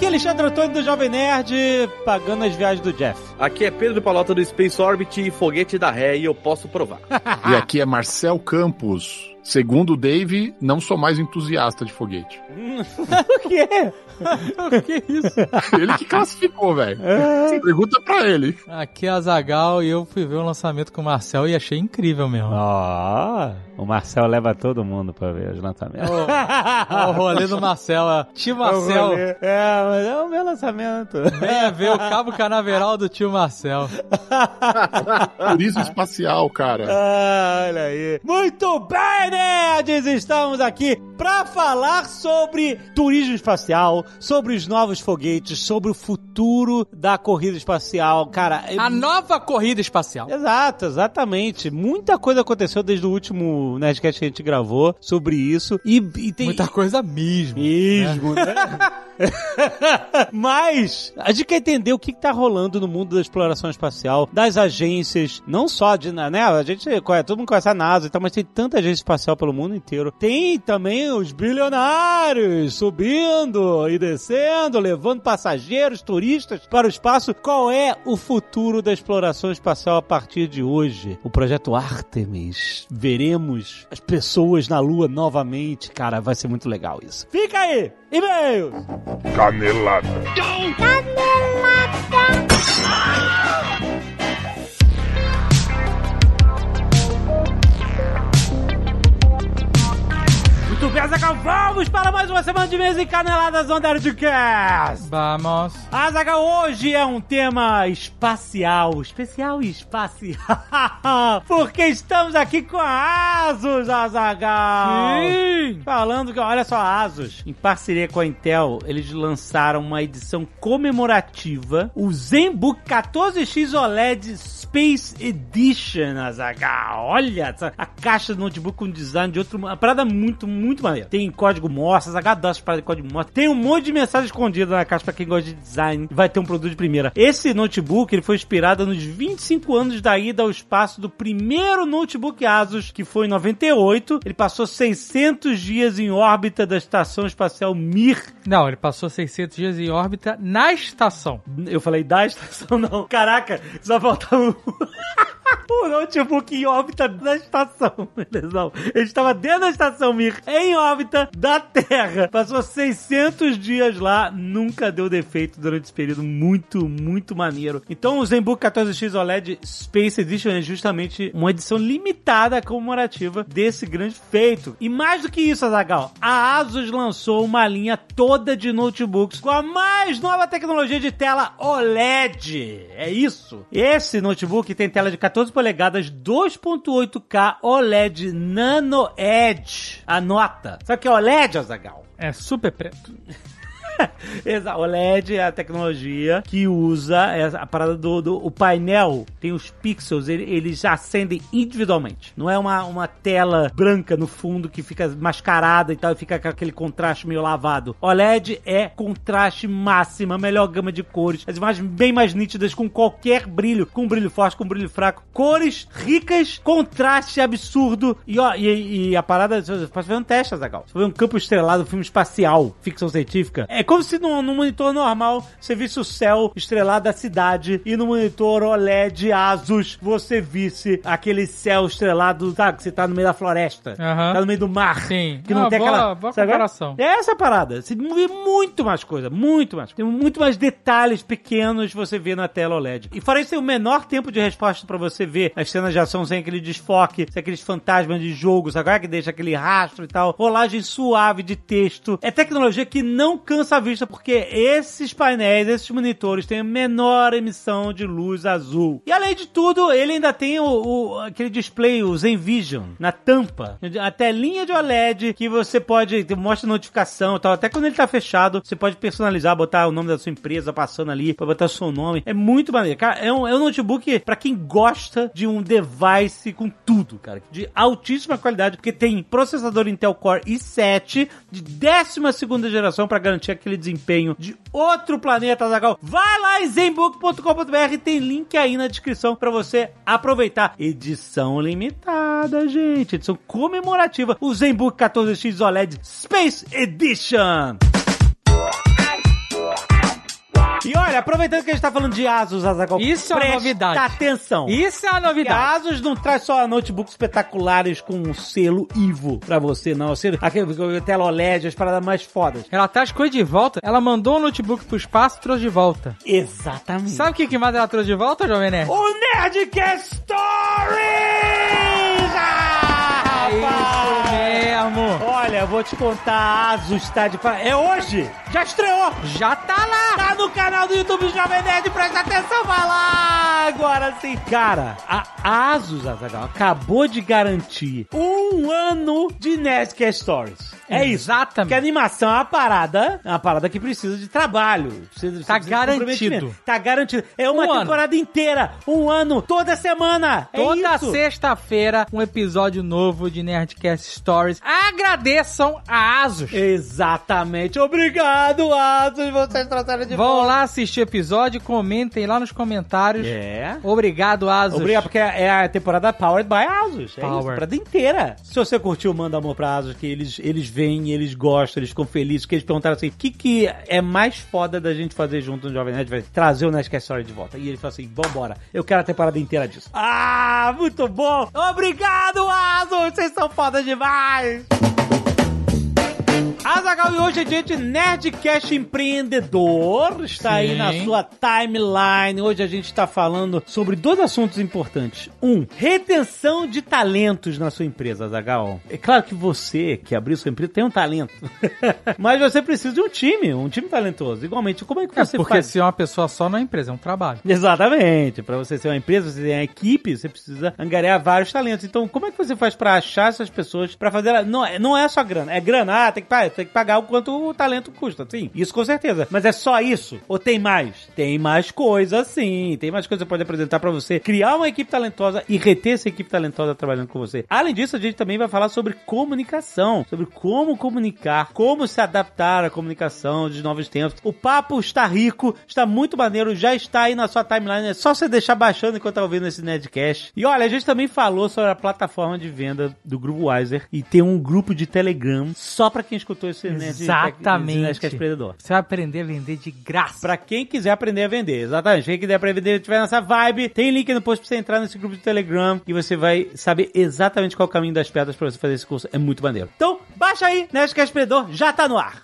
Aqui é Alexandre Antônio do Jovem Nerd, pagando as viagens do Jeff. Aqui é Pedro Palota do Space Orbit e foguete da ré e eu posso provar. E aqui é Marcel Campos. Segundo o Dave, não sou mais entusiasta de foguete. o quê? o que é isso? Ele que classificou, velho. Pergunta pra ele. Aqui é a Zagal e eu fui ver o lançamento com o Marcel e achei incrível mesmo. Ó, o Marcel leva todo mundo pra ver os lançamentos. Ó, o rolê do Marcel, ó. tio Marcel. É, mas é o meu lançamento. Venha ver o cabo canaveral do tio Marcel. Turismo espacial, cara. Ah, olha aí. Muito bem, nerds! Estamos aqui pra falar sobre turismo espacial, sobre os novos foguetes, sobre o futuro da corrida espacial. Cara, A nova corrida espacial. Exato, exatamente. Muita coisa aconteceu desde o último Nerdcast que a gente gravou sobre isso. E, e tem. Muita coisa mesmo. Mesmo, né? Mas a gente quer entender o que, que tá rolando no mundo da exploração espacial, das agências, não só de, né? A gente todo mundo conhece a NASA e tal, mas tem tanta agência espacial pelo mundo inteiro. Tem também os bilionários subindo e descendo, levando passageiros, turistas para o espaço. Qual é o futuro da exploração espacial a partir de hoje? O projeto Artemis. Veremos as pessoas na Lua novamente. Cara, vai ser muito legal isso. Fica aí! E-mails! Canelada. Muito bem, Azaghal, vamos para mais uma semana de mesa e caneladas on Nerdcast! Vamos. Azaghal, hoje é um tema espacial, especial e espacial, porque estamos aqui com a Asus, Azaghal! Sim. Falando que, olha só, a Asus, em parceria com a Intel, eles lançaram uma edição comemorativa, o ZenBook 14X OLED Space Edition, Azaghal. Olha, a caixa do notebook com design de outro... Uma parada muito, muito maneira. Tem código Morse, essas paradas de código Morse. Tem um monte de mensagem escondida na caixa pra quem gosta de design. Vai ter um produto de primeira. Esse notebook, ele foi inspirado nos 25 anos da ida ao espaço do primeiro notebook Asus, que foi em 98. Ele passou 600 dias em órbita da Estação Espacial Mir. Não, ele passou 600 dias em órbita na estação. Eu falei da estação, não. Caraca, só falta um. O notebook em órbita da estação? Não. Ele estava dentro da estação Mir, em órbita da Terra. Passou 600 dias lá, nunca deu defeito durante esse período. Muito, muito maneiro. Então, o ZenBook 14X OLED Space Edition é justamente uma edição limitada comemorativa desse grande feito. E mais do que isso, Azagal, a Asus lançou uma linha toda de notebooks com a mais nova tecnologia de tela OLED. É isso. Esse notebook tem tela de 14 polegadas 2.8K OLED Nano Edge. Anota. Sabe o que é OLED, Azagal? É super preto. OLED é a tecnologia que usa a parada do, do- o painel, tem os pixels, ele- eles acendem individualmente. Não é uma, uma tela branca no fundo que fica mascarada e tal, e fica com aquele contraste meio lavado. OLED é contraste máximo, a melhor gama de cores, as imagens bem mais nítidas com qualquer brilho, com brilho forte, com brilho fraco, cores ricas, contraste absurdo. E ó, e, e a parada, você fazer um teste, Azagal. Você vê um campo estrelado, um filme espacial, ficção científica. É como se num, num monitor normal você visse o céu estrelado da cidade e no monitor OLED Asus você visse aquele céu estrelado, sabe? Que você tá no meio da floresta, Aham. tá no meio do mar. Sim. Que não Ah, tem boa- aquela. boa é? comparação. É essa parada. Você vê muito mais coisa, muito mais. Tem muito mais detalhes pequenos você vê na tela OLED. E fora isso, tem o menor tempo de resposta pra você ver as cenas de ação sem aquele desfoque, sem aqueles fantasmas de jogo, sabe? qual é? Que deixa aquele rastro e tal. Rolagem suave de texto. É tecnologia que não cansa vista, porque esses painéis, esses monitores têm menor emissão de luz azul. E além de tudo, ele ainda tem o, o- aquele display, o Zen Vision, na tampa. A telinha de OLED que você pode, mostra notificação e tal. Até quando ele tá fechado, você pode personalizar, botar o nome da sua empresa passando ali, pra botar seu nome. É muito maneiro. Cara, é um, é um notebook pra quem gosta de um device com tudo, cara. De altíssima qualidade, porque tem processador Intel Core i7 de 12 segunda geração pra garantir aquele desempenho de outro planeta, Zagal. Vai lá em zenbook.com.br, tem link aí na descrição pra você aproveitar. Edição limitada, gente. Edição comemorativa. O Zenbook 14X OLED Space Edition. E olha, aproveitando que a gente tá falando de Asus, Azaghal, Isso é uma novidade. atenção. Isso é a Porque a novidade. Asus não traz só notebooks espetaculares com um selo Ivo pra você, não. Selo, aquele tela OLED, as paradas mais fodas. Ela traz coisa de volta. Ela mandou o notebook pro espaço e trouxe de volta. Exatamente. Sabe o que, que mais ela trouxe de volta, Jovem Nerd? O Nerdcast Stories! Ah, É isso rapaz! Mesmo. Olha, vou te contar, a Asus tá de... É hoje! Já estreou! Já tá lá. Tá no canal do YouTube Jovem Nerd, presta atenção, vai lá! Agora sim. Cara, a Asus, Azaghal, acabou de garantir um ano de Nerdcast Stories. É isso. Exatamente. Porque a animação é uma parada, é uma parada que precisa de trabalho. Precisa, Tá precisa garantido. Tá garantido. É uma Um ano. temporada inteira, um ano, toda semana. É Toda isso. sexta-feira, um episódio novo de Nerdcast Stories. Agradeçam a Asus. Exatamente. Obrigado, Asus. Vocês trouxeram de Vão volta. lá assistir o episódio, comentem lá nos comentários. É. Obrigado, Asus. Obrigado, porque é a temporada Powered by Asus. É Power. isso, a temporada inteira. Se você curtiu, manda amor pra Asus, que eles, eles vêm, eles gostam, eles ficam felizes, que eles perguntaram assim, o que, que é mais foda da gente fazer junto no Jovem Nerd? Vai trazer o Nerdcast Story de volta. E ele falou assim, vambora, eu quero a temporada inteira disso. Ah, muito bom! Obrigado, Asus! Vocês são foda demais! later. Azagal, e hoje é dia de Nerdcast Empreendedor. Está aí Sim. na sua timeline. Hoje a gente está falando sobre dois assuntos importantes. Um, retenção de talentos na sua empresa, Azagal. É claro que você, que abriu sua empresa, tem um talento. Mas você precisa de um time, um time talentoso. Igualmente, como é que É, você porque faz? se é uma pessoa só, não é empresa, é um trabalho. Exatamente. Para você ser uma empresa, você tem uma equipe, você precisa angariar vários talentos. Então, como é que você faz para achar essas pessoas para fazer? Não, é- não é só grana, é grana. Ah, tem que pagar, tem que pagar o quanto o talento custa. Sim, isso com certeza. Mas é só isso? Ou tem mais? Tem mais coisa, sim. Tem mais coisa que você pode apresentar para você criar uma equipe talentosa e reter essa equipe talentosa trabalhando com você. Além disso, a gente também vai falar sobre comunicação, sobre como comunicar, como se adaptar à comunicação de novos tempos. O papo está rico, está muito maneiro, já está aí na sua timeline. É só você deixar baixando enquanto tá ouvindo esse Nerdcast. E olha, a gente também falou sobre a plataforma de venda do Grupo Wiser e tem um grupo de Telegram só para quem escutou esse Exatamente. Nerdcast Empreendedor. Você vai aprender a vender de graça. Pra quem quiser aprender a vender, exatamente. Quem quiser aprender, tiver nessa vibe, tem link no post pra você entrar nesse grupo de Telegram e você vai saber exatamente qual é o caminho das pedras pra você fazer esse curso. É muito maneiro. Então, baixa aí, Nerdcast Empreendedor, já tá no ar.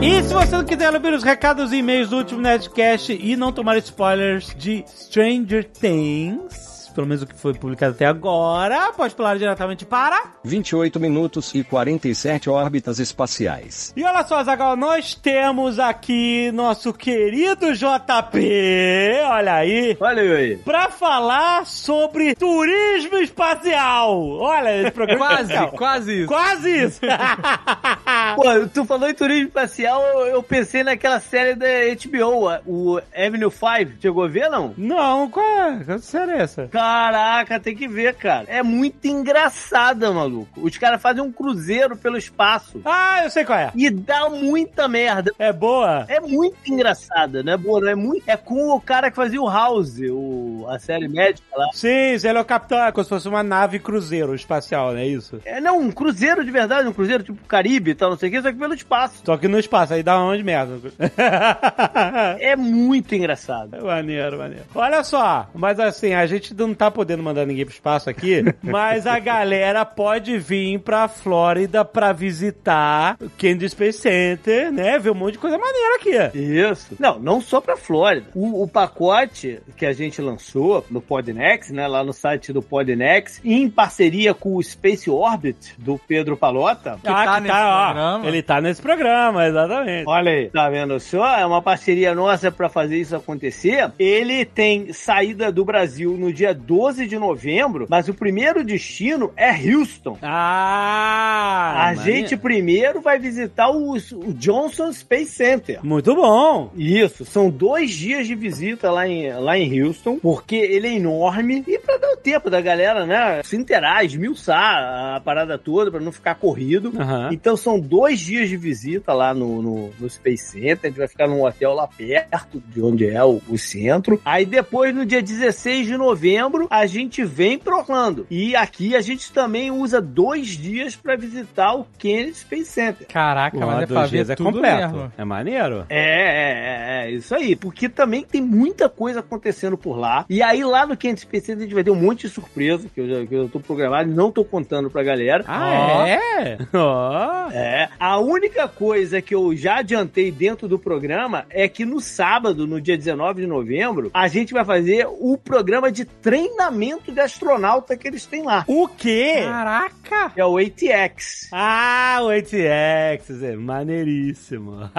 E se você não quiser ouvir os recados e e-mails do último Nerdcast e não tomar spoilers de Stranger Things, pelo menos o que foi publicado até agora, pode pular diretamente para 28 minutos e 47 órbitas espaciais. E olha só, Zagal, nós temos aqui nosso querido JP, olha aí, Olha aí. pra falar sobre turismo espacial. Olha, esse programa Quase, quase isso. Quase isso. Pô, tu falou em turismo espacial, eu, pensei naquela série da HBO, o Avenue 5. Chegou a ver, não? Não, qual é? Que série é essa? Caraca, tem que ver, cara. É muito engraçada, maluco. Os caras fazem um cruzeiro pelo espaço. Ah, eu sei qual é. E dá muita merda. É boa? É muito engraçada, né, boa? não É, muito... é com o cara que fazia o House, o... a série médica lá. Sim, ele é o capitão, é como se fosse uma nave cruzeiro espacial, não é isso? É, não, um cruzeiro de verdade, um cruzeiro tipo Caribe e tal, não sei o que, só que pelo espaço. Só que no espaço, aí dá onde merda. É muito engraçado. Maneiro, maneiro. Olha só, mas assim, a gente não tá podendo mandar ninguém pro espaço aqui, mas a galera pode vir pra Flórida pra visitar o Kennedy Space Center, né? Ver um monte de coisa maneira aqui. Isso. Não, não só pra Flórida. O, o pacote que a gente lançou no Podnex, né, lá no site do Podnex, em parceria com o Space Orbit, do Pedro Palota, Que tá nesse programa. programa. Ele tá nesse programa, exatamente. Olha aí, tá vendo só? É uma parceria nossa pra fazer isso acontecer. Ele tem saída do Brasil no dia 12 de novembro, mas o primeiro destino é Houston. Ah! A gente primeiro vai visitar o, o Johnson Space Center. Muito bom. Isso, são dois dias de visita lá em, lá em Houston, porque ele é enorme e pra dar o tempo da galera, né, se interar, esmiuçar a parada toda, pra não ficar corrido. Aham. Então são dois dias de visita lá no, no, no Space Center. A gente vai ficar num hotel lá perto de onde é o, o centro. Aí depois, no dia 16 de novembro, a gente vem pro Orlando. E aqui a gente também usa dois dias pra visitar o Kennedy Space Center. Caraca, Pô, mas é pra ver dias é completo. mesmo. É maneiro? É, é, é, é, isso aí. Porque também tem muita coisa acontecendo por lá. E aí lá no Kennedy Space Center a gente vai ter um monte de surpresa que eu já que eu tô programado e não tô contando pra galera. Ah, é? Ó. É, a única coisa que eu já adiantei dentro do programa é que no sábado, no dia 19 de novembro, a gente vai fazer o programa de treinamento de astronauta que eles têm lá. O quê? Caraca! É o ATX. Ah, o ATX, é maneiríssimo.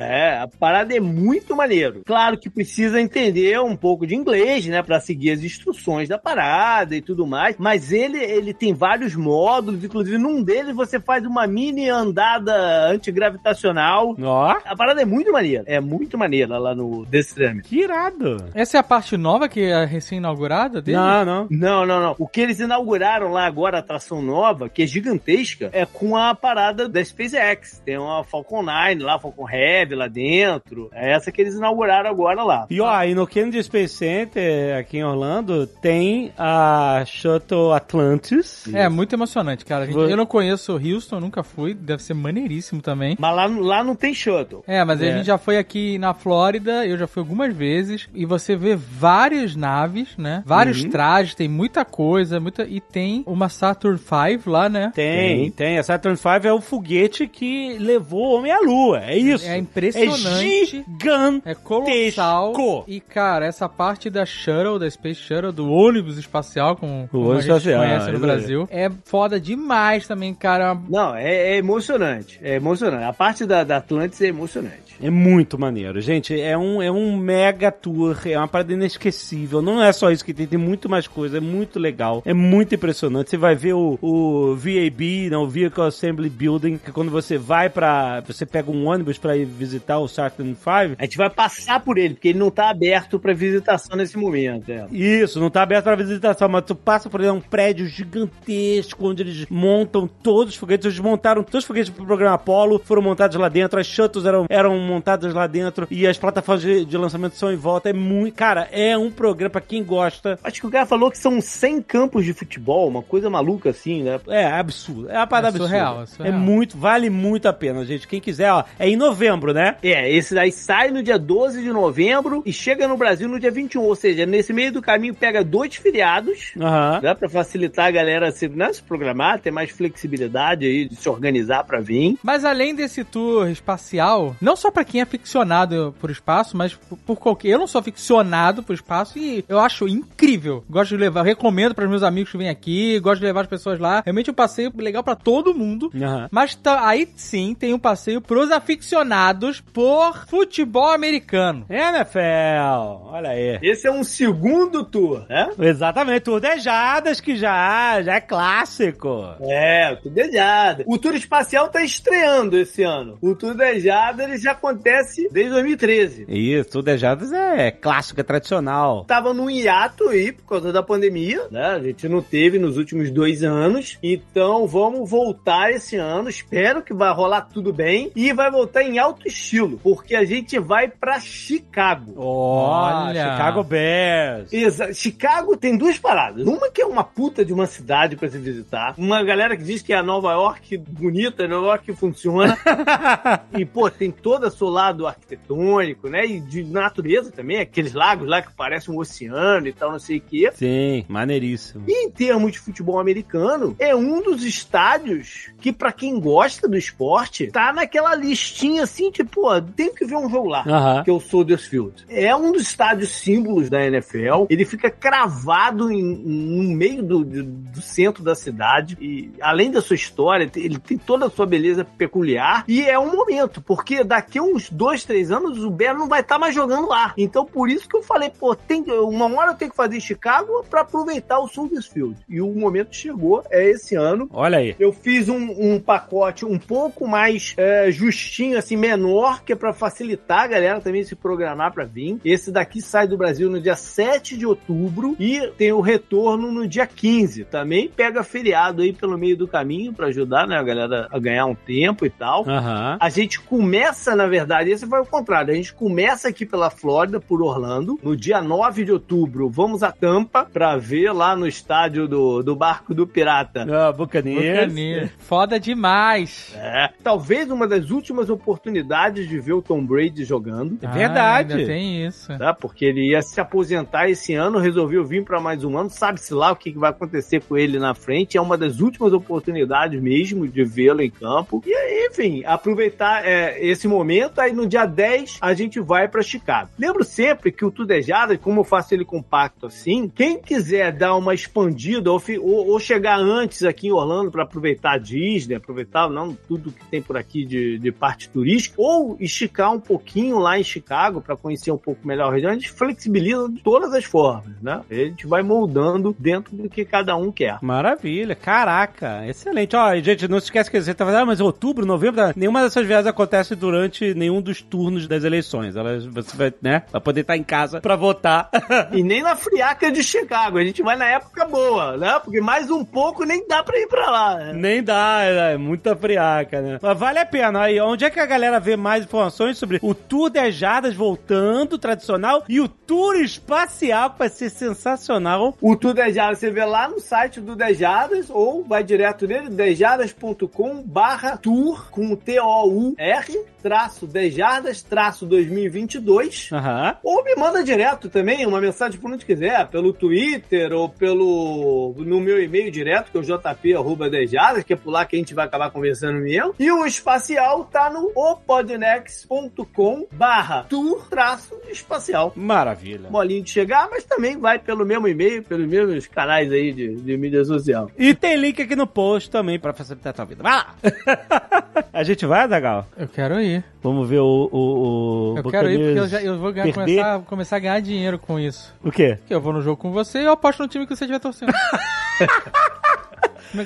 É, a parada é muito maneiro. Claro que precisa entender um pouco de inglês, né, Pra seguir as instruções da parada e tudo mais. Mas ele, ele tem vários módulos, inclusive num deles você faz uma mini andada antigravitacional. Ó, A parada é muito maneira. É muito maneira lá no Stranding. que irado. Essa é a parte nova que é recém-inaugurada dele? Não, não. Não, não, não. O que eles inauguraram lá agora, a atração nova, que é gigantesca, é com a parada da SpaceX. Tem uma Falcon 9 lá, Falcon Heavy lá dentro. É essa que eles inauguraram agora lá. E ó, e no Kennedy Space Center, aqui em Orlando, tem a Shuttle Atlantis. É, muito emocionante, cara. Eu não conheço Houston, nunca fui. Deve ser maneiríssimo também. Mas lá, lá não tem shuttle. É, mas É. a gente já foi aqui na Flórida, eu já fui algumas vezes, e você vê várias naves, né? Vários Uhum. trajes, tem muita coisa, muita e tem uma Saturn V lá, né? Tem, tem. A Saturn V é o foguete que levou o homem à lua. É isso. É impressionante. É gigante. É colossal. E, cara, essa parte da Shuttle, da Space Shuttle, do ônibus espacial, como, como ônibus a gente espacial, conhece no aí. Brasil, é foda demais também, cara. Não, é, é emocionante. É emocionante. A parte da, da Atlantis é emocionante. É muito maneiro, gente. É um, é um mega tour, é uma parada inesquecível. Não é só isso que tem, tem muito mais coisa, é muito legal, é muito impressionante. Você vai ver o, o VAB, não, o Vehicle Assembly Building, que quando você vai pra. Você pega um ônibus pra ir visitar o Saturn V. A gente vai passar por ele, porque ele não tá aberto pra visitação nesse momento. É. Isso, não tá aberto pra visitação, mas tu passa por ele, é um prédio gigantesco onde eles montam todos os foguetes. Eles montaram todos os foguetes pro programa Apollo, foram montados lá dentro, as shuttles eram, eram montadas lá dentro e as plataformas de, de lançamento são em volta. É muito. Cara, é um programa pra quem gosta. Acho que o cara falou que são 100 campos de futebol, uma coisa maluca assim, né? É absurdo. É uma parada É absurda. surreal, é surreal. É muito, vale muito a pena, gente. Quem quiser, ó, é em novembro, né? É, esse daí sai no dia 12 de novembro e chega no Brasil no dia 21. Ou seja, nesse meio do caminho pega dois feriados. Aham. Né, pra facilitar a galera se, né, se programar, ter mais flexibilidade aí de se organizar pra vir. Mas além desse tour espacial, não só pra quem é ficcionado por espaço, mas por, por qualquer. Eu não sou ficcionado por espaço e eu acho incrível. Gosto de levar, recomendo para meus amigos que vêm aqui, gosto de levar as pessoas lá. Realmente um passeio legal pra todo mundo. Aham. Mas tá- aí sim tem um passeio pros aficionados por futebol americano. NFL, olha aí. Esse é um segundo tour, né? Exatamente, Tour Dejadas, que já, já é clássico. É, o Tour Dejada. O Tour Espacial tá estreando esse ano. O Tour Dejada, ele já acontece desde 2013. Isso, Tour Dejadas é clássico, é tradicional. Tava num hiato aí por causa da pandemia, né? A gente não teve nos últimos dois anos. Então vamos voltar esse ano. Espero que vai rolar tudo bem. E vai voltar em alto estilo, porque a gente vai pra Chicago. Olha. Chicago Bears. Exa Chicago tem duas paradas. Uma que é uma puta de uma cidade pra se visitar. Uma galera que diz que é a Nova York bonita, Nova York que funciona. e, pô, tem toda solado arquitetônico, né? E de natureza também, aqueles lagos lá que parecem um oceano e tal, não sei o quê. Sim, maneiríssimo. E em termos de futebol americano, é um dos estádios que, pra quem gosta do esporte, tá naquela listinha assim, tipo, pô, tem que ver um jogo lá, que é o Soldiers Field. É um dos estádios símbolos da NFL. Ele fica cravado em, no meio do, do, do centro da cidade. E além da sua história, ele tem toda a sua beleza peculiar. E é um momento, porque daqui uns dois, três anos, o Bear não vai estar mais jogando lá. Então, por isso que eu falei, pô, tem, uma hora eu tenho que fazer em Chicago pra aproveitar o Soldiers Field. E o momento chegou, é esse ano. Olha aí. Eu fiz um, um pacote um pouco mais é, justinho, assim, menor, que é pra facilitar a galera também se programar pra vir. Esse daqui sai do Brasil no dia 7 de outubro e tem o retorno no dia 15. Também pega feriado aí pelo meio do caminho pra ajudar, né, a galera a ganhar um tempo e tal. Aham. A gente começa, na verdade, esse foi o contrário. A gente começa aqui pela Flórida, por Orlando. No dia 9 de outubro, vamos a Tampa pra ver lá no estádio do, do Barco do Pirata. Ah, Buccaneers. Foda demais. É, talvez uma das últimas oportunidades de ver o Tom Brady jogando. É verdade. Ah, ainda tem isso. Tá? Porque ele ia se aposentar esse ano, resolveu vir para mais um ano, sabe-se lá o que que vai acontecer com ele na frente. É uma das últimas oportunidades mesmo de vê-lo em campo. E aí, enfim, aproveitar é, esse momento. Aí no dia 10 a gente vai para Chicago. Lembro sempre que o Tudejada, como eu faço ele compacto assim, quem quiser dar uma expandida ou, ou- ou chegar antes aqui em Orlando para aproveitar a Disney, aproveitar não tudo que tem por aqui de, de parte turística, ou esticar um pouquinho lá em Chicago para conhecer um pouco melhor a região, a gente flexibiliza de todas as formas, né? A gente vai moldando dentro do que cada um quer. Maravilha, caraca, excelente. Ó, gente, não se esquece que você tá falando, ah, mas outubro, novembro, tá- nenhuma dessas viagens acontece durante nenhum dos turnos das eleições. Elas, você vai, né, vai poder estar em casa pra votar. E nem na friaca de Chicago, a gente vai na época boa, né? Porque mais um pouco nem dá pra ir pra lá. né? Nem dá, é, é muita friaca, né? Mas vale a pena. Aí, onde é que a galera vê mais informações sobre o Tour Dejadas voltando, tradicional, e o Tour Espacial, que vai ser sensacional. O Tu Dejadas você vê lá no site do Dejadas ou vai direto nele, dejadas.com barra tour com T-O-U-R traço Dejadas traço 2022 Aham. ou me manda direto também uma mensagem por onde quiser, pelo Twitter ou pelo no meu e-mail direto, que é o jp@dejadas, que é por lá que a gente vai acabar conversando mesmo. E o espacial tá no opodnex.com barra tour traço espacial. Maravilha. Molinho de chegar, mas também vai pelo mesmo e-mail, pelos mesmos canais aí de, de mídia social. E tem link aqui no post também pra facilitar a tua vida. Vai lá! a gente vai, Dagal? Eu quero ir. Vamos ver o. o, o Eu quero ir porque eu, já, eu vou ganhar, começar, começar a ganhar dinheiro com isso. O quê? Porque eu vou no jogo com você e eu aposto no time que você estiver torcendo.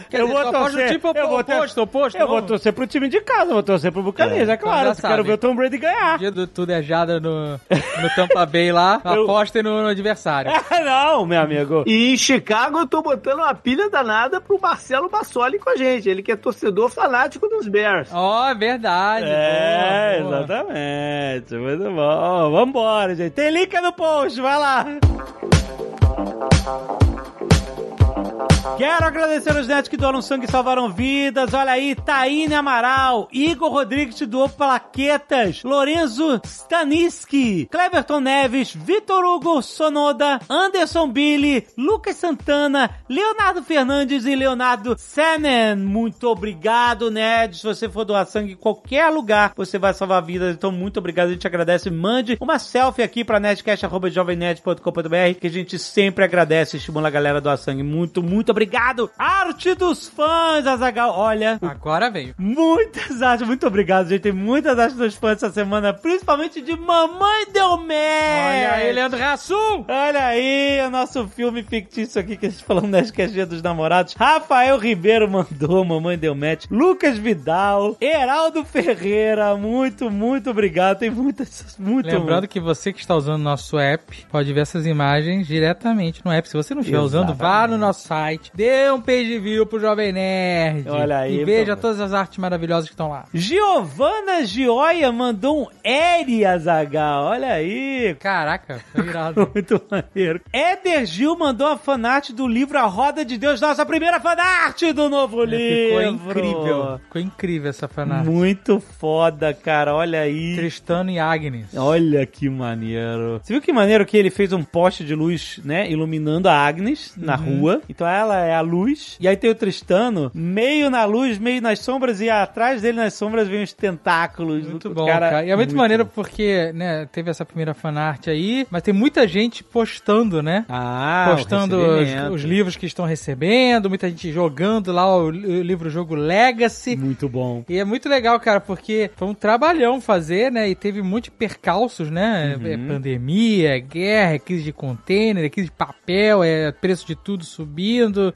Quer eu dizer, vou torcer. time eu vou oposto, oposto, Eu vou torcer pro time de casa, eu vou torcer pro Buccaneers, é, claro. Então quero ver o Tom Brady ganhar. Dia do tudo é jada no, no Tampa Bay lá, Eu- apostem no, no adversário. não, meu amigo. E em Chicago eu tô botando uma pilha danada pro Marcelo Bassoli com a gente. Ele que é torcedor fanático dos Bears. Ó, é verdade. É, boa, boa. exatamente. Muito bom. Vambora, gente. Tem link no post, vai lá. Quero agradecer aos netos que doaram sangue e salvaram vidas. Olha aí, Taine Amaral, Igor Rodrigues que doou plaquetas, Lorenzo Staniski, Cleverton Neves, Vitor Hugo Sonoda, Anderson Billy, Lucas Santana, Leonardo Fernandes e Leonardo Senen. Muito obrigado, Ned. Se você for doar sangue em qualquer lugar, você vai salvar vidas. Então, muito obrigado. A gente agradece. Mande uma selfie aqui pra nedcast.jovemnerd.com.br que a gente sempre agradece e estimula a galera a doar sangue. Muito, muito obrigado. Arte dos fãs, Azagal. Olha, Agora veio. Muitas artes, muito obrigado, gente. Tem muitas artes dos fãs essa semana, principalmente de Mamãe Deu Match. Olha aí, Leandro Rassum! Olha aí, o nosso filme fictício aqui que a gente falou Nerdcast Dia dos Namorados. Rafael Ribeiro mandou, Mamãe Deu Match. Lucas Vidal, Heraldo Ferreira, muito, muito obrigado. Tem muitas, muito. Lembrando que você que está usando o nosso app pode ver essas imagens diretamente no app. Se você não estiver usando, vá no nosso site, dê um page view pro Jovem Nerd. Olha aí, E veja favor. todas as artes maravilhosas que estão lá. Giovana Gioia mandou um Eri Azagal. Olha aí. Caraca, foi irado. Muito maneiro. Éder Gil mandou a fanart do livro A Roda de Deus, nossa primeira fanart do novo livro. É, Ficou incrível. Ficou incrível essa fanart. Muito foda, cara. Olha aí. Tristano e Agnes. Olha que maneiro. Você viu que maneiro que ele fez um poste de luz, né? Iluminando a Agnes na Uhum. rua. Então ela é a luz. E aí tem o Tristano, meio na luz, meio nas sombras. E atrás dele nas sombras vem os tentáculos. Muito bom, cara. E é muito, muito maneiro bom. porque, né, teve essa primeira fanart aí, mas tem muita gente postando, né? Ah, postando os, os livros que estão recebendo, muita gente jogando lá o, o livro-jogo Legacy. Muito bom. E é muito legal, cara, porque foi um trabalhão fazer, né? E teve muitos percalços, né? Uhum. É pandemia, é guerra, é crise de container, é crise de papel, é preço de tudo subindo.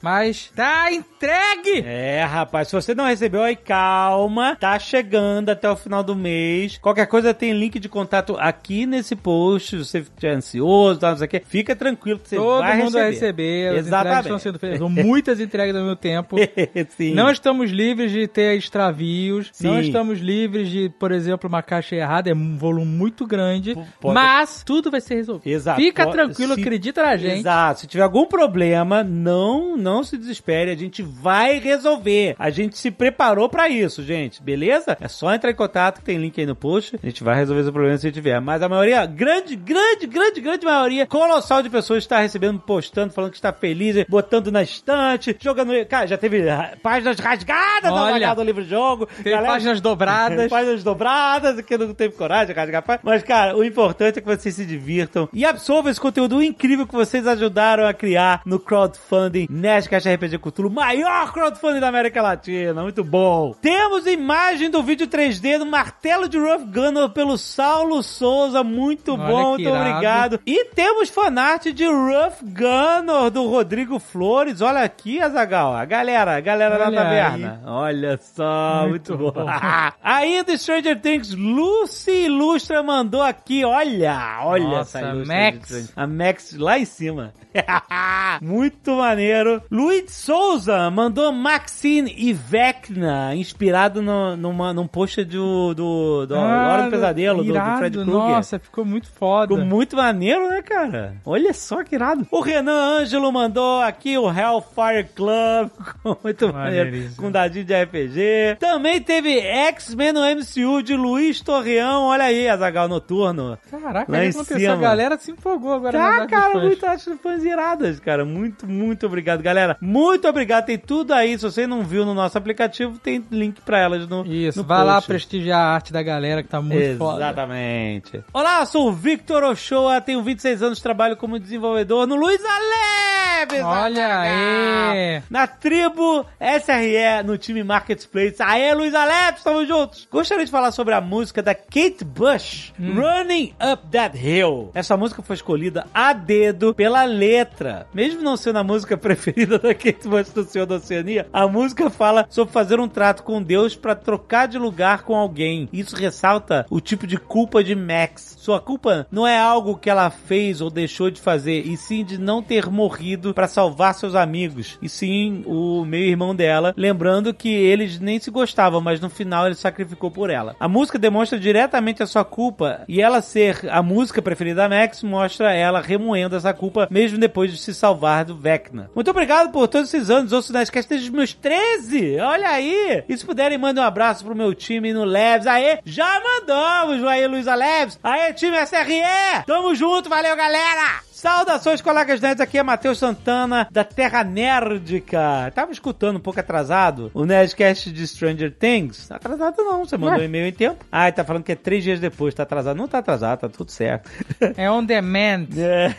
Mas tá entregue! É, rapaz, se você não recebeu aí, calma, tá chegando até o final do mês. Qualquer coisa tem link de contato aqui nesse post. Se você estiver ansioso, tá, não sei o quê, fica tranquilo que você Todo vai mundo receber. vai receber. As entregas Exatamente. estão sendo feitas. São muitas entregas ao mesmo tempo. Sim. Não estamos livres de ter extravios. Não Sim. estamos livres de, por exemplo, uma caixa errada. É um volume muito grande. pode- Mas tudo vai ser resolvido. Exato. Fica Pode- tranquilo, se- acredita na gente. Exato. Se tiver algum problema, não, não se desespere. A gente vai resolver. A gente se preparou pra isso, gente. Beleza? É só entrar em contato que tem link aí no post. A gente vai resolver esse problema se tiver. Mas a maioria, grande, grande, grande, grande maioria, colossal de pessoas está recebendo, postando, falando que está feliz, botando na estante, jogando. Cara, já teve páginas rasgadas Olha. no livro jogo. Tem páginas dobradas. páginas dobradas, que não teve coragem de rasgar página. Mas, cara, o importante é que vocês se divirtam e absorvam esse conteúdo incrível que vocês ajudaram a criar no crowdfunding Nerdcast RPG Cthulhu, maior crowdfunding da América Latina. Muito bom. Temos imagem do vídeo 3D do martelo de Rough Gunner pelo Saulo Souza. Muito Olha bom, muito irado. obrigado. E temos fanart de Rough Gunner do Rodrigo Flores. Olha aqui, Azagal. A galera, a galera da Olha taverna. Olha só, muito, Muito bom. bom. Ainda Stranger Things, Lucy Ilustra mandou aqui, olha, olha Nossa, essa ilustra Max. A Max lá em cima. Muito maneiro. Luiz Souza mandou Maxine e Vecna, inspirado no, numa, num post do, do, do Hora do Pesadelo, do, do Ah, irado, Fred Krueger. Nossa, ficou muito foda. Ficou muito maneiro, né, cara? Olha só que irado. O Renan Ângelo mandou aqui o Hellfire Club. Muito maneiro. Com dadinho de RPG. Também teve X-Men no MCU de Luiz Torreão. Olha aí, Azagal Noturno. Caraca, Lá em cima. A galera se empolgou agora. Tá, cara, muito acho fãs iradas, cara. Muito, muito obrigado, galera. Muito obrigado. Tem tudo aí. Se você não viu no nosso aplicativo, tem link pra elas no Isso, no vai lá post. prestigiar a arte da galera que tá muito foda. Exatamente. Olá, sou o Victor Ochoa, tenho 26 anos, trabalho como desenvolvedor no Luiz Aleves. Olha aí. Na tribo SRE, no time Marketplace. Aê, Luiz Aleves, estamos juntos. Gostaria de falar sobre a música da Kate Bush, Running Up That Hill. Essa música foi escolhida a dedo pela letra. Mesmo não sendo a música preferida da Kate Bush do Senhor da Oceania, a música fala sobre fazer um trato com Deus para trocar de lugar com alguém. Isso ressalta o tipo de culpa de Max. Sua culpa não é algo que ela fez ou deixou de fazer, e sim de não ter morrido para salvar seus amigos. E sim o meio-irmão dela, lembrando que eles nem se gostavam, mas no final ele sacrificou por ela. A música demonstra diretamente a sua culpa, e ela ser a música preferida da Max mostra ela remoendo essa culpa mesmo depois de se salvar do Vecna. Muito obrigado por todos esses anos, ouço na Nerdcast desde os meus 13! Olha aí! E se puderem, mandem um abraço pro meu time no Leves. Aê, já mandamos, aí, Luísa Leves! Aê, time SRE! Tamo junto, valeu, galera! Saudações, colegas nerds, aqui é Matheus Santana, da Terra Nerdica. Tava escutando um pouco atrasado o Nerdcast de Stranger Things. Atrasado não, você mandou um e-mail em tempo. Ah, tá falando que é três dias depois, tá atrasado. Não tá atrasado, tá tudo certo. É on demand. É.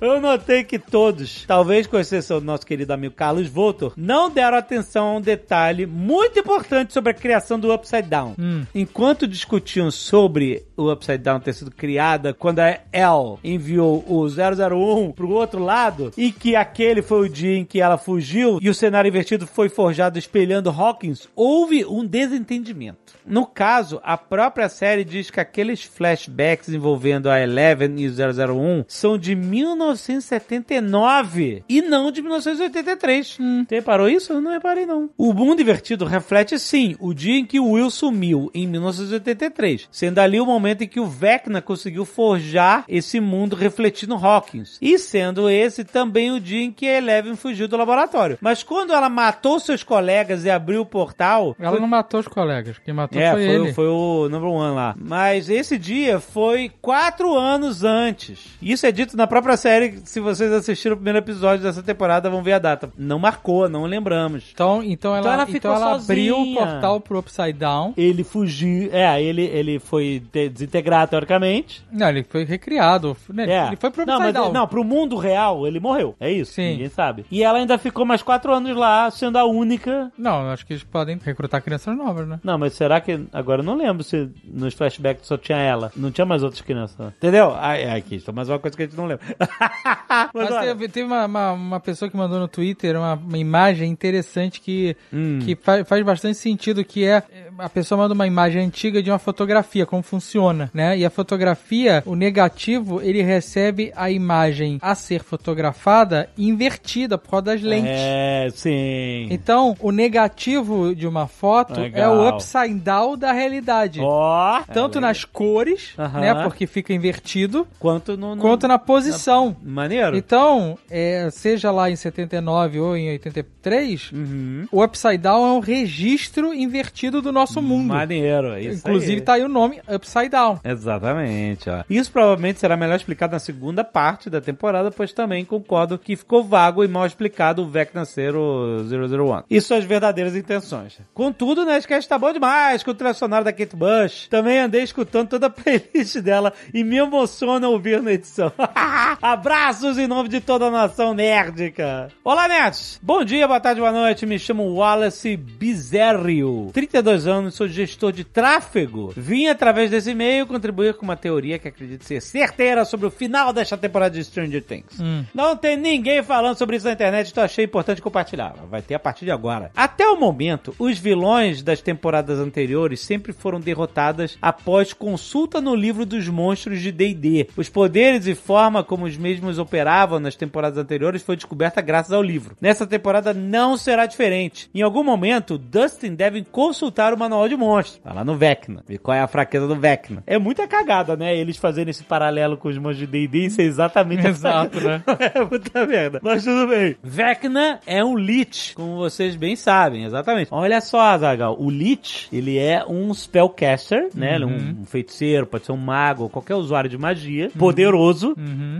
Eu notei que todos, talvez com exceção do nosso querido amigo Carlos Voltor, não deram atenção a um detalhe muito importante sobre a criação do Upside Down. Hum. Enquanto discutiam sobre o Upside Down ter sido criada quando a Elle enviou o 001 pro outro lado e que aquele foi o dia em que ela fugiu e o cenário invertido foi forjado espelhando Hawkins, houve um desentendimento. No caso, a própria série diz que aqueles flashbacks envolvendo a Eleven e o 001 são de 1979 e não de 1983. Você reparou isso? Eu não reparei não. O mundo invertido reflete sim o dia em que o Will sumiu, em 1983, sendo ali o momento em que o Vecna conseguiu forjar esse mundo refletindo Hawkins. E sendo esse também o dia em que a Eleven fugiu do laboratório. Mas quando ela matou seus colegas e abriu o portal, Ela não matou os colegas. Quem matou é, foi, foi, ele. o- foi o number one lá. Mas esse dia foi quatro anos antes. Isso é dito na própria série. Se vocês assistiram o primeiro episódio dessa temporada, vão ver a data. Não marcou, não lembramos. Então, então ela, Então ela então ela abriu o portal pro Upside Down. Ele fugiu. É, ele, ele foi de- desintegrado teoricamente. Não, ele foi recriado. né? É. Ele foi pro não, Upside mas, Down. não, pro mundo real, ele morreu. É isso. Sim. Ninguém sabe. E ela ainda ficou mais quatro anos lá, sendo a única Não, eu acho que eles podem recrutar crianças novas, né? Não, mas será que. Agora eu não lembro se nos flashbacks só tinha ela. Não tinha mais outras crianças. né? Entendeu? Ai, ai, aqui, é mais uma coisa que a gente não lembra. mas Mas teve, teve uma, uma, uma pessoa que mandou no Twitter uma, uma imagem interessante que, Hum. que fa- faz bastante sentido, que é a pessoa manda uma imagem antiga de uma fotografia, como funciona, né? E a fotografia, o negativo, ele recebe a imagem a ser fotografada invertida por causa das lentes. É, sim. Então, o negativo de uma foto é Legal. o upside down da realidade. Ó. Tanto nas cores, Aham. né? Porque fica invertido, Quanto no. no- quanto na posição. Maneiro. Então, é, seja lá em 79 ou em 83, Uhum. o Upside Down é um registro invertido do nosso mundo. Maneiro. é Isso Inclusive aí. tá aí o nome Upside Down. Exatamente, ó. Isso provavelmente será melhor explicado na segunda parte da temporada, pois também concordo que ficou vago e mal explicado o Vecna ser o 001. E suas verdadeiras intenções. Contudo, o Nerdcast tá bom demais com o sonora da Kate Bush. Também andei escutando toda a playlist dela e me emociona ouvir na edição. Abraços em nome de toda a nação nerdica. Olá, nerds! Bom dia, boa tarde, boa noite. Me chamo Wallace Bizerrio. 32 anos, sou gestor de tráfego. Vim através desse e-mail contribuir com uma teoria que acredito ser certeira sobre o final desta temporada de Stranger Things. Não tem ninguém falando sobre isso na internet, então achei importante compartilhar. Vai ter a partir de agora. Até o momento, os vilões das temporadas anteriores sempre foram derrotadas após consulta no livro dos monstros de D&D. Os poderes e forma como os mesmos operavam nas temporadas anteriores foi descoberta graças ao livro. Nessa temporada não será diferente. Em algum momento, Dustin deve consultar o manual de monstros. Vai lá no Vecna. Ver qual é a fraqueza do Vecna. É muita cagada, né? Eles fazerem esse paralelo com os monstros de D&D e ser exatamente Exato, né? é muita merda. Mas tudo bem. Vecna é um Lich, como vocês bem sabem, exatamente. Olha só, Zagal, o Lich, ele é um spellcaster, né? É um, um feiticeiro, pode ser um mago, qualquer usuário de magia, poderoso,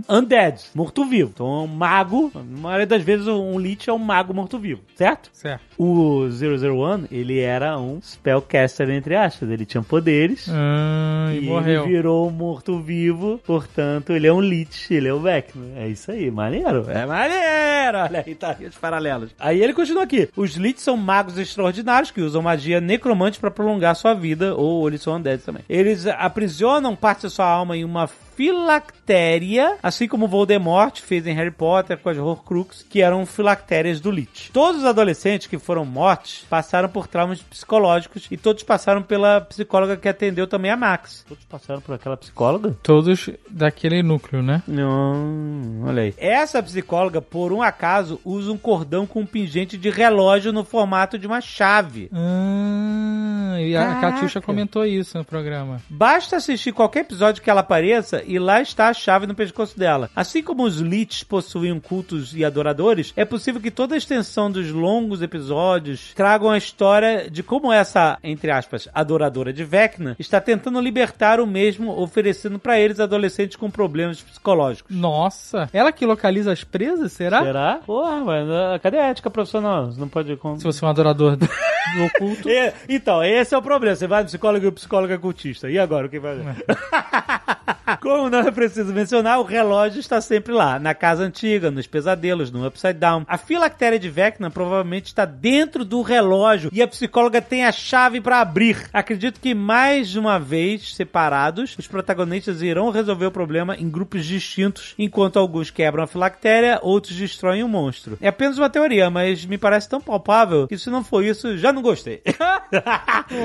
undead, morto-vivo. Então é um mago, na maioria das vezes um Lich é um mago morto-vivo, certo? Certo. O 001, ele era um spellcaster, entre aspas, ele tinha poderes. Ah, e, E morreu. ele virou um morto-vivo, portanto, ele é um Lich, ele é o Vecna. É isso aí, maneiro. É maneiro! Olha aí, tá aí os paralelos. Aí ele continua aqui. Os Lich são magos extraordinários que usam magia necromante pra prolongar sua vida, ou eles são undead também. Eles aprisionam parte da sua alma em uma filactéria, assim como Voldemort fez em Harry Potter com as Horcruxes, que eram filactérias do Lich. Todos os adolescentes que foram mortos passaram por traumas psicológicos e todos passaram pela psicóloga que atendeu também a Max. Todos passaram por aquela psicóloga? Todos daquele núcleo, né? Não, olha aí. Essa psicóloga, por um acaso, usa um cordão com um pingente de relógio no formato de uma chave. Ah, e a Caraca. Catiuxa comentou isso no programa. Basta assistir qualquer episódio que ela apareça e lá está a chave no pescoço dela. Assim como os Liches possuíam cultos e adoradores, é possível que toda a extensão dos longos episódios tragam a história de como essa, entre aspas, adoradora de Vecna está tentando libertar o mesmo, oferecendo para eles adolescentes com problemas psicológicos. Nossa, ela que localiza as presas, será? Será? Porra, mas ah, cadê a ética profissional? Você não pode... Se você é um adorador do, do oculto. E- então, esse é o problema. Você vai no psicólogo e o psicólogo é cultista. E agora, o que vai fazer? Como não é preciso mencionar, o relógio está sempre lá, na casa antiga, nos pesadelos, no Upside Down. A filactéria de Vecna provavelmente está dentro do relógio e a psicóloga tem a chave para abrir. Acredito que mais uma vez separados, os protagonistas irão resolver o problema em grupos distintos, enquanto alguns quebram a filactéria, outros destroem o monstro. É apenas uma teoria, mas me parece tão palpável que se não for isso, já não gostei.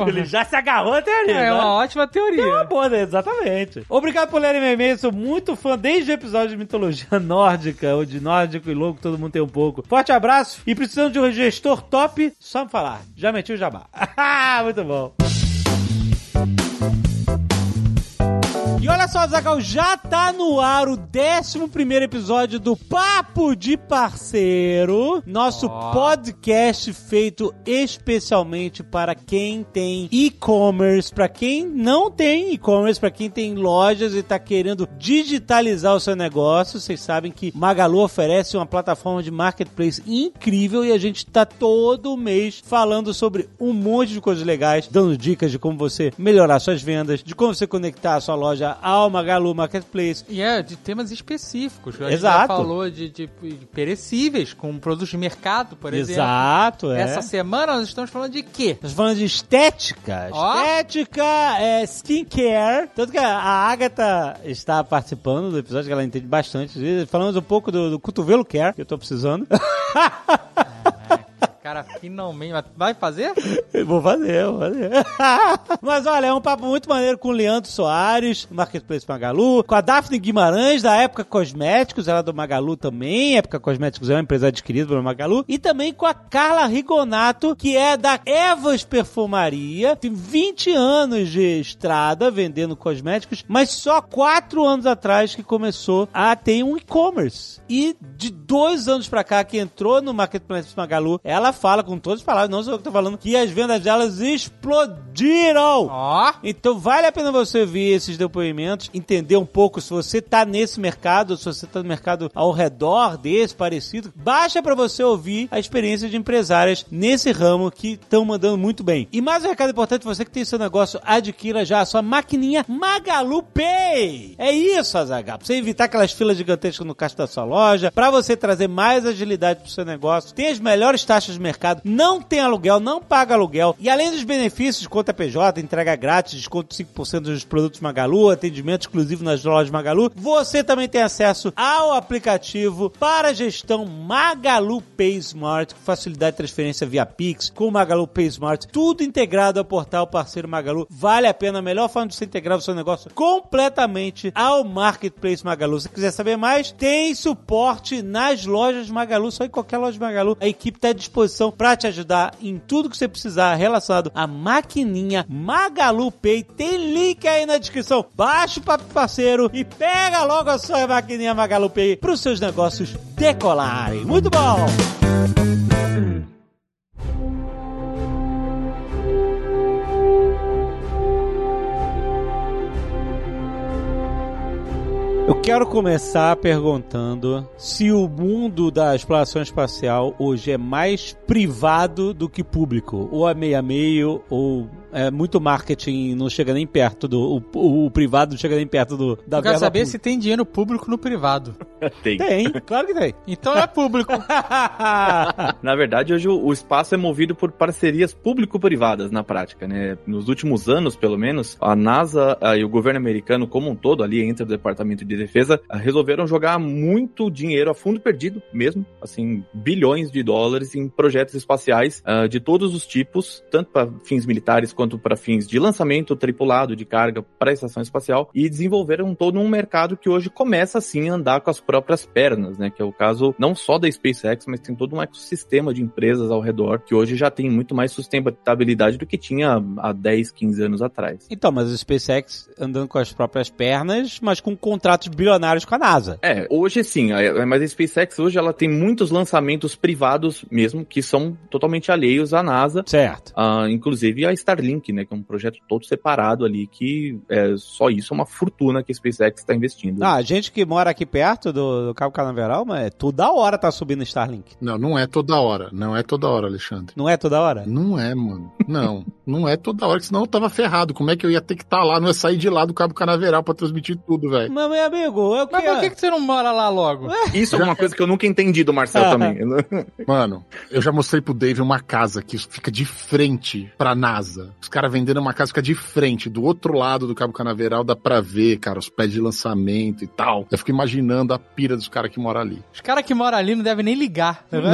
Ele já se agarrou a teoria. É né? uma ótima teoria. É uma boa, né? exatamente. Obrigado por lerem e-mail, sou muito fã desde o episódio de mitologia nórdica, ou de nórdico e louco, todo mundo tem um pouco. Forte abraço e precisando de um gestor top, só me falar. Já meti o jabá. muito bom. E olha só, Zagal, já tá no ar o 11 episódio do Papo de Parceiro, nosso Ó. podcast feito especialmente para quem tem e-commerce, para quem não tem e-commerce, para quem tem lojas e tá querendo digitalizar o seu negócio. Vocês sabem que Magalu oferece uma plataforma de marketplace incrível e a gente tá todo mês falando sobre um monte de coisas legais, dando dicas de como você melhorar suas vendas, de como você conectar a sua loja ao Magalu Marketplace. E é de temas específicos. A gente Exato. já falou de, de- de perecíveis, com produtos de mercado, por exemplo. Exato, é. Essa semana nós estamos falando de quê? Nós falando de estética. Ó. Estética, é, skincare. Tanto que a Agatha está participando do episódio, que ela entende bastante. Falamos um pouco do, do cotovelo care, que eu tô precisando. Cara, finalmente. Vai fazer? Eu vou fazer, vou fazer. Mas olha, é um papo muito maneiro com o Leandro Soares, Marketplace Magalu, com a Daphne Guimarães, da Época Cosméticos, ela é do Magalu também. Época Cosméticos é uma empresa adquirida pelo Magalu. E também com a Carla Rigonato, que é da Evas Perfumaria. Tem 20 anos de estrada vendendo cosméticos, mas só 4 anos atrás que começou a ter um e-commerce. E de dois anos pra cá que entrou no Marketplace Magalu, ela fala com todas as palavras, não sou eu que tô falando, que as vendas delas explodiram. Ó. Então vale a pena você ouvir esses depoimentos, entender um pouco se você tá nesse mercado, se você tá no mercado ao redor desse, parecido. Baixa pra você ouvir a experiência de empresárias nesse ramo que estão mandando muito bem. E mais um recado importante, você que tem seu negócio, adquira já a sua maquininha Magalu Pay. É isso, Azaghal. Pra você evitar aquelas filas gigantescas no caixa da sua loja, pra você trazer mais agilidade pro seu negócio, tem as melhores taxas mercado, não tem aluguel, não paga aluguel. E além dos benefícios de conta PJ, entrega grátis, desconto de 5% dos produtos Magalu, atendimento exclusivo nas lojas Magalu, você também tem acesso ao aplicativo para gestão Magalu Pay Smart, com facilidade de transferência via Pix, com Magalu Pay Smart, tudo integrado ao portal parceiro Magalu. Vale a pena, a melhor forma de você integrar o seu negócio completamente ao Marketplace Magalu. Se quiser saber mais, tem suporte nas lojas Magalu, só em qualquer loja Magalu. A equipe está à disposição para te ajudar em tudo que você precisar relacionado à maquininha Magalu Pay. Tem link aí na descrição. Baixa o papo parceiro e pega logo a sua maquininha Magalu Pay para os seus negócios decolarem. Muito bom! Eu quero começar perguntando se o mundo da exploração espacial hoje é mais privado do que público, ou a meio, ou é muito marketing, não chega nem perto do. O, o privado não chega nem perto do, da Eu quero saber pública. se tem dinheiro público no privado. Tem. Tem, claro que tem. Então é público. Na verdade, hoje o o espaço é movido por parcerias público-privadas na prática, né? Nos últimos anos, pelo menos, a NASA ah, e o governo americano como um todo, ali entre o Departamento de Defesa, ah, resolveram jogar muito dinheiro a fundo perdido mesmo, assim, bilhões de dólares em projetos espaciais ah, de todos os tipos, tanto para fins militares quanto para fins de lançamento tripulado de carga para a estação espacial e desenvolveram todo um mercado que hoje começa assim a andar com as próprias pernas, né? Que é o caso não só da SpaceX, mas tem todo um ecossistema de empresas ao redor que hoje já tem muito mais sustentabilidade do que tinha há 10, 15 anos atrás. Então, mas o SpaceX andando com as próprias pernas, mas com contratos bilionários com a NASA. É, hoje sim, a- mas a SpaceX hoje ela tem muitos lançamentos privados mesmo que são totalmente alheios à NASA. Certo. Ah, inclusive a Starlink Starlink, né? Que é um projeto todo separado ali, que é, só isso é uma fortuna que a SpaceX está investindo. Ah, a gente que mora aqui perto do, do Cabo Canaveral, mas é toda hora tá subindo Starlink. Não, não é toda hora. Não é toda hora, Alexandre. Não é toda hora? Não é, mano. Não, não é toda hora, senão eu tava ferrado. Como é que eu ia ter que estar lá? Não ia sair de lá do Cabo Canaveral pra transmitir tudo, velho. Mas, meu amigo, é o que Mas por que, que você não mora lá logo? Isso é uma coisa que eu nunca entendi do Marcel Ah. também. Mano, eu já mostrei pro Dave uma casa que fica de frente pra NASA. Os caras vendendo uma casa que fica de frente, do outro lado do Cabo Canaveral, dá pra ver, cara, os pés de lançamento e tal. Eu fico imaginando a pira dos caras que moram ali. Os caras que moram ali não devem nem ligar, tá vendo?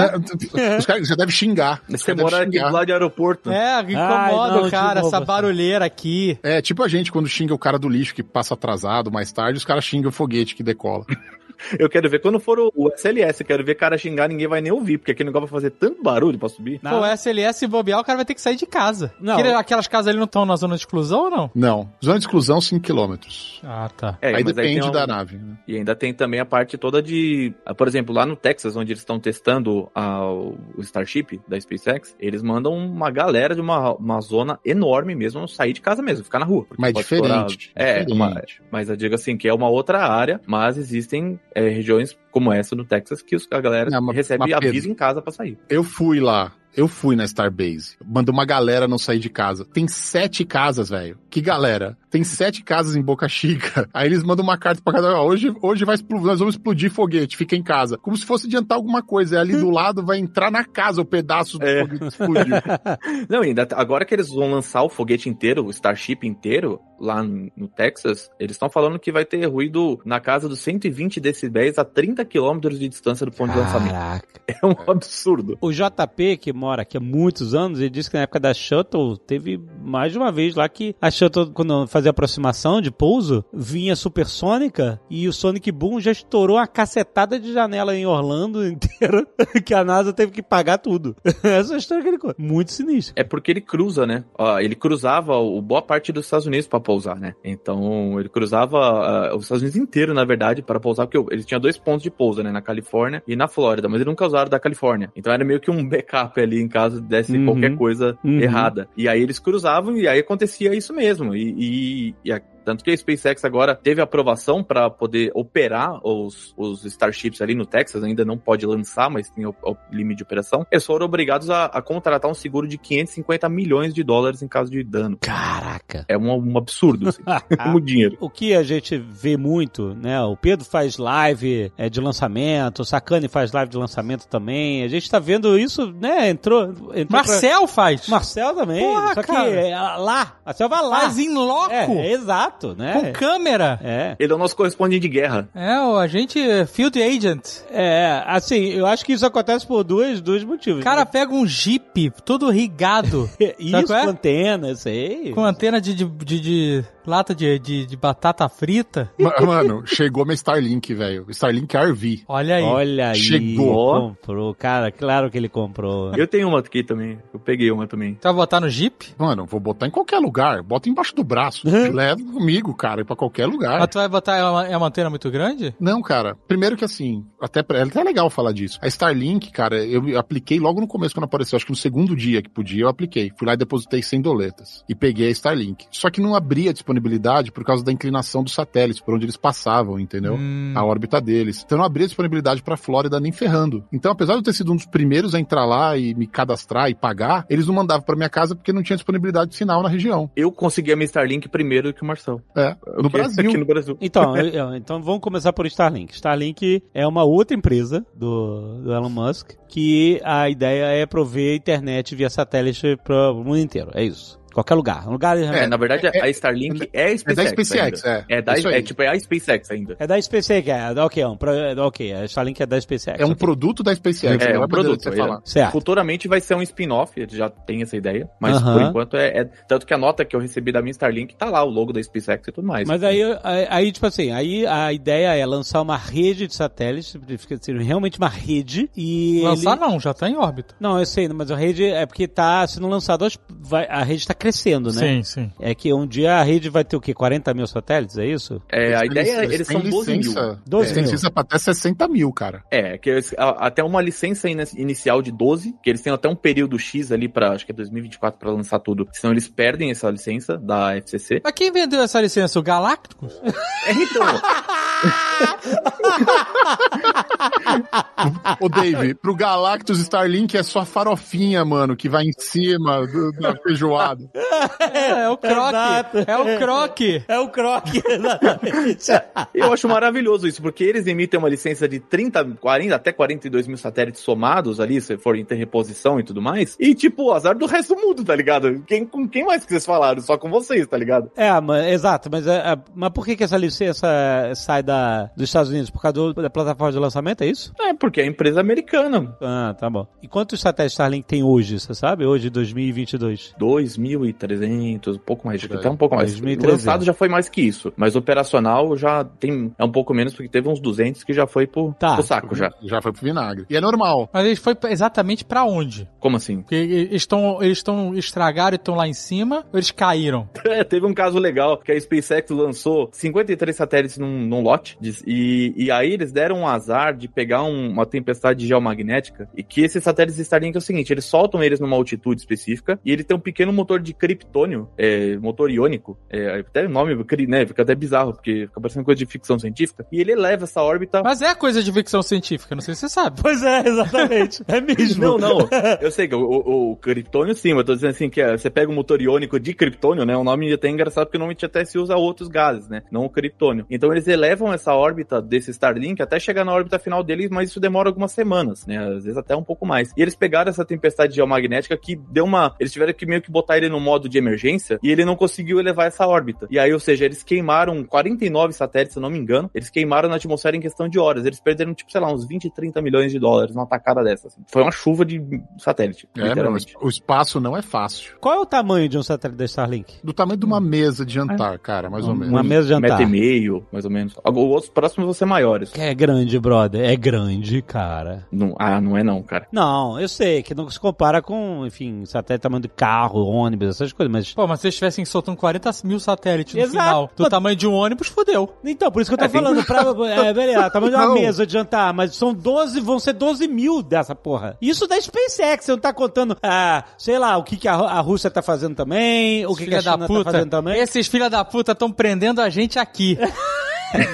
Né? Os caras já devem xingar. Você mora aqui do lado de aeroporto. É, Ai, incomoda não, o cara, novo, essa assim. barulheira aqui. É, tipo a gente quando xinga o cara do lixo que passa atrasado mais tarde, os caras xingam o foguete que decola. Eu quero ver quando for o, o SLS, eu quero ver cara xingar, ninguém vai nem ouvir, porque aquele negócio vai fazer tanto barulho pra subir. Não. O SLS bobear, o cara vai ter que sair de casa. Não. Aquele- aquelas casas ali não estão na zona de exclusão ou não? Não, zona de exclusão 5 km. Ah, tá. É, aí depende um- da nave. né? E ainda tem também a parte toda de. Por exemplo, lá no Texas, onde eles estão testando a- o Starship da SpaceX, eles mandam uma galera de uma, uma zona enorme mesmo sair de casa mesmo, ficar na rua. Mas diferente. estourar- É, diferente. uma- mas eu digo assim, que é uma outra área, mas existem é, regiões como essa no Texas que os- a galera Não, mas- recebe mas, aviso em casa pra sair. Eu fui lá. Eu fui na Starbase. Manda uma galera não sair de casa. Tem sete casas, velho. Que galera? Tem sete casas em Boca Chica. Aí eles mandam uma carta pra cada um. ó, Hoje, hoje vai explodir, nós vamos explodir foguete. Fica em casa. Como se fosse adiantar alguma coisa. É ali do lado, vai entrar na casa o pedaço do É. foguete que explodiu. Não, ainda agora que eles vão lançar o foguete inteiro, o Starship inteiro, lá no, no Texas, eles estão falando que vai ter ruído na casa dos 120 decibéis a 30 quilômetros de distância do ponto de lançamento. Caraca. É um absurdo. O JP, que mora aqui há muitos anos, ele disse que na época da Shuttle, teve mais de uma vez lá que a Shuttle, quando fazia aproximação de pouso, vinha supersônica e o Sonic Boom já estourou uma cacetada de janela em Orlando inteira, que a NASA teve que pagar tudo. Essa é a história que ele conta. Muito sinistro. É porque ele cruza, né? Ó, ele cruzava o boa parte dos Estados Unidos para pousar, né? Então ele cruzava ah, os Estados Unidos inteiro, na verdade, para pousar, porque ele tinha dois pontos de pouso, né? Na Califórnia e na Flórida, mas ele nunca usaram da Califórnia. Então era meio que um backup ali em caso desse Uhum. qualquer coisa Uhum. errada. E aí eles cruzavam e aí acontecia isso mesmo. E, e- e a- tanto que a SpaceX agora teve aprovação para poder operar os, os Starships ali no Texas, ainda não pode lançar, mas tem o, o limite de operação. Eles foram obrigados a, a contratar um seguro de 550 milhões de dólares em caso de dano. Caraca. É um, um absurdo, assim. é muito dinheiro. O que a gente vê muito, né? O Pedro faz live é, de lançamento, o Sacani faz live de lançamento também. A gente tá vendo isso, né? Entrou. entrou pra- Marcel faz. Marcel também. Porra, só que cara. é, lá. Marcel vai lá. Faz em loco. É, é exato, né? Com câmera. É. Ele é o nosso correspondente de guerra. É, o agente Field Agent. É, assim, eu acho que isso acontece por dois, dois motivos. O cara pega um jeep todo rigado, isso, é? com antena, sei. com antena de, de, de- de lata de, de, de batata frita. Ma- Mano, chegou minha Starlink, velho. Starlink RV. Olha aí. Olha aí. Chegou. Comprou, cara, claro que ele comprou. Eu tenho uma aqui também. Eu peguei uma também. Vai botar no jeep? Mano, vou botar em qualquer lugar. Bota embaixo do braço. Leva comigo, cara, pra qualquer lugar. Mas tu vai botar é uma, é uma antena muito grande? Não, cara. Primeiro que assim, até é até legal falar disso. A Starlink, cara, eu apliquei logo no começo quando apareceu, acho que no segundo dia que podia, eu apliquei. Fui lá e depositei 100 doletas e peguei a Starlink. Só que não abria disponibilidade por causa da inclinação dos satélites, por onde eles passavam, entendeu? Hum. A órbita deles. Então não abria disponibilidade pra Flórida nem ferrando. Então, apesar de eu ter sido um dos primeiros a entrar lá e me cadastrar e pagar, eles não mandavam pra minha casa porque não tinha disponibilidade de sinal na região. Eu consegui a minha Starlink primeiro do que o Marcel. É, no Aqui- Brasil. Aqui no Brasil. Então, então vamos começar por Starlink. Starlink é uma outra empresa do, do Elon Musk que a ideia é prover internet via satélite para o mundo inteiro. É isso. Qualquer lugar. Um lugar É, na verdade, é- a Starlink é, a É SpaceX. da SpaceX, ainda. é. É, da, aí. é tipo, é a SpaceX ainda. É da SpaceX, é. Ok, é um, é, ok, a Starlink é da SpaceX. É um ok. produto da SpaceX. É, não um produto, você é. falar. Certo. Futuramente vai ser um spin-off, já tem essa ideia. Mas Aham. por enquanto é, é- Tanto que a nota que eu recebi da minha Starlink tá lá, o logo da SpaceX e tudo mais. Mas aí, aí, tipo assim, aí a ideia é lançar uma rede de satélites, realmente uma rede, e... Lançar ele- não, já tá em órbita. Não, eu sei, mas a rede é porque tá sendo lançado, a rede tá crescendo, né? Sim, sim. É que um dia a rede vai ter o quê? 40 mil satélites, é isso? É, a têm ideia, lic- eles têm são 12 mil. licença, 12 eles têm mil. licença pra até 60 mil, cara. É, que eles- a- até uma licença inicial de 12, que eles têm até um período X ali pra, acho que é 2024 pra lançar tudo. Senão eles perdem essa licença da FCC. Mas quem vendeu essa licença? O Galácticos? É, então, Ô, Dave, pro Galactus Starlink é só farofinha, mano, que vai em cima do- da feijoada. É, é o Croc. Exato. É o Croc. É o Croc, exatamente. eu acho maravilhoso isso, porque eles emitem uma licença de 30, 40, até 42 mil satélites somados ali, se for em ter reposição e tudo mais. E, tipo, azar do resto do mundo, tá ligado? Quem, com quem mais que vocês falaram? Só com vocês, tá ligado? É, mas, exato, mas, é, é, mas por que, que essa licença sai da, dos Estados Unidos? Por causa do- da plataforma de lançamento, é isso? É, porque é empresa americana. Ah, tá bom. E quantos satélites Starlink tem hoje, você sabe? Hoje, 2022? 2.300, um pouco mais, acho que Por até um pouco mais. 2.300. Lançado já foi mais que isso, mas operacional já tem, é um pouco menos, porque teve uns 200 que já foi pro, Tá. pro saco já. Já foi pro vinagre. E é normal. Mas ele foi exatamente pra onde? Como assim? Porque eles estão eles estão estragaram e estão lá em cima, ou eles caíram? É, teve um caso legal que a SpaceX lançou 53 satélites num, num lote e, e aí eles deram um azar de pegar um- uma tempestade geomagnética e que esses satélites Starlink é o seguinte, eles soltam eles numa altitude específica e ele tem um pequeno motor de criptônio, é, motor iônico, é, até o nome né, fica até bizarro porque fica parecendo coisa de ficção científica e ele eleva essa órbita Mas é coisa de ficção científica, não sei se você sabe. Pois é, exatamente. É mesmo. Não, não. Eu sei que o, o, o criptônio sim, mas eu tô dizendo assim que é, você pega o motor iônico de criptônio, né? O nome até é engraçado porque normalmente até se usa outros gases, né? Não o criptônio. Então eles elevam essa órbita desse Starlink até chegar na órbita final deles, mas isso demora algumas semanas, né? Às vezes até um pouco mais. E eles pegaram essa tempestade geomagnética que deu uma. Eles tiveram que meio que botar ele no modo de emergência e ele não conseguiu elevar essa órbita. E aí, ou seja, eles queimaram 49 satélites, se eu não me engano. Eles queimaram na atmosfera em questão de horas. Eles perderam, tipo, sei lá, uns 20, 30 milhões de dólares numa tacada dessa. assim. Foi uma chuva de satélite, É, mano, literalmente. o espaço não é fácil. Qual é o tamanho de um satélite da Starlink? Do tamanho de uma mesa de jantar, cara, mais ou menos. Uma mesa de Um metro jantar. e meio, mais ou menos. Os outros próximos vão ser maiores. É grande, brother. É grande, cara. Não, ah, não é não, cara. Não, eu sei que não se compara com, enfim, satélite tamanho de carro, ônibus, essas coisas, mas. Pô, mas se eles estivessem soltando 40 mil satélites no Exato. final, do Mas- tamanho de um ônibus, fodeu. Então, por isso que eu tô É, tem- falando, pra, é, beleza, tamanho de uma Não. mesa de jantar, mas são 12, vão ser 12 mil dessa porra. Isso da SpaceX, você não tá contando, ah, sei lá, o que, que a, a Rússia tá fazendo também, o que, que a China da tá fazendo também. Esses filha da puta estão prendendo a gente aqui.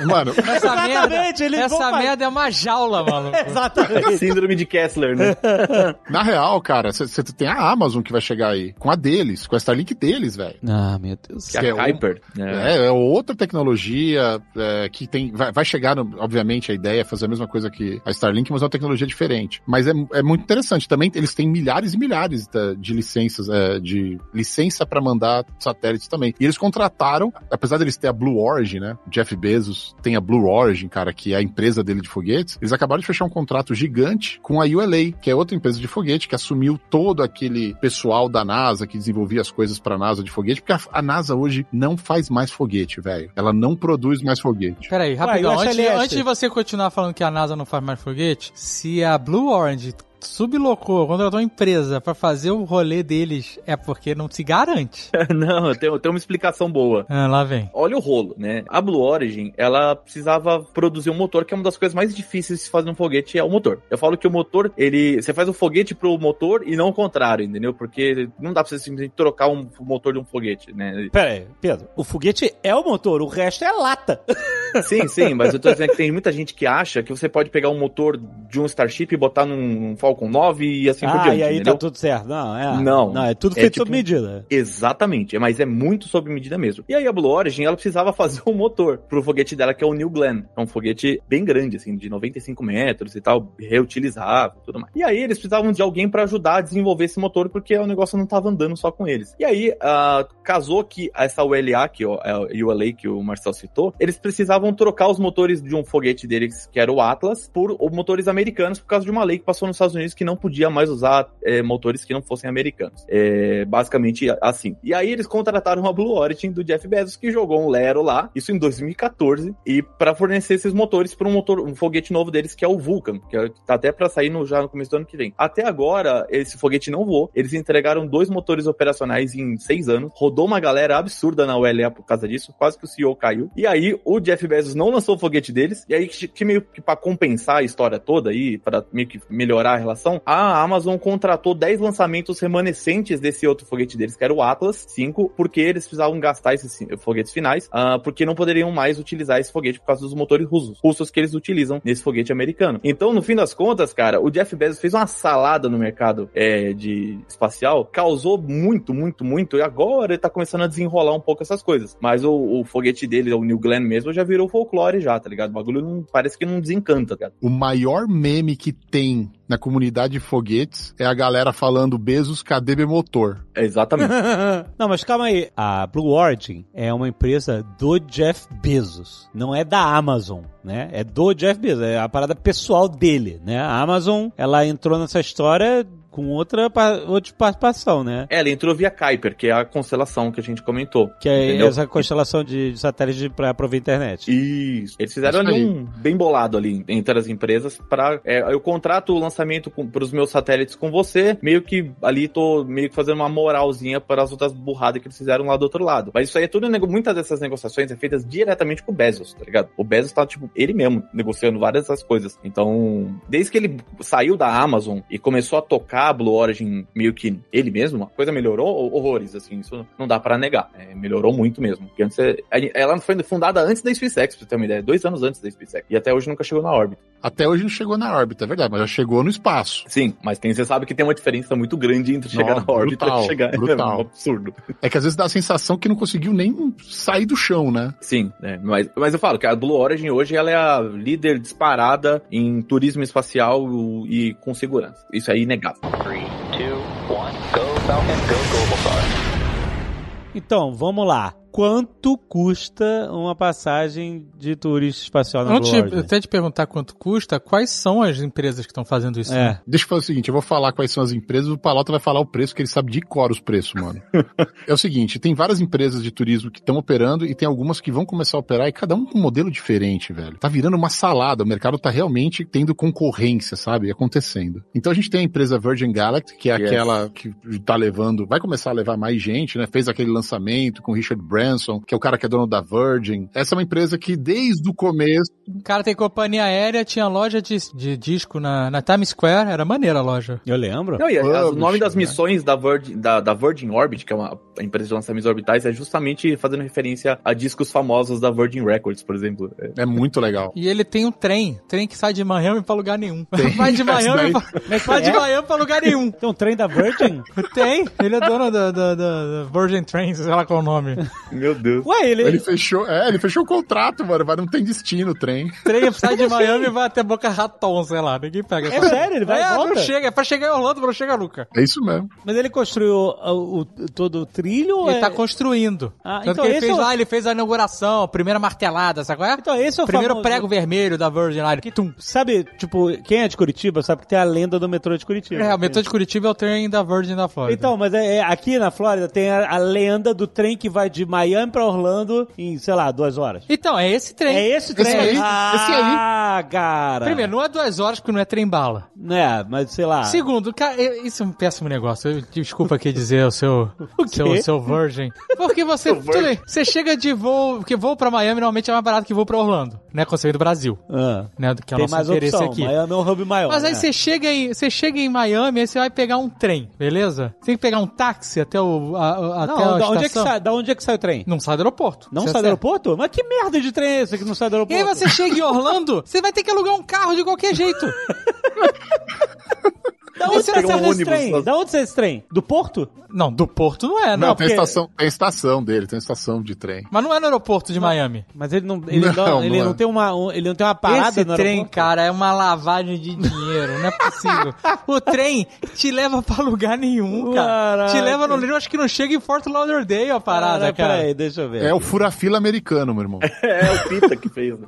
Mano, Essa Exatamente, merda, eles vão essa merda é uma jaula, maluco. Exatamente. Síndrome de Kessler, né? na real, cara, você tem a Amazon que vai chegar aí. Com a deles, com a Starlink deles, velho. Ah, meu Deus. Que é é a um- Kuiper. né? É, é outra tecnologia é, que tem. Vai, vai chegar, no- obviamente, a ideia é fazer a mesma coisa que a Starlink, mas é uma tecnologia diferente. Mas é, é muito interessante. Também eles têm milhares e milhares da- de licenças, é, de licença para mandar satélites também. E eles contrataram, apesar deles ter a Blue Origin, né? Jeff Bezos tem a Blue Origin, cara, que é a empresa dele de foguetes. Eles acabaram de fechar um contrato gigante com a ULA, que é outra empresa de foguete, que assumiu todo aquele pessoal da NASA que desenvolvia as coisas pra NASA de foguete, porque a, a NASA hoje não faz mais foguete, velho. Ela não produz mais foguete. Peraí, rapidão. Ué, antes, antes de você continuar falando que a NASA não faz mais foguete, se a Blue Orange sublocou, contratou uma empresa pra fazer o rolê deles, é porque não se garante. Não, eu tenho, eu tenho uma explicação boa. Ah, lá vem. Olha o rolo, né? A Blue Origin, ela precisava produzir um motor, que é uma das coisas mais difíceis de se fazer no foguete, é o motor. Eu falo que o motor, ele. Você faz o foguete pro motor e não o contrário, entendeu? Porque não dá pra você simplesmente trocar um motor de um foguete, né? Pera aí, Pedro, o foguete é o motor, o resto é lata. Sim, sim, mas eu tô dizendo que tem muita gente que acha que você pode pegar um motor de um Starship e botar num Falcon 9 e assim por ah, diante, e aí entendeu? tá tudo certo. Não, é. Não. Não, é tudo É feito tipo- sob medida. Exatamente, mas é muito sob medida mesmo. E aí a Blue Origin, ela precisava fazer um motor pro foguete dela, que é o New Glenn. É um foguete bem grande, assim, de 95 metros e tal, reutilizável e tudo mais. E aí eles precisavam de alguém pra ajudar a desenvolver esse motor, porque o negócio não tava andando só com eles. E aí, ah, casou que essa ULA, que ó, é a ULA que o Marcel citou, eles precisavam trocar os motores de um foguete deles, que era o Atlas, por motores americanos, por causa de uma lei que passou nos Estados Unidos que não podia mais usar é, motores que não fossem americanos. É, basicamente assim. E aí eles contrataram uma Blue Origin do Jeff Bezos, que jogou um Lero lá, isso em 2014, e para fornecer esses motores para um motor, um foguete novo deles, que é o Vulcan, que é- tá até para sair no, já no começo do ano que vem. Até agora, esse foguete não voou. Eles entregaram dois motores operacionais em seis anos. Rodou uma galera absurda na ULA por causa disso. Quase que o CEO caiu. E aí, o Jeff Bezos não lançou o foguete deles. E aí, que, que meio que pra compensar a história toda aí, para meio que melhorar a relação, a Amazon contratou 10 lançamentos remanescentes desse outro foguete deles, que era o Atlas 5, porque eles precisavam gastar esses foguetes finais, ah, porque não poderiam mais utilizar esse foguete por causa dos motores russos, russos que eles utilizam nesse foguete americano. Então, no fim das contas, cara, o Jeff Bezos fez uma salada no mercado é, de espacial, causou muito, muito, muito, e agora ele tá começando a desenrolar um pouco essas coisas. Mas o, o foguete dele, o New Glenn mesmo, já virou folclore já, tá ligado? O bagulho não, parece que não desencanta, tá ligado? O maior meme que tem na comunidade de foguetes é a galera falando Bezos, cadê meu motor? É exatamente. Não, mas calma aí. A Blue Origin é uma empresa do Jeff Bezos. Não é da Amazon, né? É do Jeff Bezos. É a parada pessoal dele, né? A Amazon, ela entrou nessa história com outra, outra participação, né? É, Ela entrou via Kuiper, que é a constelação que a gente comentou. Que é Entendeu? essa constelação de, de satélites pra prover internet. Isso. Eles fizeram Isso ali um bem bolado ali entre as empresas para eu contrato o lançamento para os meus satélites com você, meio que ali tô meio que fazendo uma moralzinha para as outras burradas que eles fizeram lá do outro lado. Mas isso aí é tudo muitas dessas negociações é feitas diretamente com o Bezos, tá ligado? O Bezos tá tipo ele mesmo negociando várias dessas coisas. Então, desde que ele saiu da Amazon e começou a tocar a Blue Origin meio que ele mesmo, a coisa melhorou horrores, assim, isso não dá para negar. É, melhorou muito mesmo. Porque antes, ela foi fundada antes da SpaceX, pra você ter uma ideia, dois anos antes da SpaceX. E até hoje nunca chegou na órbita. Até hoje não chegou na órbita, é verdade, mas já chegou no espaço. Sim, mas tem, você sabe que tem uma diferença muito grande entre chegar Nossa, na órbita brutal, e chegar. brutal. É um absurdo. É que às vezes dá a sensação que não conseguiu nem sair do chão, né? Sim, é, mas, mas eu falo que a Blue Origin hoje ela é a líder disparada em turismo espacial e com segurança. Isso é inegável. Three, two, one, go Falcon, go Globalstar. Então, vamos lá. Quanto custa uma passagem de turista espacial na Antes Blue até te perguntar quanto custa, quais são as empresas que estão fazendo isso? É. Deixa eu fazer o seguinte, eu vou falar quais são as empresas, o Palota vai falar o preço, que ele sabe de cor os preços, mano. é o seguinte, tem várias empresas de turismo que estão operando e tem algumas que vão começar a operar e cada um com um modelo diferente, velho. Tá virando uma salada, o mercado tá realmente tendo concorrência, sabe? Acontecendo. Então a gente tem a empresa Virgin Galactic, que é Yes. aquela que tá levando, vai começar a levar mais gente, né? Fez aquele lançamento com Richard Branson, que é o cara que é dono da Virgin. Essa é uma empresa que desde o começo O cara tem companhia aérea, tinha loja de, de disco na, na Times Square, era maneira a loja. Eu lembro. Não, e o nome das né? missões da Virgin, da, da Virgin Orbit, que é uma empresa de lançamentos orbitais, é justamente fazendo referência a discos famosos da Virgin Records, por exemplo. É, muito legal. E ele tem um trem, trem que sai de Miami pra lugar nenhum. Tem. Vai de Miami pra, vai de é? Miami pra lugar nenhum. Tem um trem da Virgin? Tem, ele é dono da, da, da- da Virgin Trains, sei lá qual é o nome. Meu Deus. Ué, ele... Ele fechou, é, ele fechou o contrato, mano, mas não tem destino o trem. Trem sai de Miami e vai até Boca Raton, sei lá, ninguém pega É essa- sério? Ele vai é, não chega, é pra chegar em Orlando, mas não chega nunca. É isso mesmo. Mas ele construiu o, o- todo o trilho ou Ele é... tá construindo. Ah, Tanto então que ele esse fez é o- lá, ele fez a inauguração, a primeira martelada, sabe qual é? Então esse é o Primeiro famoso- prego vermelho da Virgin ele- Que tu sabe, tipo, quem é de Curitiba sabe que tem a lenda do metrô de Curitiba. É, o metrô de Curitiba é o trem da Virgin da Flórida. Então, mas é, é- aqui na Flórida tem a, a lenda do trem que vai de Miami pra Orlando em, sei lá, duas horas. Então, é esse trem. É esse trem? aí, ah, esse aí. cara. Primeiro, não é duas hores porque não é trem bala. É, mas sei lá. Segundo, cara, isso é um péssimo negócio. Eu- desculpa aqui dizer o seu, O quê? seu, seu Virgin. Porque você, tudo bem, você chega de voo, porque voo pra Miami normalmente é mais barato que voo pra Orlando, né? Vem do Brasil, Ah, né? Do que é o tem nosso mais interesse opção. aqui. Miami é um hub maior. Mas aí né? você chega em, você chega em Miami, aí você vai pegar um trem, beleza? Você tem que pegar um táxi até o a, a- até Não, a da onde, é que estação. sai, da onde é que sai o trem? Não sai do aeroporto. Não sai do acerta. aeroporto? Mas que merda de trem é esse que não sai do E aeroporto? aí você chega em Orlando, você vai ter que alugar um carro de qualquer jeito. Da onde você um ônibus, trem? Da onde saiu esse trem? Do Porto? Não, do Porto não é, Não, não. tem, porque- estação, tem estação dele, tem estação de trem. Mas não é no aeroporto de Miami. Mas ele não, ele não, Não, ele não não é. tem uma, um- ele não tem uma parada Esse no trem, aeroporto? cara, é uma lavagem de dinheiro, não é possível. o trem te leva pra lugar nenhum, cara. Caraca. Te leva no eu acho que não chega em Fort Lauderdale a parada, Cara, cara. Peraí, deixa eu ver. É o furafila americano, meu irmão. É o Pita que fez. né?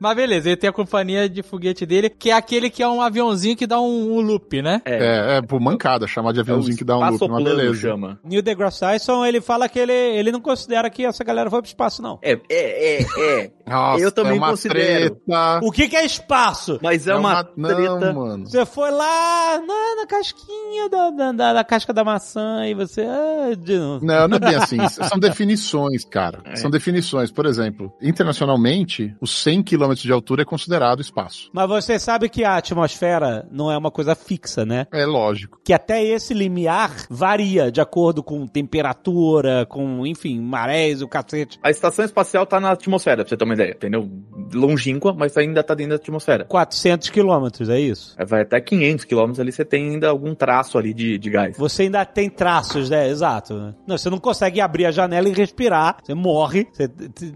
Mas beleza, ele tem a companhia de foguete dele, que é aquele que é um aviãozinho que dá um, um loop, né? É, é, por mancada, chamar de aviãozinho que dá um loop, uma beleza. chama. Neil deGrasse Tyson, ele fala que ele, ele não considera que essa galera foi pro espaço, não. É, é, é, é. Nossa, Eu também é uma considero. treta. O que que é espaço? Mas é, uma, treta. Não, mano. Você foi lá na, na casquinha da, da, da- da casca da maçã e você... Ah, de. Não, não é bem assim. São definições, cara. É. São definições. Por exemplo, internacionalmente, os 100 km de altura é considerado espaço. Mas você sabe que a atmosfera não é uma coisa fixa, né? É lógico. Que até esse limiar varia de acordo com temperatura, com, enfim, marés, o cacete. A estação espacial tá na atmosfera, pra você ter uma ideia, entendeu? Longínqua, mas ainda tá dentro da atmosfera. 400 quilômetros, é isso? Vai até 500 quilômetros ali, você tem ainda algum traço ali de, de gás. Você ainda tem traços, né? Exato. né? Não, você não consegue abrir a janela e respirar. Você morre. Você-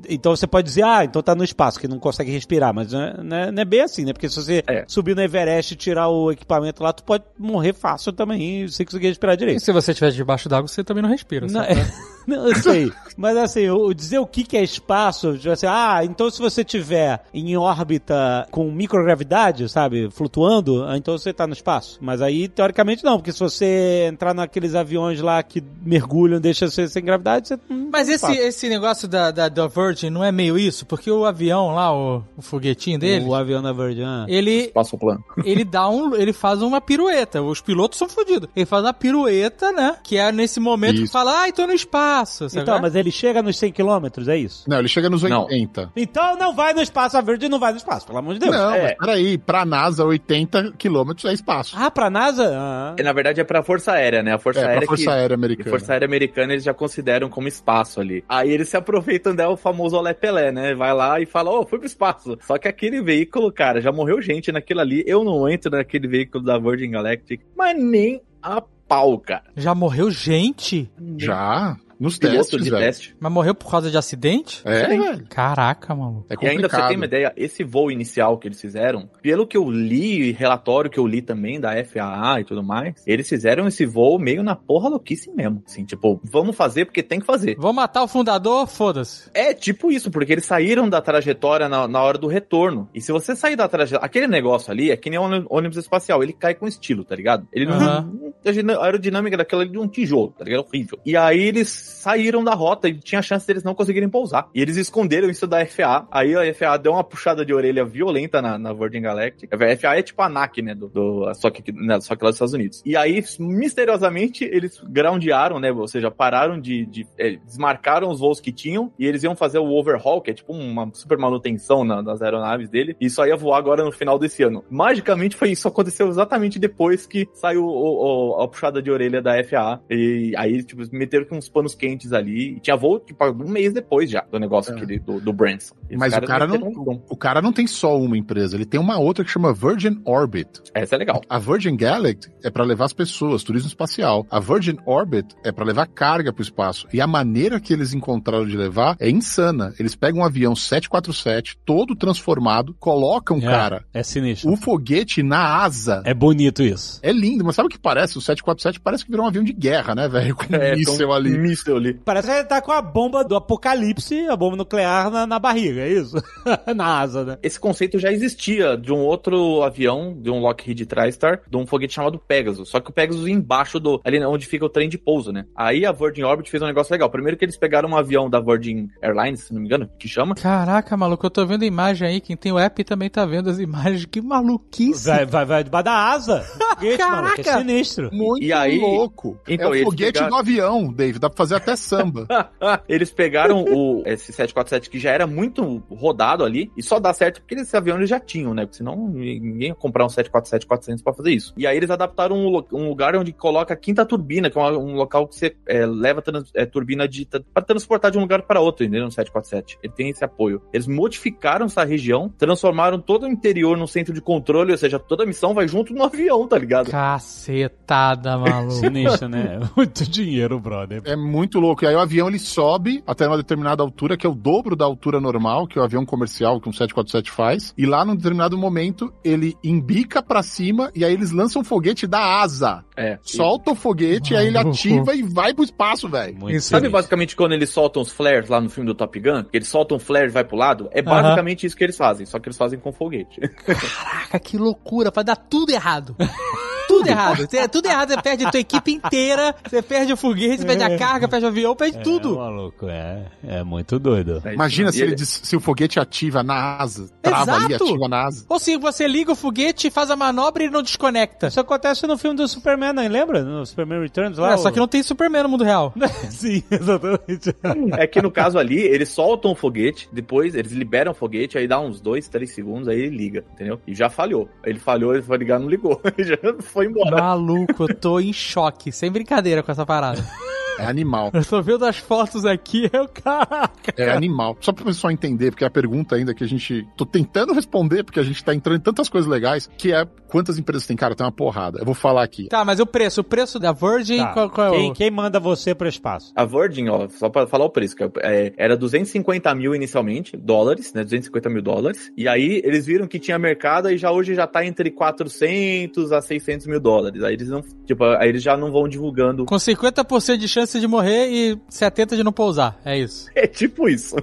então você pode dizer, ah, então tá no espaço, que não consegue respirar. Mas não é, não é- não é bem assim, né? Porque se você É. subir no Everest e tirar o equipamento lá, tu pode morrer fácil também sem conseguir respirar E direito. se você estiver debaixo d'água, você também não respira. Não, sabe? é- não, eu sei. Mas assim, o, o dizer o que, que é espaço, tipo assim, ah, então se você tiver em órbita com microgravidade, sabe, flutuando, ah, então você tá no espaço. Mas aí, teoricamente, não, porque se você entrar naqueles aviões lá que mergulham, deixa você sem gravidade, você. não Mas esse, espaço. esse negócio da, da, da Virgin não é meio isso? Porque o avião lá, o, o foguetinho dele, O avião da Virgin. ah. ele, Passoplano. ele dá um. Ele faz uma pirueta. Os pilotos são fodidos. Ele faz uma pirueta, né? Que é nesse momento que Isso. fala, ai, tô no espaço. sabe? Então, mas ele chega nos 100 km, é isso? Não, ele chega nos Não. 80. Então não vai no espaço, a Virgin não vai no espaço, pelo amor de Deus. Não, É. mas peraí, pra NASA, 80 quilômetros é espaço. Ah, pra NASA? Ah. Na verdade é pra Força Aérea, né? A Força é, Aérea pra Força que... Aérea E Americana. Força Aérea Americana eles já consideram como espaço ali. Aí eles se aproveitam dela, o famoso Olé Pelé, né? Vai lá e fala, ô, fui pro espaço. Só que aquele veículo, cara, já morreu gente naquilo ali. Eu não entro naquele veículo da Virgin Galactic, mas nem a pau, cara. Já morreu gente? Já, nos Piloto testes, de velho. teste. Mas morreu por causa de acidente? É, Sim. velho. Caraca, maluco. É E ainda pra você complicado. ter uma ideia, esse voo inicial que eles fizeram, pelo que eu li, e relatório que eu li também da FAA e tudo mais, eles fizeram esse voo meio na porra louquice mesmo. Assim, tipo, vamos fazer porque tem que fazer. Vou matar o fundador? Foda-se. É tipo isso, porque eles saíram da trajetória na, na hora do retorno. E se você sair da trajetória. Aquele negócio ali é que nem ônibus ônibus espacial, ele cai com estilo, tá ligado? Ele não. A aerodinâmica daquela ali de um tijolo, tá ligado? Horrível. E aí eles saíram da rota e tinha chance deles não conseguirem pousar. E eles esconderam isso da FAA. Aí a FAA deu uma puxada de orelha violenta na, na Virgin Galactic. A FAA é tipo a ANAC, né? Do, do- só, que, né, só que lá dos Estados Unidos. E aí, misteriosamente, eles groundearam, né? Ou seja, pararam de. de é, desmarcaram os voos que tinham e eles iam fazer o overhaul, que é tipo uma super manutenção na- nas aeronaves dele. E só ia voar agora no final desse ano. Magicamente foi isso. Aconteceu exatamente depois que saiu o- o- a puxada de orelha da FAA. E aí, tipo, meteram com uns panos quentes ali. E tinha voo, tipo, um mês depois já do negócio É. aquele, do, do Branson. E os Mas o caras cara, não, um- o cara não tem só uma empresa, ele tem uma outra que chama Virgin Orbit. Essa é legal. A Virgin Galactic é para levar as pessoas, turismo espacial. A Virgin Orbit é para levar carga para o espaço. E a maneira que eles encontraram de levar é insana. Eles pegam um avião 747, todo transformado, colocam, É, cara, É sinistro. o foguete na asa. É bonito isso. É lindo, mas sabe o que parece? O 747 parece que virou um avião de guerra, né, velho? Com um É, míssel então, ali. Míssel ali. Parece que ele tá com a bomba do apocalipse, a bomba nuclear na, na barriga, é isso? na asa, né? Esse conceito já existia de um outro avião, de um Lockheed TriStar, de um foguete chamado Pegasus. Só que o Pegasus embaixo do. ali onde fica o trem de pouso, né? Aí a Virgin Orbit fez um negócio legal. Primeiro que eles pegaram um avião da Virgin Airlines, se não me engano, que chama. Caraca, maluco, eu tô vendo a imagem aí. Quem tem o app também tá vendo as imagens. Que maluquice. Vai, vai, vai debaixo da asa. Foguete, Caraca! maluco, é sinistro. Muito E aí- louco. Então, é o eles foguete pegaram- do avião, Dave. Dá pra fazer até samba. eles pegaram o esse 747 que já era muito rodado ali e só dá certo porque esse avião eles já tinham, né? Porque senão ninguém ia comprar um 747-400 pra fazer isso. E aí eles adaptaram um, um lugar onde coloca a quinta turbina, que é um local que você é, leva trans- é, turbina de para transportar de um lugar para outro, entendeu? No 747. Ele tem esse apoio. Eles modificaram essa região, transformaram todo o interior num centro de controle, ou seja, toda a missão vai junto no avião, tá ligado? Cacetada, maluco. Sinistro, né? Muito dinheiro, brother. É muito louco. E aí o avião ele sobe até uma determinada altura, que é o dobro da altura normal, que o avião comercial que um 747 faz. E lá num determinado momento ele embica pra cima e aí eles lançam um foguete da asa. É. Solta o foguete, aí ele ativa e vai pro espaço, velho. Muito Sabe basicamente quando eles soltam os flares lá no filme do Top Gun? Que eles soltam um flare e vai pro lado? É basicamente isso que eles fazem, só que eles fazem com foguete. Caraca, que loucura. Vai dar tudo errado. Tudo errado. É, tudo errado. Você perde a tua equipe inteira. Você perde o foguete, você perde a carga, perde o avião, perde É, tudo. maluco, é. É muito doido. Imagina se, ele diz- se o foguete ativa na asa, trava ali, Exato. ativa na asa. Ou se você liga o foguete, faz a manobra e ele não desconecta. Isso acontece no filme do Superman, não lembra? No Superman Returns lá. É, só que não tem Superman no mundo real. Sim, exatamente. É que no caso ali, eles soltam o foguete, depois eles liberam o foguete, aí dá uns 2, 3 segundos, aí ele liga, entendeu? E já falhou. Ele falhou, ele foi ligar, não ligou. já foi embora. Maluco, eu tô em choque. Sem brincadeira com essa parada. É animal. Eu tô vendo as fotos aqui, eu, caraca. É animal. Só pra pessoal entender, porque é a pergunta ainda que a gente. tô tentando responder, porque a gente tá entrando em tantas coisas legais, que é quantas empresas tem? Cara, tem uma porrada. Eu vou falar aqui. Tá, mas o preço? O preço da Virgin, Tá. qual, qual é quem, o... quem manda você pro espaço? A Virgin, ó, só pra falar o preço, que é, era 250 mil inicialmente, dólares, né? 250 mil dólares. E aí eles viram que tinha mercado e já hoje já tá entre 400 a 600 mil dólares. Aí eles não, tipo, aí eles já não vão divulgando. Com 50% de chance de morrer e 70% de não pousar. É isso. É tipo isso.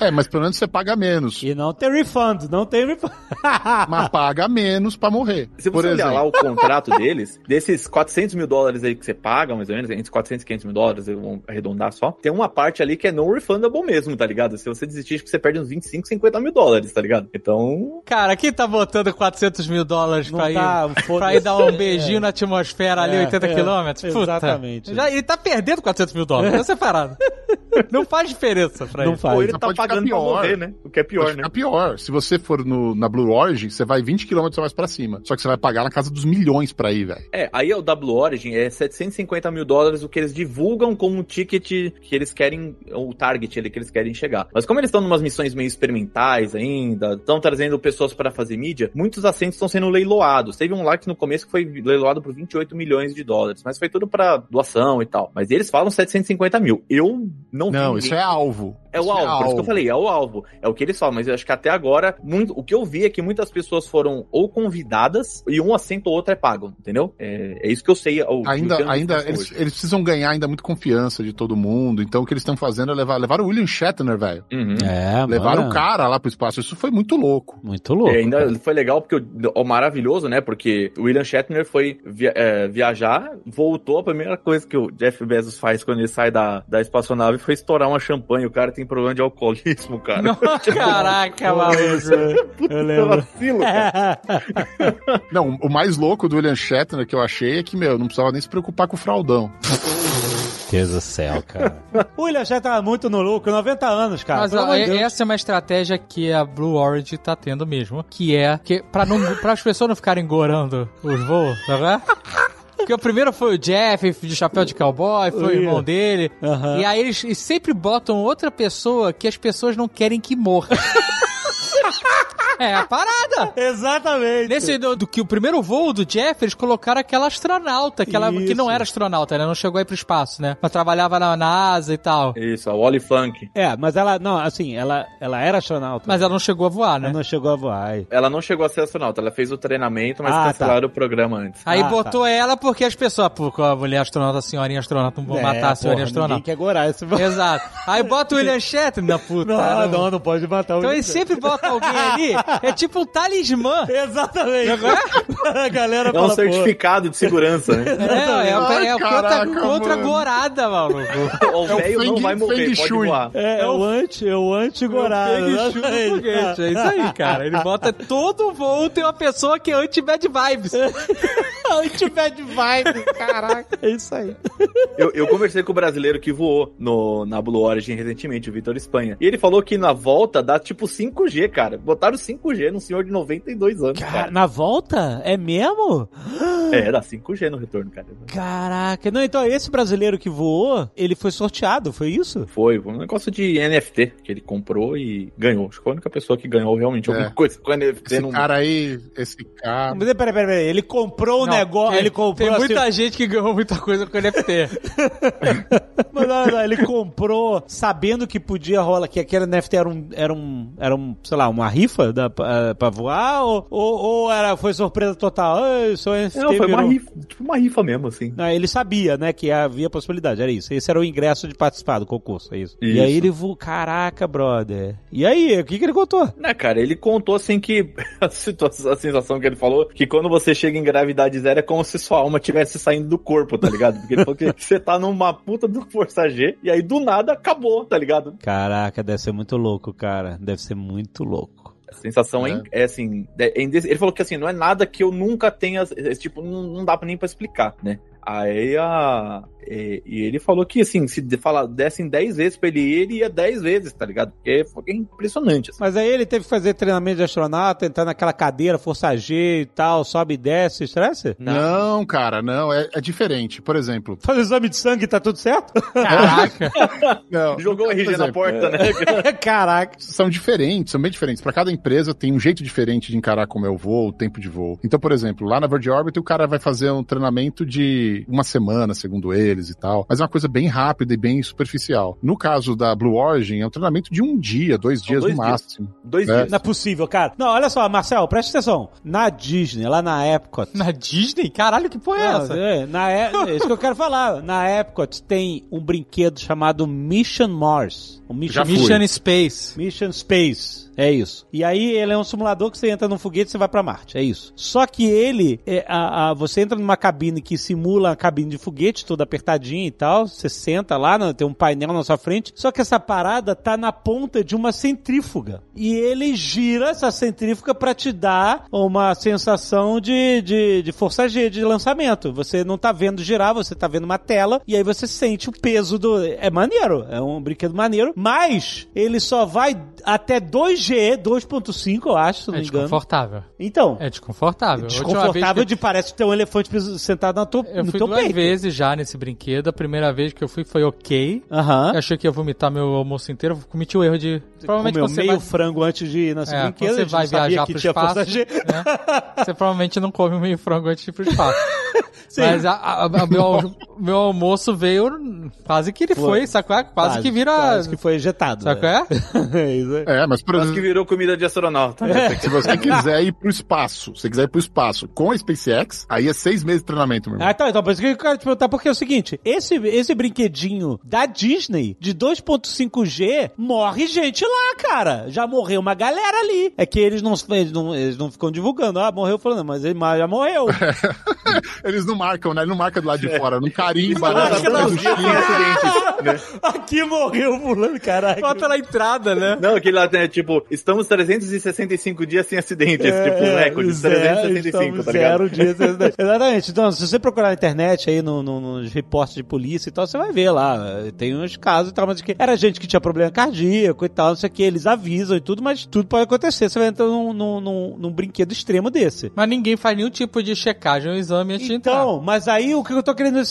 É, mas pelo menos você paga menos. E não tem refund, não tem refund. Mas paga menos pra morrer. Se Por você olhar exemplo. lá o contrato deles, desses 400 mil dólares aí que você paga, mais ou menos, entre 400 e 500 mil dólares, eu vou arredondar só, tem uma parte ali que é non refundable mesmo, tá ligado? Se você desistir, acho que você perde uns 25, 50 mil dólares, tá ligado? Então, Cara, quem tá botando 400 mil dólares Não pra ir, tá, pra foda-se. ir dar um beijinho na atmosfera ali, É, 80 é, quilômetros? Puta. exatamente. Já, ele tá perdendo 400 mil dólares, tá separado. Não faz diferença pra Não ele. faz. ou ele Mas tá pode ficar pagando pra pior. morrer, né? O que é pior, Pode né? pior. Se você for no, na Blue Origin, você vai 20 km mais pra cima. Só que você vai pagar na casa dos milhões pra ir, velho. É, aí o W Origin é 750 mil dólares o que eles divulgam como um ticket que eles querem, o target ali que eles querem chegar. Mas como eles estão numas missões meio experimentais ainda, estão trazendo pessoas para fazer mídia, muitos assentos estão sendo leiloados. Teve um lá que no começo que foi leiloado por 28 milhões de dólares, mas foi tudo pra doação e tal. Mas eles falam 750 mil. Eu não vi Não, ninguém- isso é alvo. É o Isso alvo, por isso que eu falei, é o alvo. É o que eles falam, mas eu acho que até agora, muito, o que eu vi é que muitas pessoas foram ou convidadas e um assento ou outro é pago, entendeu? É, é isso que eu sei. o- Ainda, o ainda sei eles, eles precisam ganhar ainda muito confiança de todo mundo. Então o que eles estão fazendo é levar, levar o William Shatner, velho. Uhum. É, Levaram mano, o cara lá pro espaço. Isso foi muito louco. Muito louco. E ainda cara. foi legal porque o, o maravilhoso, né? Porque o William Shatner foi via- é, viajar, voltou. A primeira coisa que o Jeff Bezos faz quando ele sai da, da espaçonave foi estourar uma champanhe. O cara tem problema de alcoolismo, cara. Não, caraca, maluco. Eu lembro. Vacilo, cara. Não, o mais louco do William Shatner que eu achei é que, meu, não precisava nem se preocupar com o fraldão. Deus do céu, cara. O William já tá muito no lucro, 90 anos, cara. Mas ó, é- essa é uma estratégia que a Blue Origin tá tendo mesmo, que é que para não para as pessoas não ficarem gorando os voos, tá vendo? Porque o primeiro foi o Jeff de chapéu de cowboy, foi o Ui. irmão dele. E aí eles sempre botam outra pessoa que as pessoas não querem que morra. é a parada. Exatamente. Nesse do, do que o primeiro voo do Jeff, eles colocaram aquela astronauta, aquela que não era astronauta, né? Não chegou aí pro espaço, né? Mas trabalhava na NASA e tal. Isso, a Wally Funk. É, mas ela, não, assim, ela, ela era astronauta. Mas ela não chegou a voar, né? Ela não chegou a voar. Ela não chegou a ser astronauta, ela fez o treinamento, mas Ah, cancelaram o programa antes. Aí Ah, botou ela porque as pessoas, pô, a mulher astronauta, a senhorinha astronauta, não vão É, matar a senhorinha porra, Ninguém astronauta. quer gorar esse... Exato. Aí bota o William Shatner na puta. Não, não, não pode matar o Então ele sempre bota alguém ali, é tipo um talismã. Exatamente. a galera É um fala, pô, certificado de segurança, né? É, é, Ai, é, é caraca, contra, contra gorada, maluco. O É o velho não vai morrer, pode Shui. voar. É, é o anti, é o o foguete, É isso aí, cara. Ele bota todo voo, tem uma pessoa que é anti-bad vibes. Anti-bad vibe, caraca. É isso aí. Eu, eu conversei com o brasileiro que voou no, na Blue Origin recentemente, o Vitor Espanha. E ele falou que na volta dá tipo 5G, cara. Botaram 5G num senhor de 92 anos, Cara, cara. na volta? É mesmo? É, dá 5G no retorno, cara. Caraca. Não, então esse brasileiro que voou, ele foi sorteado, foi isso? Foi um negócio de NFT que ele comprou e ganhou. Acho que foi a única pessoa que ganhou realmente É. alguma coisa com NFT. Esse no- cara aí, esse cara. Mas peraí, peraí, peraí. Ele comprou o Não, tem- ele comprou Tem assim- muita gente que ganhou muita coisa com NFT. Mas não, não, ele comprou sabendo que podia rolar, que aquele NFT era um, era um, era um sei lá, uma rifa da, pra, pra voar, ou, ou, ou era, foi surpresa total? Sou NFT, Não, foi uma rifa, tipo uma rifa mesmo, assim. Não, ele sabia, né, que havia possibilidade, era isso. Esse era o ingresso de participar do concurso, é isso. E Isso. aí ele voou, caraca, brother. E aí, o que que ele contou? Né, cara, ele contou assim que a, situação, a sensação que ele falou, que quando você chega em gravidade zero é como se sua alma estivesse saindo do corpo, tá ligado? Porque ele falou que você tá numa puta do Força G e aí do nada acabou, tá ligado? Caraca, deve ser muito louco, cara. Deve ser muito louco. A sensação é, É. é assim, é inde- ele falou que assim, não é nada que eu nunca tenha, é, tipo, não, não dá nem pra explicar, né? Aí a. E, e ele falou que, assim, se de- fala, dessem 10 vezes pra ele ir, ele ia 10 vezes, tá ligado? Porque foi impressionante. Assim. Mas aí ele teve que fazer treinamento de astronauta, entrar naquela cadeira, força G e tal, sobe e desce, estresse? Não, cara, não, é, é diferente. Por exemplo, Faz exame de sangue, tá tudo certo? Caraca. não, Jogou o RG na exemplo, porta, né? Caraca. são diferentes, são bem diferentes. Para cada empresa tem um jeito diferente de encarar como é o voo, o tempo de voo. Então, por exemplo, lá na Virgin Orbit o cara vai fazer um treinamento de uma semana, segundo eles e tal, mas é uma coisa bem rápida e bem superficial. No caso da Blue Origin, é um treinamento de um dia, dois São dias dois no dias. máximo. Dois É. dias. Não é possível, cara. Não, olha só, Marcel, presta atenção. Na Disney, lá na Epcot. Na Disney? Caralho, que porra é essa? é, na é isso que eu quero falar. Na Epcot tem um brinquedo chamado Mission Mars. O Mission, Já fui. Mission Space. Mission Space. É isso. E aí ele é um simulador que você entra num foguete e você vai pra Marte. É isso. Só que ele, é, a, a- você entra numa cabine que simula a cabine de foguete, toda apertadinha e tal. Você senta lá, né, tem um painel na sua frente. Só que essa parada tá na ponta de uma centrífuga. E ele gira essa centrífuga pra te dar uma sensação de, de, de força G de lançamento. Você não tá vendo girar, você tá vendo uma tela. E aí você sente o peso do. É maneiro. É um brinquedo maneiro. Mas ele só vai até 2G, 2.5, eu acho, se não É me engano. desconfortável. Então, É desconfortável. Vez desconfortável que- de parece ter um elefante sentado na tua, Eu no fui teu duas peito. vezes já nesse brinquedo. A primeira vez que eu fui foi ok. Aham. Eu achei que ia vomitar meu almoço inteiro. Eu cometi o erro de. Provavelmente Comeu você meio vai, frango antes de ir nesse É, brinquedo. você vai viajar que pro espaço, né? Você provavelmente não come meio frango antes de ir pro espaço. Sim. Mas a, a- a- meu, meu almoço veio quase que ele Foi. foi, sacou? Quase, que vira. Quase que foi ejetado. Sacou? é? É? É isso aí. É, mas por Quase que virou comida de astronauta. se você quiser ir pro espaço, se você quiser ir pro espaço com a SpaceX, aí é seis meses de treinamento, meu irmão. Ah, então, então, por isso que eu quero te perguntar, porque é o seguinte, esse, esse brinquedinho da Disney, de 2.5G, morre gente lá, cara. Já morreu uma galera ali. É que eles não, eles não, eles não ficam divulgando, ah, morreu falando, mas ele já morreu. Eles não marcam, né? Ele não marca do lado de fora, não carimba, Não né? marca não. né? Aqui morreu fulano, caralho. Bota na entrada, né? Não, aquele lá tem, tipo, estamos 365 dias sem acidentes, tipo, um recorde de zero, 365, estamos tá ligado? zero dias. Exatamente. Então, se você procurar na internet aí no, no- nos reportes de polícia e tal, você vai ver lá. Tem uns casos e tal, mas que era gente que tinha problema cardíaco e tal, não sei o que. Eles avisam e tudo, mas tudo pode acontecer. Você vai entrar num, num, num- num brinquedo extremo desse. Mas ninguém faz nenhum tipo de checagem ou exame antes de. Então, mas aí o que eu tô querendo é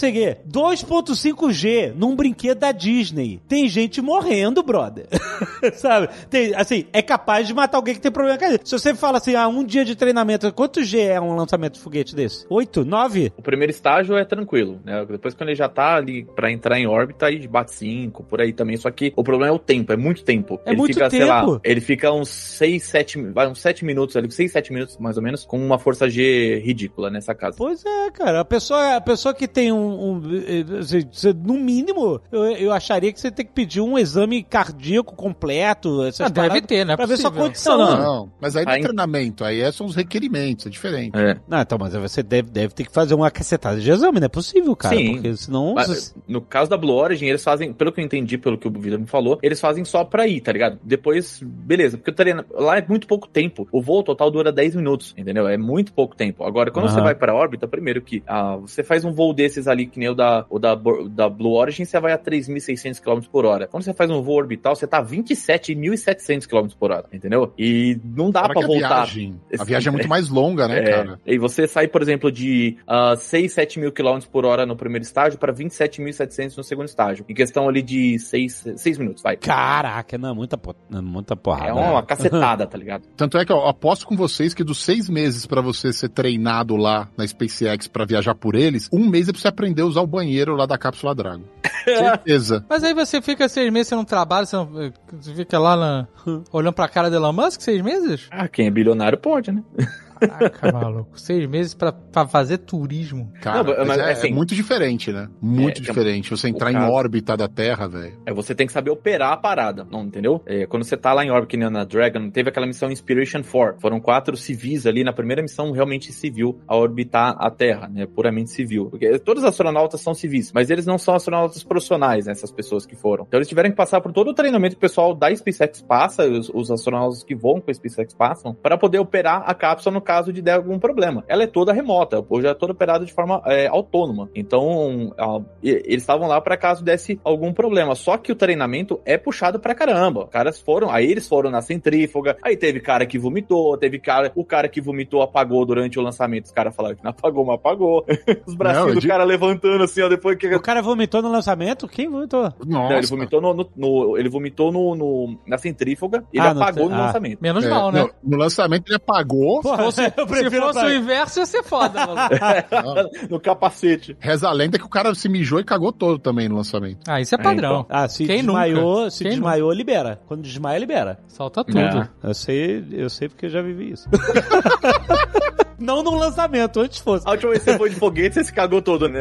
2.5G num brinquedo da Disney. Tem gente morrendo, brother. Sabe? Tem, assim, é capaz de matar alguém que tem problema cardíaco. Se você fala assim, ah, um dia de treinamento, quanto G é um lançamento de foguete desse? 8? 9? O primeiro estágio é tranquilo, né? Depois quando ele já tá ali pra entrar em órbita, aí bate 5, por aí também. Só que o problema é o tempo, é muito tempo. É ele muito fica, sei lá, tempo. ele fica uns 6, 7, vai uns 7 minutos ali, 6, 7 minutos mais ou menos, com uma força G ridícula nessa casa. Pois é, cara. A pessoa, a pessoa que tem um. um, eh, assim, você- no mínimo, eu, eu acharia que você tem que pedir um exame cardíaco completo. Essas Ah, deve ter, né? Pra ver sua Possível. condição. Não, Não, mas aí não é Aí- treinamento, aí é- são os requerimentos, é diferente. É. Não, então, mas você deve, deve ter que fazer uma cacetada de exame, não é possível, cara. Sim. Porque senão. Mas, no caso da Blue Origin, eles fazem, pelo que eu entendi, pelo que o Vitor me falou, eles fazem só pra ir, tá ligado? Depois, beleza, porque o treino, lá é muito pouco tempo. O voo total dura 10 minutos, entendeu? É muito pouco tempo. Agora, quando Aham. você vai pra órbita, primeiro que. Ah, você faz um voo desses ali, que nem o da, o da, da Blue Origin, você vai a 3.600 km por hora. Quando você faz um voo orbital, você tá a 27.700 km por hora, entendeu? E não dá que voltar. A viagem, a viagem é muito mais longa, né, É, cara? E você sai, por exemplo, de ah, 6, 7 mil quilômetros por hora no primeiro estágio para 27.700 no segundo estágio. Em questão ali de 6, 6 minutos, vai. Caraca, não, muita, muita porrada. É uma cacetada, tá ligado? Tanto é que eu aposto com vocês que dos seis meses pra você ser treinado lá na SpaceX pra viajar por eles, um mês é pra você aprender a usar o banheiro lá da cápsula Dragon. Certeza. Mas aí você fica seis meses, você não trabalha, você, não- você fica lá na- olhando pra cara do Elon Musk seis meses? Ah, quem é bilionário pode, né? Caraca, maluco. Seis meses pra, pra fazer turismo. Cara, Não, mas mas, é, assim, é muito diferente, né? Muito é, diferente. Você entrar em caso- órbita da Terra, velho. É, você tem que saber operar a parada, não entendeu? É, quando você tá lá em órbita, que nem na Dragon, teve aquela missão Inspiration 4. Foram quatro civis ali, na primeira missão realmente civil, a orbitar a Terra, né? Puramente civil. Porque todos os astronautas são civis, mas eles não são astronautas profissionais, né, essas pessoas que foram. Então eles tiveram que passar por todo o treinamento que o pessoal da SpaceX passa, os, os astronautas que voam com a SpaceX passam, para poder operar a cápsula no caso de der algum problema. Ela é toda remota, hoje é toda operada de forma é, autônoma. Então, a- eles estavam lá para caso desse algum problema. Só que o treinamento é puxado pra caramba. Os caras foram, aí eles foram na centrífuga, aí teve cara que vomitou, teve cara, o cara que vomitou apagou durante o lançamento. Os caras falaram que não apagou, mas apagou. Os bracinhos Não, do digo- cara levantando assim, ó, depois que O cara vomitou no lançamento? Quem vomitou? Nossa. não, ele vomitou no, no- no- ele vomitou no, no- na centrífuga, ele Ah, apagou no ah. lançamento. Menos É, mal, né? no, no lançamento ele apagou, Porra, eu Se fosse o inverso, ia ser foda, no capacete. reza a lenda que o cara se mijou e cagou todo também no lançamento. Ah, isso é padrão. Ah, se Quem desmaiou, nunca? se Quem desmaiou, libera. Quando desmaia, libera. Solta tudo. É. Eu sei, eu sei porque eu já vivi isso. não no lançamento, antes fosse. A última vez que você foi de foguete, você se cagou todo, né?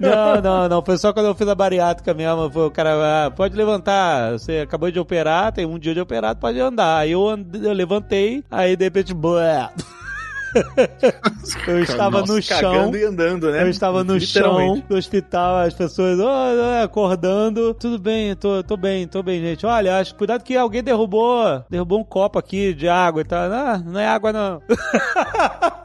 Não, não, não. Foi só quando eu fiz a bariátrica mesmo. Foi o cara, ah, pode levantar. Você acabou de operar, tem um dia de operado, pode andar. Aí eu, and- eu levantei, aí de repente, blé. eu estava Nossa, no chão. E andando, né? Eu estava no chão do hospital, as pessoas "Ô, ô", acordando. Tudo bem, tô, tô bem, tô bem, gente. Olha, acho cuidado que alguém derrubou, derrubou um copo aqui de água e tal. Ah, não é água não.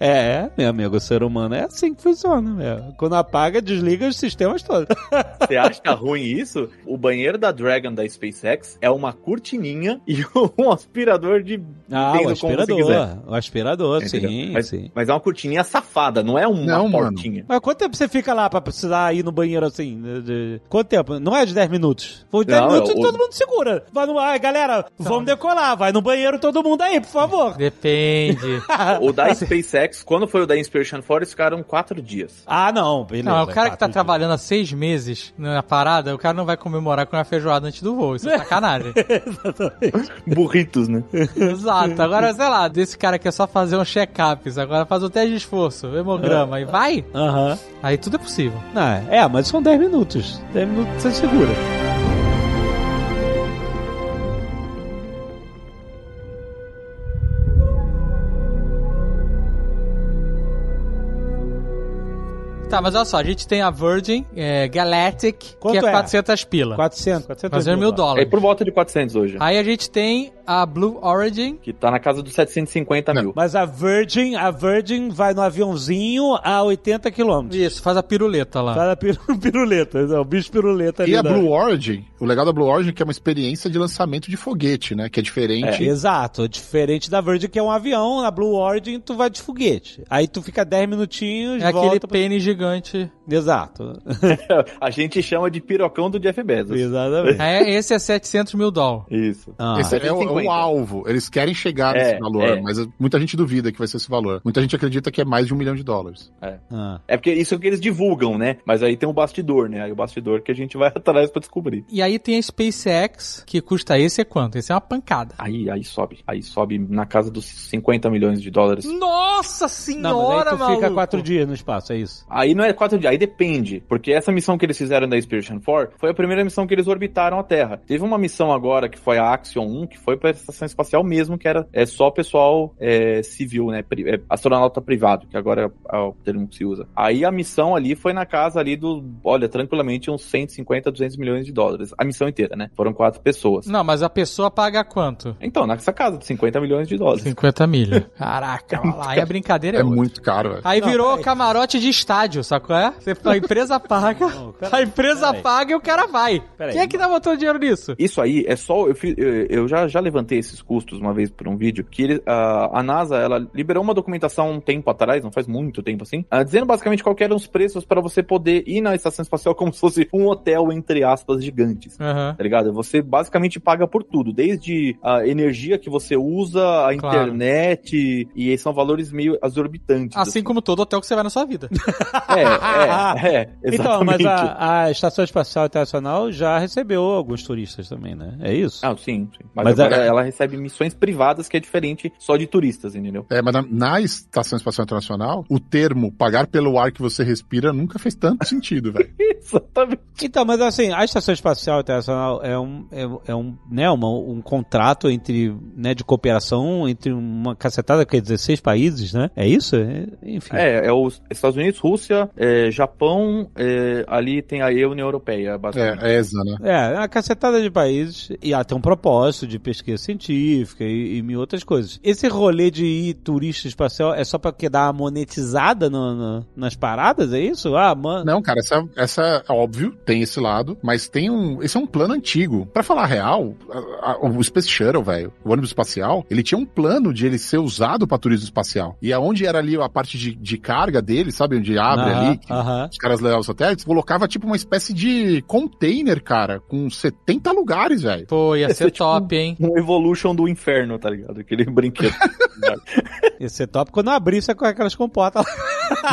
é, meu amigo, o ser humano é assim que funciona, meu. Quando apaga, desliga os sistemas todos. Você acha ruim isso? O banheiro da Dragon da SpaceX é uma cortininha e um aspirador de. Ah, o aspirador. O aspirador, Entendeu? sim, mas, sim. mas é uma cortininha safada, não é uma Não, mano. portinha. Mas quanto tempo você fica lá pra precisar ir no banheiro assim? de- de- Quanto tempo? Não é de 10 minutos. Foi 10 Não, minutos é o- todo mundo segura. Vai no... Ai, galera, vamos decolar. Vai no banheiro todo mundo aí, por favor. Depende. O da SpaceX, quando foi o da Inspiration 4, eles ficaram quatro dias. ah, não, beleza. Não, o cara que tá quatro trabalhando há seis meses na parada, o cara não vai comemorar com uma feijoada antes do voo. Isso é sacanagem. Burritos, né? Exato. Agora, sei lá, desse cara que é só fazer um check-ups, agora faz um teste de esforço, hemograma e vai, dias. Aham. aí tudo é possível. Não, É, mas são 10 minutos. 10 minutos você segura. Tá, mas olha só, a gente tem a Virgin é, Galactic, Quanto que é é? 400 pila. 400, 400 Fazendo mil É dólares. por volta de 400 hoje. Aí a gente tem a Blue Origin, Que tá na casa dos 750 mil. Mas a Virgin, a Virgin vai no aviãozinho a 80 km. isso, faz a piruleta lá. Faz a pir- piruleta, é o bicho piruleta ali. E a da- Blue Origin, o legal da Blue Origin é que é uma experiência de lançamento de foguete, né? Que é diferente. Exato, diferente da Virgin, que é um avião, na Blue Origin tu vai de foguete. Aí tu fica 10 minutinhos, É aquele pênis gigante gigante Exato. A gente chama de pirocão do Jeff Bezos. Exatamente. É, esse é 700 mil dólares. Isso. Ah, Esse é o, é o 750. alvo. Eles querem chegar É, nesse valor, é. mas muita gente duvida que vai ser esse valor. Muita gente acredita que é mais de um milhão de dólares. ah. É porque isso é o que eles divulgam, né? Mas aí tem o bastidor, né? Aí o bastidor que a gente vai atrás pra descobrir. E aí tem a SpaceX, que custa esse é quanto? Esse é uma pancada. Aí, aí sobe. Aí sobe na casa dos 50 milhões de dólares. Nossa Não, mas senhora, aí tu maluco! fica quatro dias no espaço, é isso. Aí não é quatro dias, aí depende, porque essa missão que eles fizeram da Expedition 4 foi a primeira missão que eles orbitaram a Terra. Teve uma missão agora que foi a Axion 1, que foi pra estação espacial mesmo, que era é, só pessoal é, civil, né? pri- é, astronauta privado, que agora é o termo que se usa. Aí a missão ali foi na casa ali do, olha, tranquilamente uns 150, 200 milhões de dólares. A missão inteira, né? Foram quatro pessoas. Não, mas a pessoa paga quanto? Então, nessa casa de 50 milhões de dólares. 50 milha. Caraca, olha lá. Aí a brincadeira é, É muito caro, velho. Aí Não, virou camarote de estádio, sacou? É? Você- A empresa paga, Não, peraí, a empresa paga e o cara vai. Peraí. Quem é que tá botando dinheiro nisso? Isso aí é só. Eu, fiz- eu- eu já, já levantei esses custos uma vez por um vídeo. Que ele- a, a NASA ela liberou uma documentação um tempo atrás, não faz muito tempo assim, ah, dizendo basicamente qual que eram os preços para você poder ir na estação espacial como se fosse um hotel, entre aspas, gigantes. Aham. Tá ligado? Você basicamente paga por tudo, desde a energia que você usa, a Claro. internet, e são valores meio exorbitantes. Assim como todo hotel que você vai na sua vida. É, é, é, Então, mas a, a Estação Espacial Internacional já recebeu alguns turistas também, né? É isso? Ah, sim, sim. Mas, Mas agora é- ela recebe missões privadas que é diferente só de turistas, entendeu? É, mas na, na Estação Espacial Internacional, o termo pagar pelo ar que você respira nunca fez tanto sentido, velho. Exatamente. Então, mas assim, a Estação Espacial Internacional é um, é, é um, né, uma, um contrato entre, né, de cooperação entre uma cacetada, que é 16 países, né? É isso? É, enfim. É, é os Estados Unidos, Rússia, é, Japão, é, ali tem a União Europeia, basicamente. É, é ESA, né? É, uma cacetada de países e tem um propósito de pesquisa científica e, e mil outras coisas. Esse rolê de ir turista espacial é só pra que dar uma monetizada no- no- nas paradas, é isso? Ah, mano. Não, cara, essa, essa, óbvio, tem esse lado, mas tem um, esse é um plano antigo. Pra falar a real, a- a- o Space Shuttle, velho, o ônibus espacial, ele tinha um plano de ele ser usado pra turismo espacial. E aonde era ali a parte de, de carga dele, sabe, onde abre Aham, ali, que os caras levavam os satélites, colocava tipo uma espécie de container, cara, com 70 lugares, velho. Pô, ia Ia ser ser tipo top, hein? Um Evolution do inferno, tá ligado? Aquele brinquedo. Esse é top quando abrir você com aquelas comportas.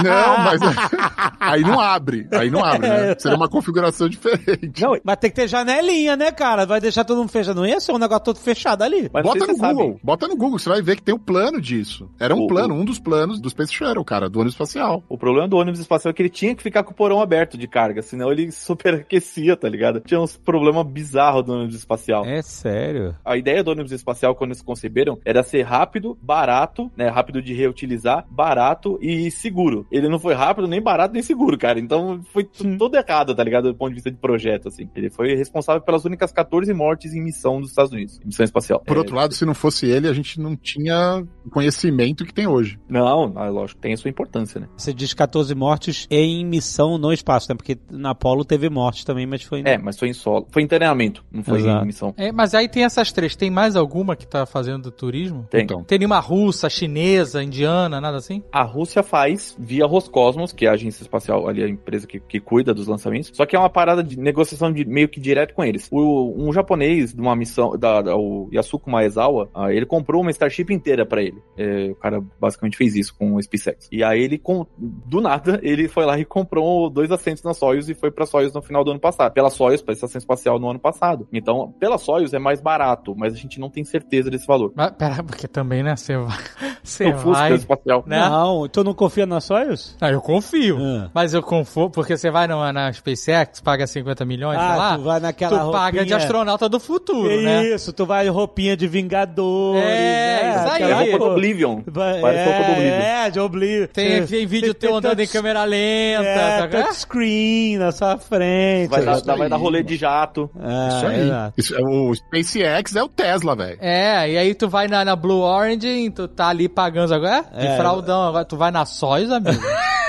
Não, mas aí não abre, aí não abre, né? Seria uma configuração diferente. Não, Mas tem que ter janelinha, né, cara? Vai deixar todo mundo fechado. Não ia ser um negócio todo fechado ali. mas Bota no Google, sabe. bota no Google, você vai ver que tem o plano disso. Era um O- plano, um dos planos do Space Shuttle, cara, do ônibus espacial. O problema do ônibus espacial é que ele tinha que ficar com o porão aberto de carga, senão ele superaquecia, tá ligado? Tinha uns problemas bizarros do ônibus espacial. É sério. A ideia do ônibus espacial, quando eles conceberam, era ser rápido, barato, né? Rápido de reutilizar, barato e seguro. Ele não foi rápido, nem barato, nem seguro, cara. Então foi todo errado, tá ligado? Do ponto de vista de projeto, assim. Ele foi responsável pelas únicas 14 mortes em missão dos Estados Unidos, em missão espacial. Por É, outro lado, se não fosse ele, a gente não tinha o conhecimento que tem hoje. Não, ah, lógico, tem a sua importância, né? Você diz 14 mortes em missão no espaço, né? Porque na Apollo teve morte também, mas foi. É, mas foi em solo. Foi em treinamento, não foi Exato. em missão. É, mas aí tem essas três. Tem mais alguma que tá fazendo turismo? Tem. Então, Tem nenhuma russa, chinesa, indiana, nada assim? A Rússia faz via Roscosmos, que é a agência espacial ali, a empresa que, que cuida dos lançamentos. Só que é uma parada de negociação de meio que direto com eles. O, um japonês de uma missão, da, da- o Yasuko Maezawa, ah, ele comprou uma Starship inteira pra ele. É, o cara basicamente fez isso com o SpaceX. E aí ele, com, do nada, ele foi lá e comprou dois assentos na Soyuz e foi pra Soyuz no final do ano passado. Pela Soyuz, pra estação espacial no ano passado. Então, pela Soyuz é mais barato, mas a gente não tem certeza desse valor. Mas, pera, porque também, né? Você vai. Você O Fusca vai. espacial. né? Não, tu não confia na Soyuz? Ah, eu confio. Ah. Mas eu confio, porque você vai na, na SpaceX, paga 50 milhões, sei lá. Ah, tu vai naquela tu paga de roupinha- astronauta do futuro, né? Isso, tu vai roupinha de Vingadores. É, né? isso aí. Roupa do Oblivion. Vai- Parece roupa do Oblivion. É, de Oblivion. Tem, tem vídeo teu andando em câmera lenta, É, sabe? qual é? touchscreen na sua frente. Vai dar, vai dar rolê de jato. É, isso aí. exato. Isso é- o SpaceX é o Tesla, velho. É, e aí tu vai na, na Blue Origin, tu tá ali pagando agora, de É. fraldão, agora tu vai na Soyuz, amigo.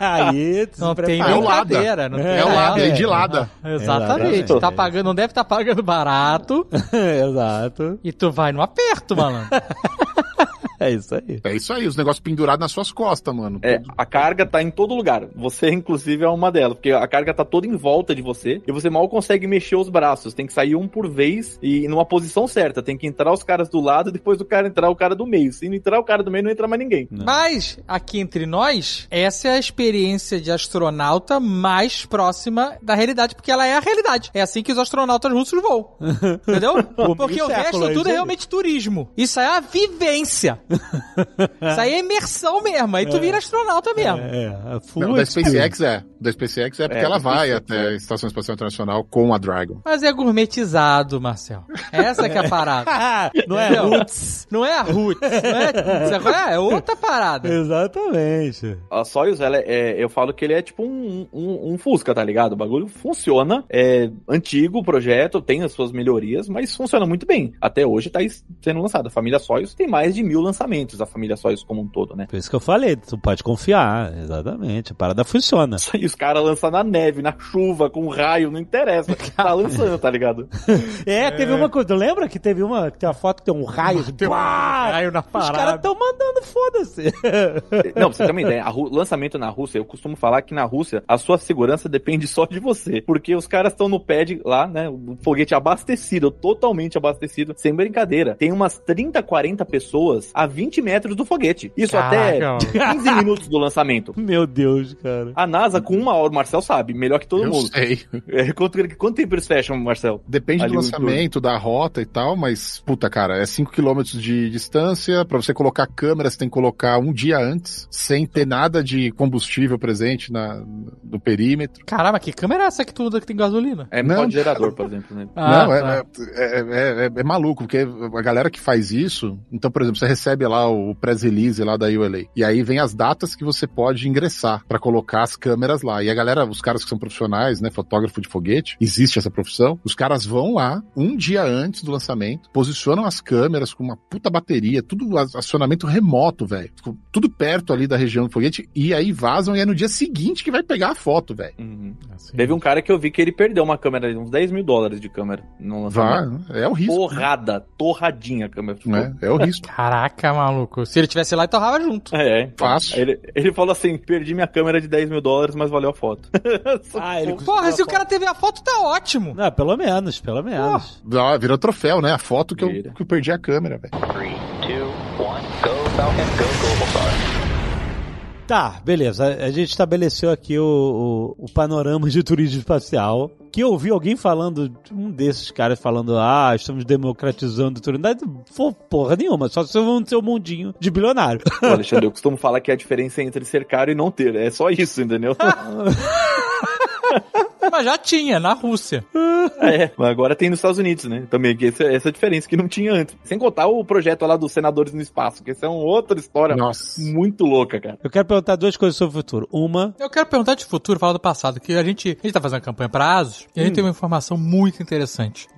Aí, tu Não tem. É brincadeira. Não tem É o lado, é, é de é. lada. Exatamente. Exatamente. Tá pagando, não deve estar pagando barato Exato. e tu vai no aperto, malandro. É isso aí. É isso aí, os negócios pendurados nas suas costas, mano. É, a carga tá em todo lugar. Você, inclusive, é uma delas. Porque a carga tá toda em volta de você e você mal consegue mexer os braços. Tem que sair um por vez e numa posição certa. Tem que entrar os caras do lado, depois do cara entrar o cara do meio. Se não entrar o cara do meio, não entra mais ninguém. Mas, aqui entre nós, essa é a experiência de astronauta mais próxima da realidade, porque ela é a realidade. É assim que os astronautas russos voam. Entendeu? Porque o resto é tudo é realmente turismo. Isso é a vivência. Isso aí é imersão mesmo. Aí tu vira astronauta mesmo. É, a full Não, da. SpaceX é. Da SpaceX é porque É, ela vai até a Estação Espacial Internacional com a Dragon. Mas é gourmetizado, Marcel. Essa que é a parada. Ah, não é roots. Não é a Roots. Não é, é? é outra parada. Exatamente. A Soyuz, ela é, eu falo que ele é tipo um, um, um Fusca, tá ligado? O bagulho funciona, é antigo o projeto, tem as suas melhorias, mas funciona muito bem. Até hoje tá sendo lançado. A família Soyuz tem mais de mil lançamentos, a família Soyuz como um todo, né? Por isso que eu falei, tu pode confiar. Exatamente. A parada funciona. E os caras lançam na neve, na chuva, com raio, não interessa. Tá lançando, tá ligado? É, teve uma coisa. Lembra que teve uma, que tem uma foto que tem um raio? Tem um Pá! raio na Os caras parada. estão mandando, foda-se. Não, pra você ter uma ideia, Ru- lançamento na Rússia, eu costumo falar que na Rússia a sua segurança depende só de você. Porque os caras estão no pad lá, né? O foguete abastecido, totalmente abastecido, sem brincadeira. Tem umas 30, 40 pessoas a 20 metros do foguete. Isso Caraca, até 15 minutos do lançamento. Meu Deus, cara. A NASA, com uma hora, o Marcel sabe, melhor que todo Eu mundo. sei. É, quanto, quanto tempo eles fecham, Marcel? Depende Ali do lançamento, da rota e tal, mas, puta, cara, é 5 km de distância. Pra você colocar câmera, você tem que colocar um dia antes, sem ter nada de combustível presente na, no perímetro. Caramba, que câmera é essa que tu usa que tem gasolina? É Não. gerador, por exemplo, né? Ah, Não, é, tá. é, é- é- é maluco, porque a galera que faz isso, então, por exemplo, você recebe lá o press release lá da ULA, e aí vem as datas que você pode ingressar pra colocar as câmeras lá. E a galera, os caras que são profissionais, né, fotógrafo de foguete, existe essa profissão, os caras vão lá um dia antes do lançamento, posicionam as câmeras com uma puta bateria, tudo acionamento remoto, velho. Ficou Tudo perto ali da região do foguete, e aí vazam e é no dia seguinte que vai pegar a foto, velho. Uhum. Assim. Teve um cara que eu vi que ele perdeu uma câmera, uns 10 mil dólares de câmera no lançamento. Vai, é o risco. Torrada, torradinha a câmera. Né? É o risco. Caraca, maluco. Se ele tivesse lá, ele torrava junto. É, é. Fácil. Ele, ele falou assim: perdi minha câmera de 10 mil dólares, mas valeu a foto. Ah, ele Porra, se o cara teve a foto, tá ótimo. Não, pelo menos, pelo menos. Ah, virou troféu, né? A foto que eu, que eu perdi a câmera, velho. 3, 2, 1, go Falcon, go Global Star. Tá, beleza. A, gente estabeleceu aqui o, o, o panorama de turismo espacial. Que eu ouvi alguém falando, um desses caras falando, ah, estamos democratizando o turismo. Não porra nenhuma, só se vão ter um mundinho de bilionário. Alexandre, eu costumo falar que a diferença é entre ser caro e não ter. É só isso, entendeu? Mas já tinha, na Rússia. é, mas agora tem nos Estados Unidos, né? Também, que essa, essa diferença que não tinha antes. Sem contar o projeto lá dos senadores no espaço, que essa é uma outra história Nossa. muito louca, cara. Eu quero perguntar duas coisas sobre o futuro. Uma, Eu quero perguntar de futuro, falar do passado, que a gente, a gente tá fazendo campanha pra Asus, e a gente tem uma informação muito interessante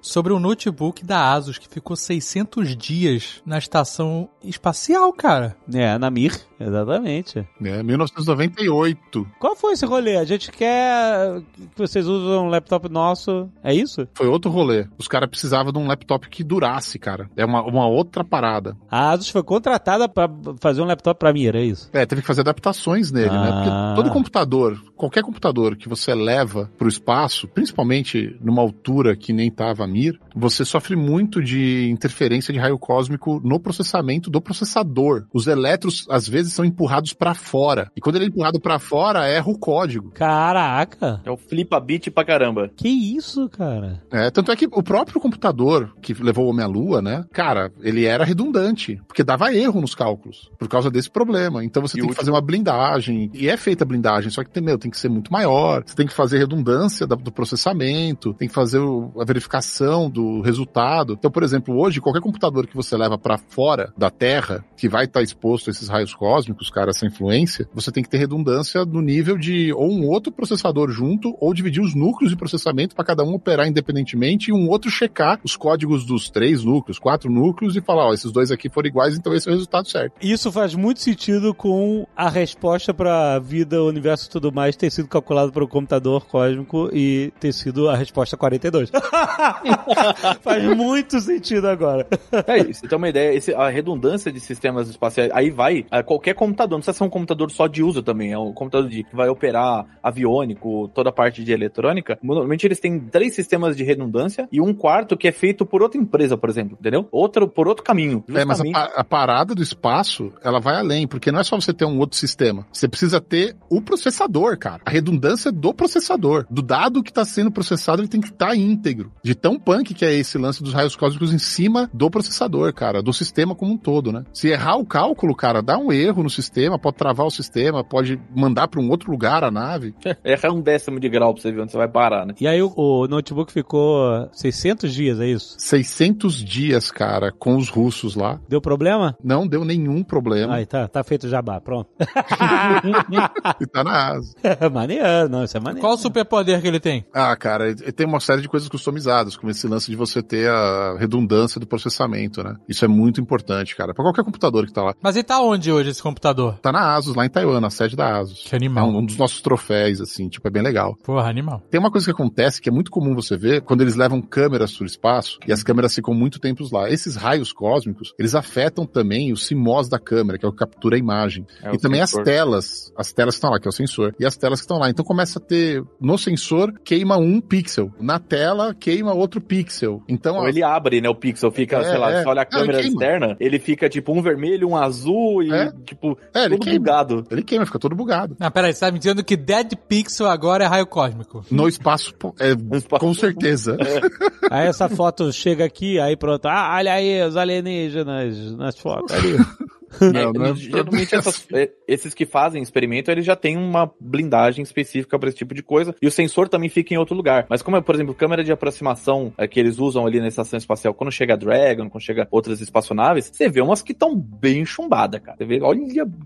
sobre um notebook da Asus que ficou 600 dias na estação espacial, cara. é, na Mir, exatamente. É, 1998. Qual foi esse rolê? A gente quer que vocês usam um laptop nosso, é isso? Foi outro rolê. Os caras precisavam de um laptop que durasse, cara. É uma, uma outra parada. A Asus foi contratada pra fazer um laptop pra Mir, é isso? É, teve que fazer adaptações nele, né? Ah. Porque todo computador, qualquer computador que você leva pro espaço, principalmente numa altura que nem tava a Mir, você sofre muito de interferência de raio cósmico no processamento do processador. Os elétrons, às vezes, são empurrados pra fora. E quando ele é empurrado pra fora, erra o código. Caraca! É o flipa bit pra caramba. Que isso, cara? É, tanto é que o próprio computador que levou o homem à lua, né? Cara, ele era redundante, porque dava erro nos cálculos, por causa desse problema. Então você E tem o que fazer uma blindagem, e é feita a blindagem, só que tem, meu, tem que ser muito maior, você tem que fazer redundância do processamento, tem que fazer a verificação do resultado. Então, por exemplo, hoje, qualquer computador que você leva para fora da Terra, que vai estar exposto a esses raios cósmicos, cara, essa influência, você tem que ter redundância no nível de ou um outro processador junto, ou dividir os núcleos de processamento para cada um operar independentemente e um outro checar os códigos dos três núcleos, quatro núcleos e falar, ó, esses dois aqui foram iguais, então esse é o resultado certo. Isso faz muito sentido com a resposta pra vida, universo e tudo mais ter sido calculado pelo computador cósmico e ter sido a resposta 42. faz muito sentido agora. É, isso, você tem uma ideia, esse- a redundância de sistemas espaciais, aí vai, a qual- qualquer computador, não precisa ser um computador só de uso também, é um computador de, que vai operar aviônico, toda a parte de eletrônica. Normalmente eles têm três sistemas de redundância e um quarto que é feito por outra empresa, por exemplo, entendeu? Outro por outro caminho. É, mas a, pa- a parada do espaço, ela vai além, porque não é só você ter um outro sistema. Você precisa ter o processador, cara. A redundância do processador. Do dado que está sendo processado, ele tem que estar íntegro. De tão punk que é esse lance dos raios cósmicos em cima do processador, cara. Do sistema como um todo, né? Se errar o cálculo, cara, dá um erro no sistema, pode travar o sistema, pode mandar para um outro lugar a nave. É um décimo de grau pra você ver onde você vai parar, né? E aí o, o notebook ficou 600 dias, é isso? 600 dias, cara, com os russos lá. Deu problema? Não deu nenhum problema. Aí tá, tá feito o jabá, pronto. E tá na asa. maneiro, não, isso é maneiro. Qual o superpoder que ele tem? Ah, cara, ele tem uma série de coisas customizadas, como esse lance de você ter a redundância do processamento, né? Isso é muito importante, cara, pra qualquer computador que tá lá. Mas ele tá onde hoje, esse computador? Tá na Asus, lá em Taiwan, na sede da Asus. Que É animal. um, um dos nossos troféus, assim, tipo, é bem legal. Porra, animal. Tem uma coisa que acontece que é muito comum você ver quando eles levam câmeras pro espaço e as câmeras ficam muito tempos lá. Esses raios cósmicos, eles afetam também o CMOS da câmera, que é o que captura a imagem. É o e também sensor. as telas, as telas que estão lá, que é o sensor, e as telas que estão lá. Então começa a ter, no sensor, queima um pixel. Na tela, queima outro pixel. Então, Ou ó, ele abre, né, o pixel, fica, É, sei lá, é. você olha a câmera queima. externa, ele fica tipo um vermelho, um azul e É. tipo, é, ele todo queima. bugado. Ele queima, fica todo bugado. Ah, peraí, você tá me dizendo que Dead Pixel agora é raio cósmico. No espaço, é, espaço. com certeza. Aí essa foto chega aqui, aí pronto. Ah, olha aí os alienígenas nas fotos. Ali. Não, É, não é- geralmente essas- é, esses que fazem experimento, eles já têm uma blindagem específica para esse tipo de coisa. E o sensor também fica em outro lugar. Mas como é, por exemplo, câmera de aproximação é, que eles usam ali na estação espacial, quando chega a Dragon, quando chega outras espaçonaves, você vê umas que estão bem chumbadas, cara. Você vê, olha,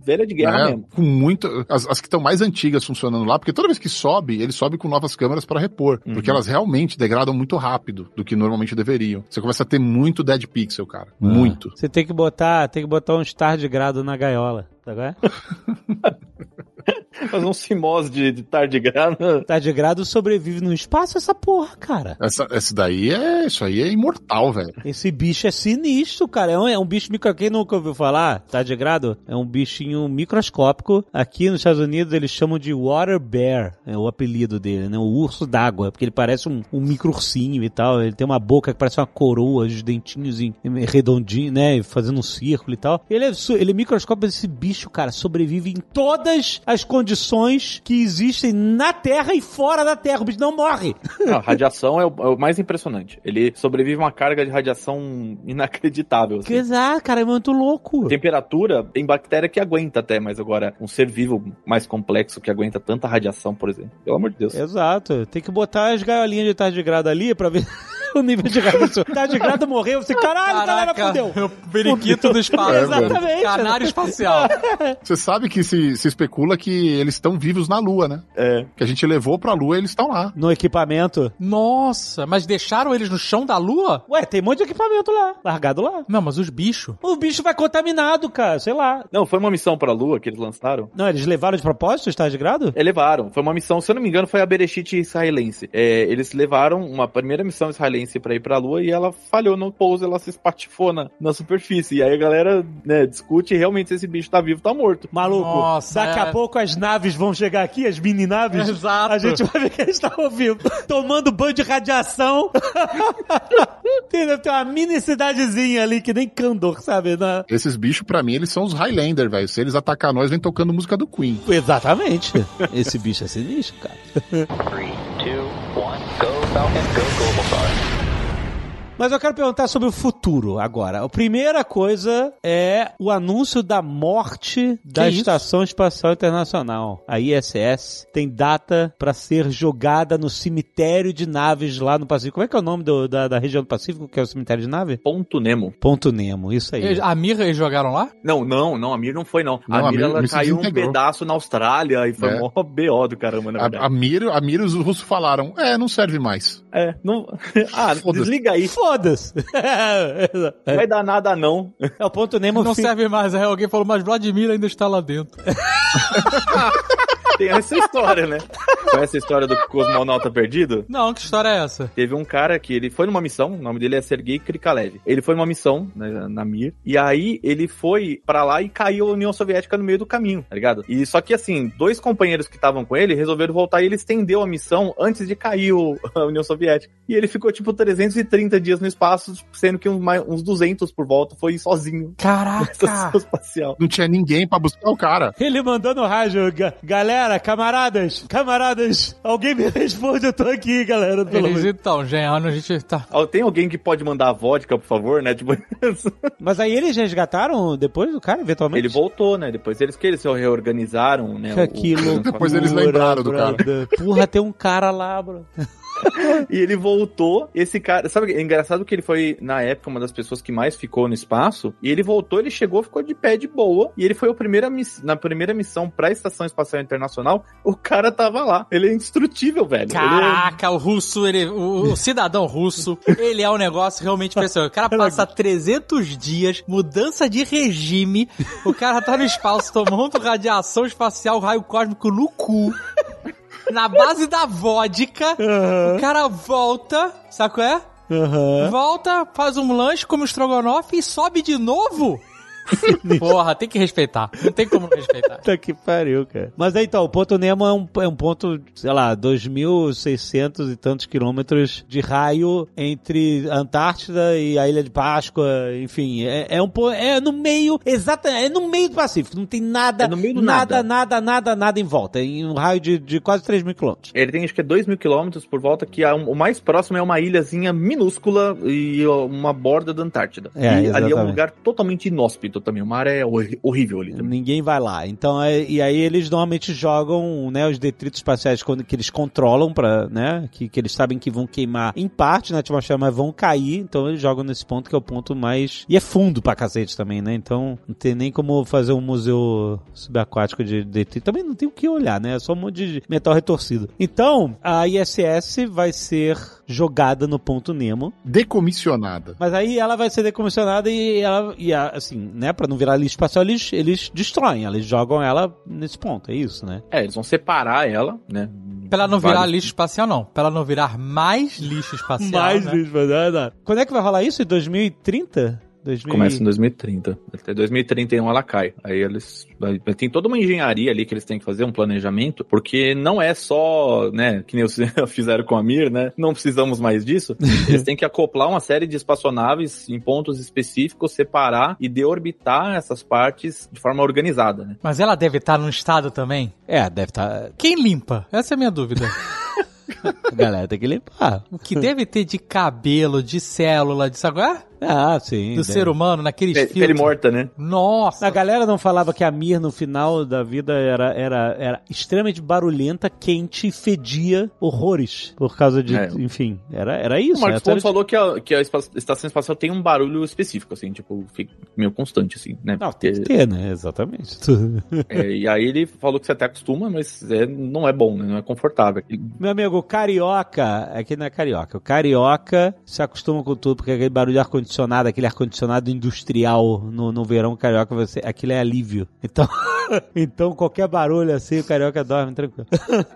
velha de guerra É, mesmo. com muito. As, as que estão mais antigas funcionando lá, porque toda vez que sobe, ele sobe com novas câmeras para repor. Uhum. Porque elas realmente degradam muito rápido do que normalmente deveriam. Você começa a ter muito dead pixel, cara. Muito. Você tem que botar, tem que botar um tardigrado na gaiola. Vendo? Fazer um simós de, de tardigrado. Tardigrado sobrevive no espaço, essa porra, cara. Essa, essa daí é. Isso aí é imortal, velho. Esse bicho é sinistro, cara. É um, é um bicho micro. Quem nunca ouviu falar? Tardigrado? É um bichinho microscópico. Aqui nos Estados Unidos eles chamam de Water Bear. É o apelido dele, né? O urso d'água. Porque ele parece um, um micro ursinho e tal. Ele tem uma boca que parece uma coroa, os dentinhos em, em redondinho, né? Fazendo um círculo e tal. Ele é, ele é microscópico. Esse bicho, cara, sobrevive em todas as condições que existem na Terra e fora da Terra. O bicho não morre. Não, a radiação é o, é o mais impressionante. Ele sobrevive a uma carga de radiação inacreditável. assim. Exato, cara. É muito louco. Temperatura, tem bactéria que aguenta até, mas agora um ser vivo mais complexo que aguenta tanta radiação, por exemplo. Pelo amor de Deus. Exato. Tem que botar as gaiolinhas de tardigrado ali pra ver o nível de radiação. Tardigrado morreu, você, caralho, galera, fudeu. o periquito do espaço. É, Exatamente. Canário espacial. Você sabe que se, se especula que eles estão vivos na Lua, né? É. Que a gente levou pra Lua e eles estão lá. No equipamento. Nossa, mas deixaram eles no chão da lua? Ué, tem um monte de equipamento lá, largado lá. Não, mas os bichos. O bicho vai contaminado, cara, sei lá. Não, foi uma missão pra Lua que eles lançaram. Não, eles levaram de propósito os tardigrado? É, levaram. Foi uma missão, se eu não me engano, foi a Bereshit israelense. É, eles levaram uma primeira missão israelense pra ir pra Lua e ela falhou no pouso, ela se espatifou na, na superfície. E aí a galera né, discute realmente se esse bicho tá vivo ou tá morto. Maluco, Nossa, daqui é. a pouco as naves vão chegar aqui, as mini naves. Exato. A gente vai ver que eles estavam vivos. Tomando banho de radiação. tem, ter uma mini cidadezinha ali que nem Candor, sabe? Na... Esses bichos, pra mim, eles são os Highlander, velho. Se eles atacar nós, vem tocando música do Queen. Exatamente. Esse bicho é sinistro, cara. 3, 2, 1, go Falcon, go Globalstar. Mas eu quero perguntar sobre o futuro agora. A primeira coisa é o anúncio da morte da isso? Estação Espacial Internacional. A ISS tem data para ser jogada no cemitério de naves lá no Pacífico. Como é que é o nome do- da, da região do Pacífico, que é o cemitério de nave? Ponto Nemo. Ponto Nemo, isso aí. A Mir eles jogaram lá? Não, não, não, a Mir não foi, não. Não, a a Mir, Mir- ela caiu um pedaço na Austrália e foi É. mó BO do caramba, na A, verdade. a Mir, a Mir, os russos falaram, é, não serve mais. É, não... Ah, desliga aí. Foda-se! Não vai dar nada, não. é o Ponto Nemo. Não fi- serve mais. Aí alguém falou, mas Vladimir ainda está lá dentro. Tem essa história, né? Conhece a história do cosmonauta perdido? Não, que história é essa? Teve um cara que ele foi numa missão, o nome dele é Sergei Krikalev. Ele foi numa missão né, na Mir, e aí ele foi pra lá e caiu a União Soviética no meio do caminho, tá ligado? E só que assim, dois companheiros que estavam com ele resolveram voltar e ele estendeu a missão antes de cair o- a União Soviética. E ele ficou tipo 330 dias no espaço, sendo que uns, uns 200 por volta foi sozinho. Caraca! Espacial. Não tinha ninguém pra buscar o cara. Ele mandou no rádio, "Ga- galera, camaradas, camaradas, alguém me responde, eu tô aqui, galera. Pelo Eles, então, Jeano, a gente tá... Tem alguém que pode mandar vodka, por favor, né? Tipo, Mas aí eles resgataram depois do cara, eventualmente? ele voltou, né? Depois eles que eles se reorganizaram, né? Que o- aquilo. Depois eles lembraram do cara. Porra, tem um cara lá, bro. E ele voltou. Esse cara, sabe, é engraçado que ele foi, na época, uma das pessoas que mais ficou no espaço. E ele voltou, ele chegou, ficou de pé de boa. E ele foi a primeira na primeira missão pra Estação Espacial Internacional. O cara tava lá. Ele é indestrutível, velho. É- Caraca, o russo, ele, o, o cidadão russo, ele é um negócio realmente impressionante. O cara passa 300 dias, mudança de regime, o cara tá no espaço tomando radiação espacial, raio cósmico no cu, na base da vodka, o cara volta, sabe qual é? Aham. Volta, faz um lanche, come um estrogonofe e sobe de novo? Porra, tem que respeitar. Não tem como não respeitar. Puta que pariu, cara. Mas aí então, o ponto Nemo é um, é um ponto, sei lá, 2.600 e tantos quilômetros de raio entre a Antártida e a Ilha de Páscoa, enfim. É, é um é no meio, exatamente, é no meio do Pacífico. Não tem nada, É no meio do nada, nada. nada, nada, nada em volta. Em um raio de, de quase 3 mil quilômetros. Ele tem acho que é 2 mil quilômetros por volta, que é um- o mais próximo é uma ilhazinha minúscula e uma borda da Antártida. É, e ali é exatamente. um lugar totalmente inóspito também. O mar é horrível ali também. Ninguém vai lá. Então, é- e aí eles normalmente jogam, né, os detritos espaciais que eles controlam para, né, que, que eles sabem que vão queimar em parte na atmosfera, mas vão cair. Então eles jogam nesse ponto que é o ponto mais e é fundo pra cacete também, né? Então não tem nem como fazer um museu subaquático de detrito. Também não tem o que olhar, né? É só um monte de metal retorcido. Então a ISS vai ser jogada no ponto Nemo. Decomissionada. Mas aí ela vai ser decomissionada e ela, e a- assim, né, pra não virar lixo espacial, eles, eles destroem, eles jogam ela nesse ponto, é isso, né? É, eles vão separar ela, né? Pra ela não virar lixo espacial, não. Pra ela não virar mais lixo espacial. né? lixo espacial, Quando é que vai rolar isso? Em 2030? 2000... Começa em 2030. Até 2031 ela cai. Aí eles. Tem toda uma engenharia ali que eles têm que fazer, um planejamento, porque não é só, né, que nem fizeram com a Mir, né? Não precisamos mais disso. Eles têm que acoplar uma série de espaçonaves em pontos específicos, separar e deorbitar essas partes de forma organizada, né? Mas ela deve estar num estado também. É, deve estar. Quem limpa? Essa é a minha dúvida. Galera tem que limpar. O que deve ter de cabelo, de célula, de é? Ah, sim. Do deve. ser humano, naqueles Pe- Pele filtros. morta, né? Nossa! A galera não falava que a Mir no final da vida era, era, era extremamente barulhenta, quente e fedia horrores. Por causa de. É. Enfim, era, era isso. o Marcos né? Falou que a, que a espa- estação espacial tem um barulho específico, assim, tipo, meio constante, assim, né? Não, tem que ter, né? Exatamente. É, e aí ele falou que você até acostuma, mas é, não é bom, né? Não é confortável. Meu amigo, o carioca, aqui não é carioca, o carioca se acostuma com tudo, porque aquele barulho de ar-condicionado, aquele ar-condicionado industrial no, no verão carioca, você, aquilo é alívio. Então, então qualquer barulho assim, o carioca dorme tranquilo.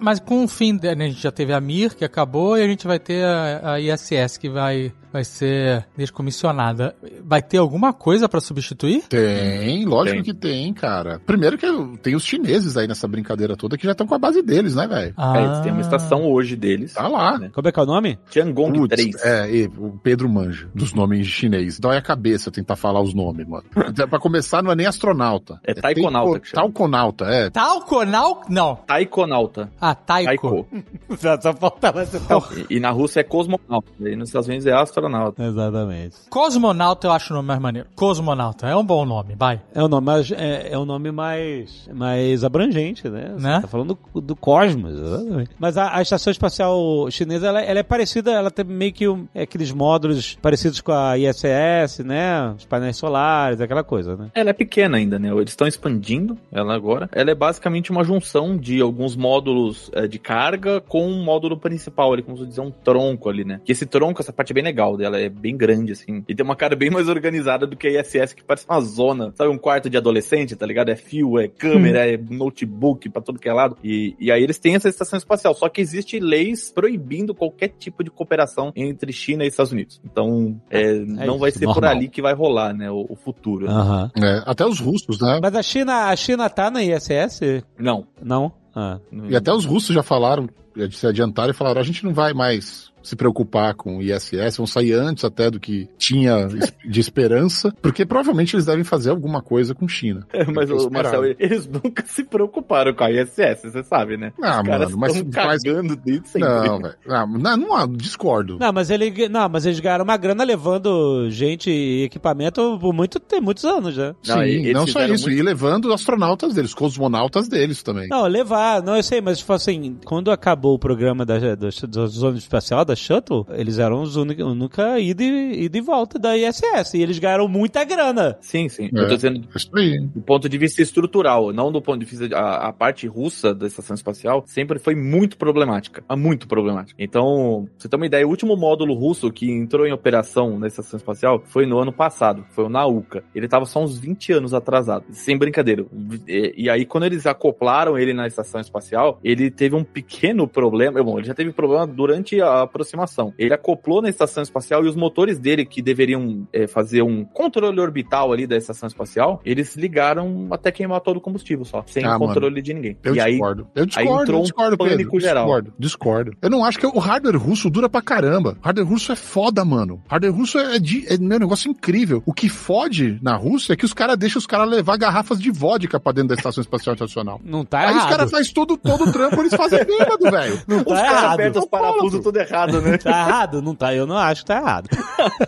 Mas com o fim, né, a gente já teve a Mir, que acabou, e a gente vai ter a, a ISS, que vai, vai ser descomissionada. Vai ter alguma coisa pra substituir? Tem, lógico Tem. que tem, cara. Primeiro que tem os chineses aí nessa brincadeira toda que já estão com a base deles, né, velho? Ah. É, eles têm uma estação hoje deles. Tá lá. Né? Como é que é o nome? Tiangong Putz, 3. é, e o Pedro manja dos nomes chinês. Dói a cabeça tentar falar os nomes, mano. Até pra começar, não é nem astronauta. É taikonauta que chama. Taikonauta, é. Talconal? Não. Taikonauta. Ah, Taiko. Taiko. Só, só faltava você tá... E, e na Rússia é cosmonauta. E nos Estados Unidos é astronauta. Exatamente. Cosmonauta eu acho o nome mais maneiro. Cosmonauta, é um bom nome, vai. É o nome, mais, é, é o nome mais, mais abrangente, né? Você Né? tá falando do, do cosmos, exatamente. Mas a, a estação espacial chinesa, ela, ela é parecida, ela tem meio que um- é aqueles módulos parecidos com a ISS, né? Os painéis solares, aquela coisa, né? Ela é pequena ainda, né? Eles estão expandindo ela agora. Ela é basicamente uma junção de alguns módulos eh, de carga com um módulo principal ali, como se dizer, um tronco ali, né? Que esse tronco, essa parte é bem legal. Original dela, é bem grande, assim. E tem uma cara bem mais organizada do que a ISS, que parece uma zona. Sabe, um quarto de adolescente, tá ligado? É fio, é câmera, é notebook pra todo que é lado. E, e aí eles têm essa estação espacial. Só que existe leis proibindo qualquer tipo de cooperação entre China e Estados Unidos. Então, é, não vai isso, ser por normal. ali que vai rolar, né? O, o futuro. É, até os russos, né? Mas a China, a China tá na ISS? Não. Não? Ah. E até os russos já falaram, já se adiantaram e falaram: a gente não vai mais se preocupar com o ISS, vão sair antes até do que tinha de esperança, porque provavelmente eles devem fazer alguma coisa com China. É, mas, o. Marcel, eles nunca se preocuparam com a ISS, você sabe, né? Ah, Os mano, mas, mas cagando desde sempre. não, velho. Ah, não, não, há- discordo. Não, mas ele, não, mas eles ganharam uma grana levando gente e equipamento por muito, tem muitos anos, né? Não, Sim, eles não só isso, muito- e levando astronautas deles, cosmonautas deles também. Não, levar, não, eu sei, mas tipo assim, quando acabou o programa da, da, da Zona Espacial, da Shuttle, eles eram os única, única ida, e, ida e volta da ISS, e eles ganharam muita grana. Sim, sim. É. Eu tô dizendo aí. do ponto de vista estrutural, não do ponto de vista. A, a parte russa da estação espacial sempre foi muito problemática. ah, Muito problemática. Então, pra você ter uma ideia, o último módulo russo que entrou em operação na estação espacial foi no ano passado. Foi o Nauka. Ele tava só uns 20 anos atrasado. Sem brincadeira. E, e aí, quando eles acoplaram ele na estação espacial, ele teve um pequeno problema. Bom, ele já teve problema durante a aproximação. Ele acoplou na estação espacial e os motores dele, que deveriam é, fazer um controle orbital ali da estação espacial, eles ligaram até queimar todo o combustível só, sem Ah, controle de ninguém. Eu e aí, discordo. eu discordo, entrou eu um discordo, Pedro. pânico geral. Discordo, discordo. Eu não acho que o hardware russo dura pra caramba. O hardware russo é foda, mano. O hardware russo é, de, é meu negócio incrível. O que fode na Rússia é que os caras deixam os caras levar garrafas de vodka pra dentro da Estação Espacial Internacional. Não tá Aí os errado. caras fazem todo, todo o trampo, eles fazem bêbado, velho. Não os tá caras errado. apertam os parafusos tudo errado, né? Tá errado? Não tá, eu não acho que tá errado.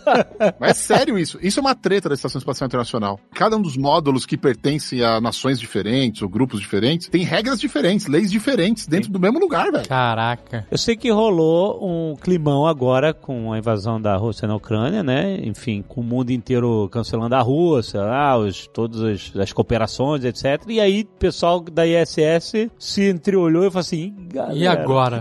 Mas é sério isso. Isso é uma treta da Estação Espacial Internacional. Cada um dos módulos que pertence a nações diferentes ou grupos diferentes tem regras diferentes, leis diferentes dentro do mesmo lugar, velho. Caraca. Eu sei que rolou um climão agora com a invasão da Rússia na Ucrânia, né? Enfim, com o mundo inteiro cancelando a Rússia, ah, os, todas as, as cooperações, etc. E aí o pessoal da ISS se entreolhou e falou assim, "Ih, galera. E agora?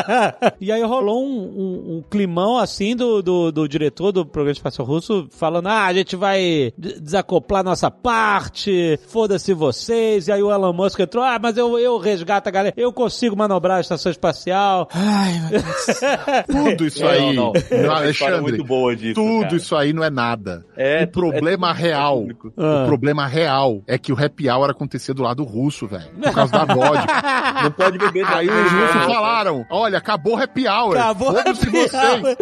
e aí rolou um, um- um climão assim do, do, do diretor do programa espacial russo falando: ah, a gente vai de- desacoplar nossa parte, foda-se vocês. E aí o Elon Musk entrou: ah, mas eu, eu resgato a galera, eu consigo manobrar a estação espacial. Ai, meu Deus. Tudo isso aí, Não, não. história Alexandre, muito boa disso. tudo cara. isso aí não é nada. É, o problema é- real, público. Ah. o problema real é que o happy hour acontecia do lado russo, velho. Por causa da vodka. Não pode beber Aí daí os russos falaram, olha, acabou o happy hour. Acabou o Foda-se vocês.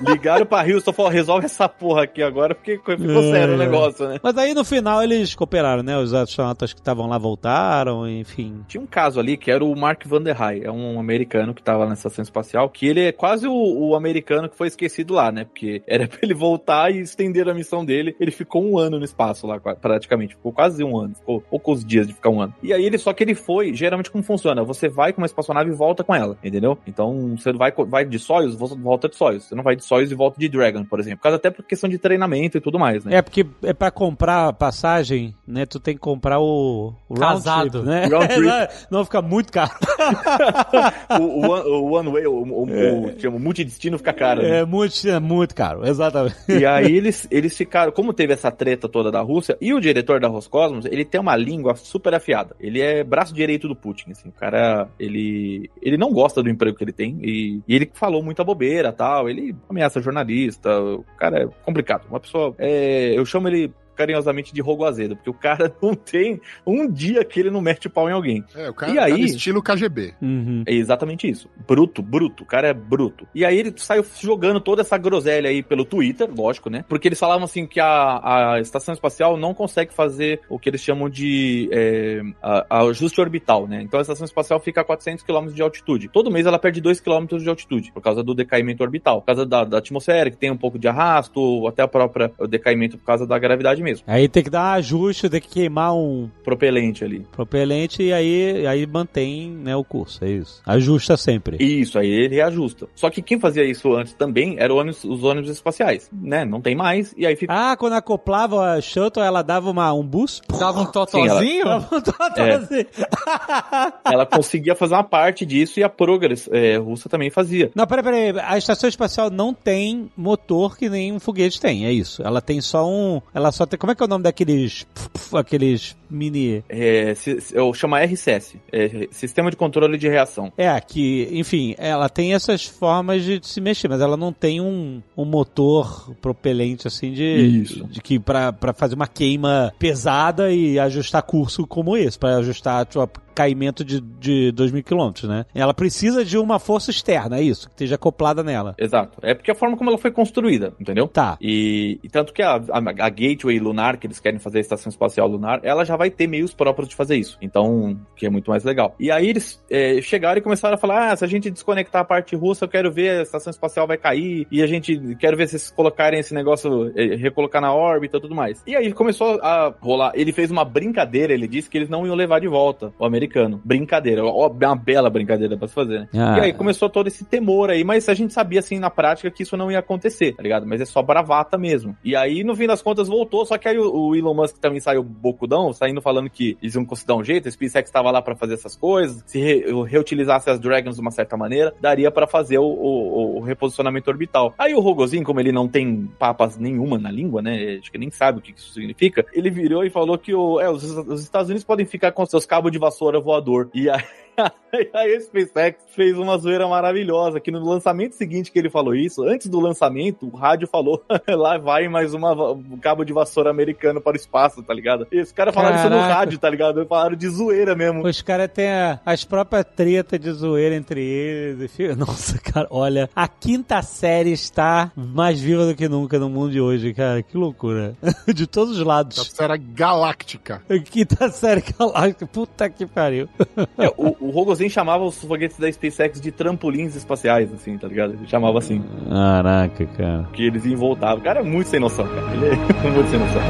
Ligaram pra Houston e falaram, resolve essa porra aqui agora, porque ficou É. sério o negócio, né? Mas aí no final eles cooperaram, né? Os astronautas que estavam lá voltaram, enfim. Tinha um caso ali que era o Mark Van der Haay, é um americano que tava na estação espacial, que ele é quase o, o americano que foi esquecido lá, né? Porque era pra ele voltar e estender a missão dele. Ele ficou um ano no espaço lá, praticamente. Ficou quase um ano. Ficou poucos dias de ficar um ano. E aí ele, só que ele foi, geralmente como funciona? Você vai com uma espaçonave e volta com ela, entendeu? Então você vai, vai de Soyuz, volta de Soyuz. Você não vai de Soyuz e volta de Dragon, por exemplo. Por causa até por questão de treinamento e tudo mais, né? É porque é pra comprar a passagem, né? Tu tem que comprar o, o round Casado. trip, né? Round trip. não, não fica muito caro. o, o one, o one way, o, o, o, chama, o multidestino fica caro. né? É muito, é muito caro, exatamente. E aí eles, eles ficaram, como teve essa treta toda da Rússia, e o diretor da Roscosmos, ele tem uma língua super afiada. Ele é braço direito do Putin, assim. O cara, ele, ele não gosta do emprego que ele tem, e, e ele falou muita bobeira tal, ele ameaça jornalista, o cara é complicado. Uma pessoa, é, eu chamo ele carinhosamente de rogo azedo, porque o cara não tem um dia que ele não mete o pau em alguém. É, o cara, E aí? cara estilo KGB. Uhum. É exatamente isso. Bruto, bruto. O cara é bruto. E aí ele saiu jogando toda essa groselha aí pelo Twitter, lógico, né? Porque eles falavam assim que a, a estação espacial não consegue fazer o que eles chamam de é, ajuste orbital, né? Então a estação espacial fica a 400 km de altitude. Todo mês ela perde 2 km de altitude, por causa do decaimento orbital. Por causa da, da atmosfera, que tem um pouco de arrasto, ou até a própria o decaimento por causa da gravidade mesmo. Mesmo. Aí tem que dar um ajuste, tem que queimar um Propelente ali. propelente e aí, aí mantém né, o curso, é isso. Ajusta sempre. Isso, aí ele reajusta. Só que quem fazia isso antes também eram ônibus- os ônibus espaciais, né? Não tem mais, e aí fica. Ah, quando acoplava a shuttle, ela dava uma, um boost? Dava um totozinho? Dava um totozinho. Ela conseguia fazer uma parte disso e a Progress é, russa também fazia. Não, peraí, peraí. A estação espacial não tem motor que nem um foguete tem, é isso. Ela tem só um. Ela só tem. Como é que é o nome daqueles. Aqueles mini. É, eu chamo RCS, é, Sistema de Controle de Reação. É, que, enfim, ela tem essas formas de se mexer, mas ela não tem um, um motor propelente assim de, Isso. de que pra, pra fazer uma queima pesada e ajustar curso como esse, pra ajustar tipo, caimento de, de 2 mil quilômetros, né? Ela precisa de uma força externa, é isso, que esteja acoplada nela. Exato. É porque a forma como ela foi construída, entendeu? Tá. E, e tanto que a, a, a Gateway Lunar, que eles querem fazer a Estação Espacial Lunar, ela já vai ter meios próprios de fazer isso. Então, que é muito mais legal. E aí eles é, chegaram e começaram a falar: ah, se a gente desconectar a parte russa, eu quero ver, a Estação Espacial vai cair, e a gente quero ver se vocês colocarem esse negócio, é, recolocar na órbita e tudo mais. E aí começou a rolar. Ele fez uma brincadeira, ele disse que eles não iam levar de volta o americano. Brincadeira, ó, uma bela brincadeira pra se fazer, né? Ah. E aí começou todo esse temor aí, mas a gente sabia assim na prática que isso não ia acontecer, tá ligado? Mas é só bravata mesmo. E aí, no fim das contas, voltou, só que aí o, o Elon Musk também saiu bocudão, saindo falando que eles iam conseguir dar um jeito, a SpaceX estava lá pra fazer essas coisas, se re- reutilizasse as Dragons de uma certa maneira, daria pra fazer o, o- o reposicionamento orbital. Aí o Rogozinho, como ele não tem papas nenhuma na língua, né? Acho que nem sabe o que isso significa, ele virou e falou que o, é, os, os Estados Unidos podem ficar com seus cabos de vassoura voador. E aí. Aí a SpaceX fez uma zoeira maravilhosa, que no lançamento seguinte que ele falou isso, antes do lançamento, o rádio falou, lá vai mais uma, um cabo de vassoura americano para o espaço, tá ligado? E os caras falaram isso no rádio, tá ligado? Falaram de zoeira mesmo. Os caras têm a- as próprias tretas de zoeira entre eles. Enfim, Nossa, cara, olha, a quinta série está mais viva do que nunca no mundo de hoje, cara. Que loucura. De todos os A lados. série galáctica. A quinta série galáctica. Puta que pariu. É, o, o Rogozen chamava os foguetes da SpaceX de trampolins espaciais, assim, tá ligado? Ele chamava assim, Caraca, cara. que eles iam voltavam. O cara é muito sem noção, cara. Ele é muito sem noção.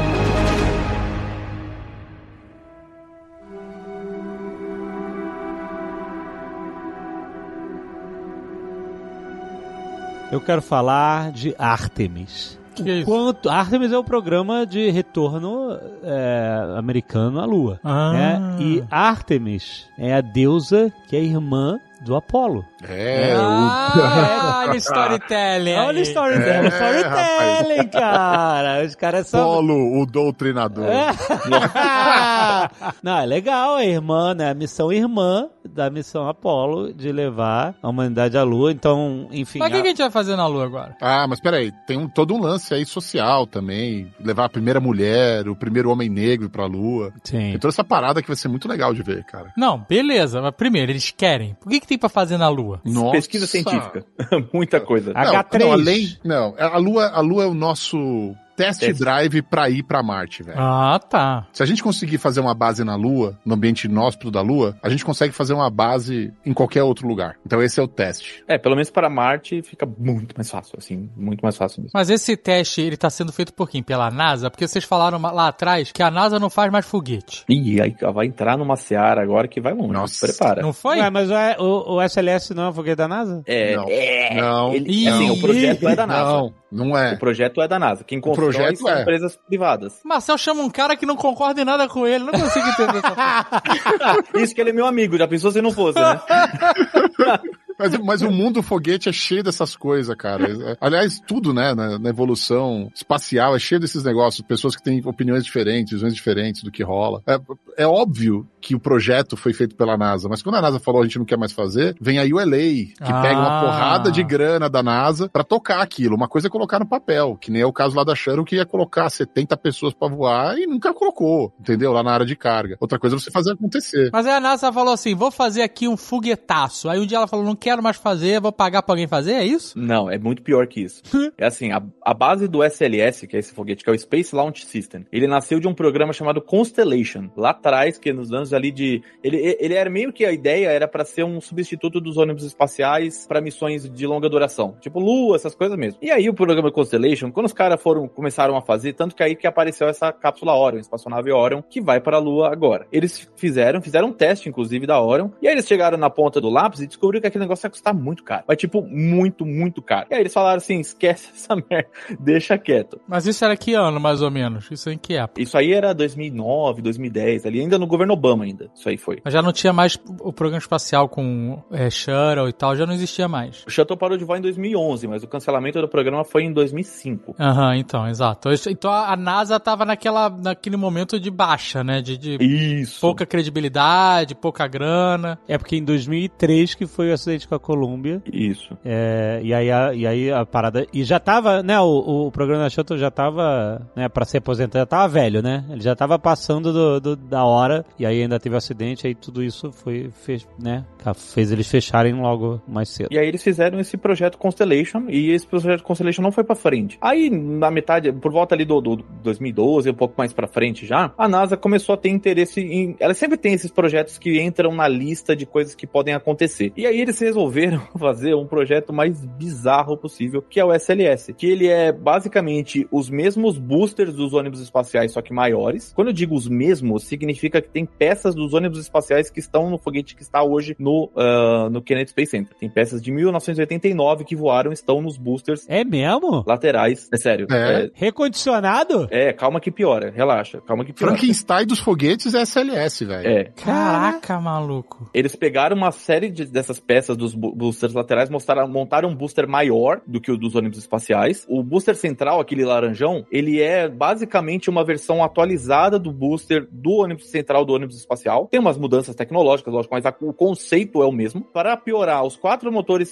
Eu quero falar de Artemis. Que isso? Quanto, Artemis é o programa de retorno é, americano à Lua. Ah. né? E Artemis é a deusa que é irmã do Apolo. É, o... Ah, olha o storytelling. Olha o storytelling, É, storytelling, cara. Os caras são. Polo, o doutrinador. É. Não, é legal, é irmã, né? A missão irmã da missão Apolo de levar a humanidade à Lua. Então, enfim. Mas o que, a- que a gente vai fazer na Lua agora? Ah, mas peraí, tem um, todo um lance aí social também. Levar a primeira mulher, o primeiro homem negro pra lua. Sim. Tem toda essa parada que vai ser muito legal de ver, cara. Não, beleza, mas primeiro, eles querem. O que, que tem pra fazer na Lua? Nossa. Pesquisa científica. Muita coisa. Não, H3. Não, além, não, a Lua, a Lua é o nosso test Teste. drive pra ir pra Marte, velho. Ah, tá. Se a gente conseguir fazer uma base na Lua, no ambiente inóspito da Lua, a gente consegue fazer uma base em qualquer outro lugar. Então esse é o teste. É, pelo menos para Marte fica muito mais fácil, assim, muito mais fácil mesmo. Mas esse teste, ele tá sendo feito por quem? Pela NASA? Porque vocês falaram lá atrás que a NASA não faz mais foguete. Ih, aí vai entrar numa seara agora que vai longe. Nossa. Prepara. Não foi? Ué, mas o, o, o SLS não é um foguete da NASA? É, Não. é, Não. ele- assim, Não. o projeto é da NASA. Não, não é. O projeto é da NASA. Quem constrói projeto são é. empresas privadas. Marcel chama um cara que não concorda em nada com ele. Não consigo entender essa Isso que ele é meu amigo, já pensou se não fosse, né? Mas, mas o mundo foguete é cheio dessas coisas, cara. É- Aliás, tudo, né, na, na evolução espacial é cheio desses negócios. Pessoas que têm opiniões diferentes, visões diferentes do que rola. É, é óbvio que o projeto foi feito pela NASA, mas quando a NASA falou a gente não quer mais fazer, vem a ULA, que Ah. pega uma porrada de grana da NASA pra tocar aquilo. Uma coisa é colocar no papel, que nem é o caso lá da Sharon, que ia colocar 70 pessoas pra voar e nunca colocou, entendeu? Lá na área de carga. Outra coisa é você fazer acontecer. Mas aí a NASA falou assim: vou fazer aqui um foguetaço. Aí um dia ela falou: não quero mais fazer, vou pagar pra alguém fazer, é isso? Não, é muito pior que isso. é assim, a, a base do SLS, que é esse foguete, que é o Space Launch System, ele nasceu de um programa chamado Constellation, lá atrás, que nos anos ali de... Ele, ele era meio que a ideia era para ser um substituto dos ônibus espaciais para missões de longa duração, tipo Lua, essas coisas mesmo. E aí o programa Constellation, quando os caras foram começaram a fazer, tanto que aí que apareceu essa cápsula Orion, espaçonave Orion, que vai para a Lua agora. Eles fizeram, fizeram um teste, inclusive, da Orion, e aí eles chegaram na ponta do lápis e descobriram que aquele negócio ia custar muito caro. Mas, tipo, muito, muito caro. E aí eles falaram assim: esquece essa merda, deixa quieto. Mas isso era que ano, mais ou menos? Isso em que época? Isso aí era 2009, 2010, ali ainda no governo Obama ainda. Isso aí foi. Mas já não tinha mais o programa espacial com é, Shuttle e tal, já não existia mais. O Shuttle parou de voar em 2011, mas o cancelamento do programa foi em 2005. Aham, então, exato. Então a NASA tava naquela, naquele momento de baixa, né? De, de Isso. pouca credibilidade, pouca grana. É porque em 2003 que foi o acidente com a Columbia. Isso. É, e, aí a, e aí a parada. E já tava, né? O, o programa da Shuttle já tava, né? Pra ser aposentado, já tava velho, né? Ele já tava passando do, do- da hora. E aí ainda teve o acidente. Aí tudo isso foi, fez, né? Fez eles fecharem logo mais cedo. E aí eles fizeram esse projeto Constellation e esse projeto Constellation não foi pra frente. Aí na metade, por volta ali do, do 2012, um pouco mais pra frente já, a NASA começou a ter interesse em, ela sempre tem esses projetos que entram na lista de coisas que podem acontecer. E aí eles resolveram fazer um projeto mais bizarro possível, que é o SLS, que ele é basicamente os mesmos boosters dos ônibus espaciais, só que maiores. Quando eu digo os mesmos, significa que tem peças dos ônibus espaciais que estão no foguete que está hoje no, ah, no Kennedy Space Center. Tem peças de 1989 que voaram e estão nos boosters É mesmo? laterais. É sério. É. Recondicionado? É, é, calma que piora. Relaxa, calma que piora. Frankenstein dos foguetes é SLS, velho. É. Caraca, maluco. Eles pegaram uma série de- dessas peças dos bo- boosters laterais, mostraram, montaram um booster maior do que o dos ônibus espaciais. O booster central, aquele laranjão, ele é basicamente uma versão atualizada do booster do ônibus central do ônibus espacial. Tem umas mudanças tecnológicas, lógico, mas a- o conceito é o mesmo. Para piorar, os quatro motores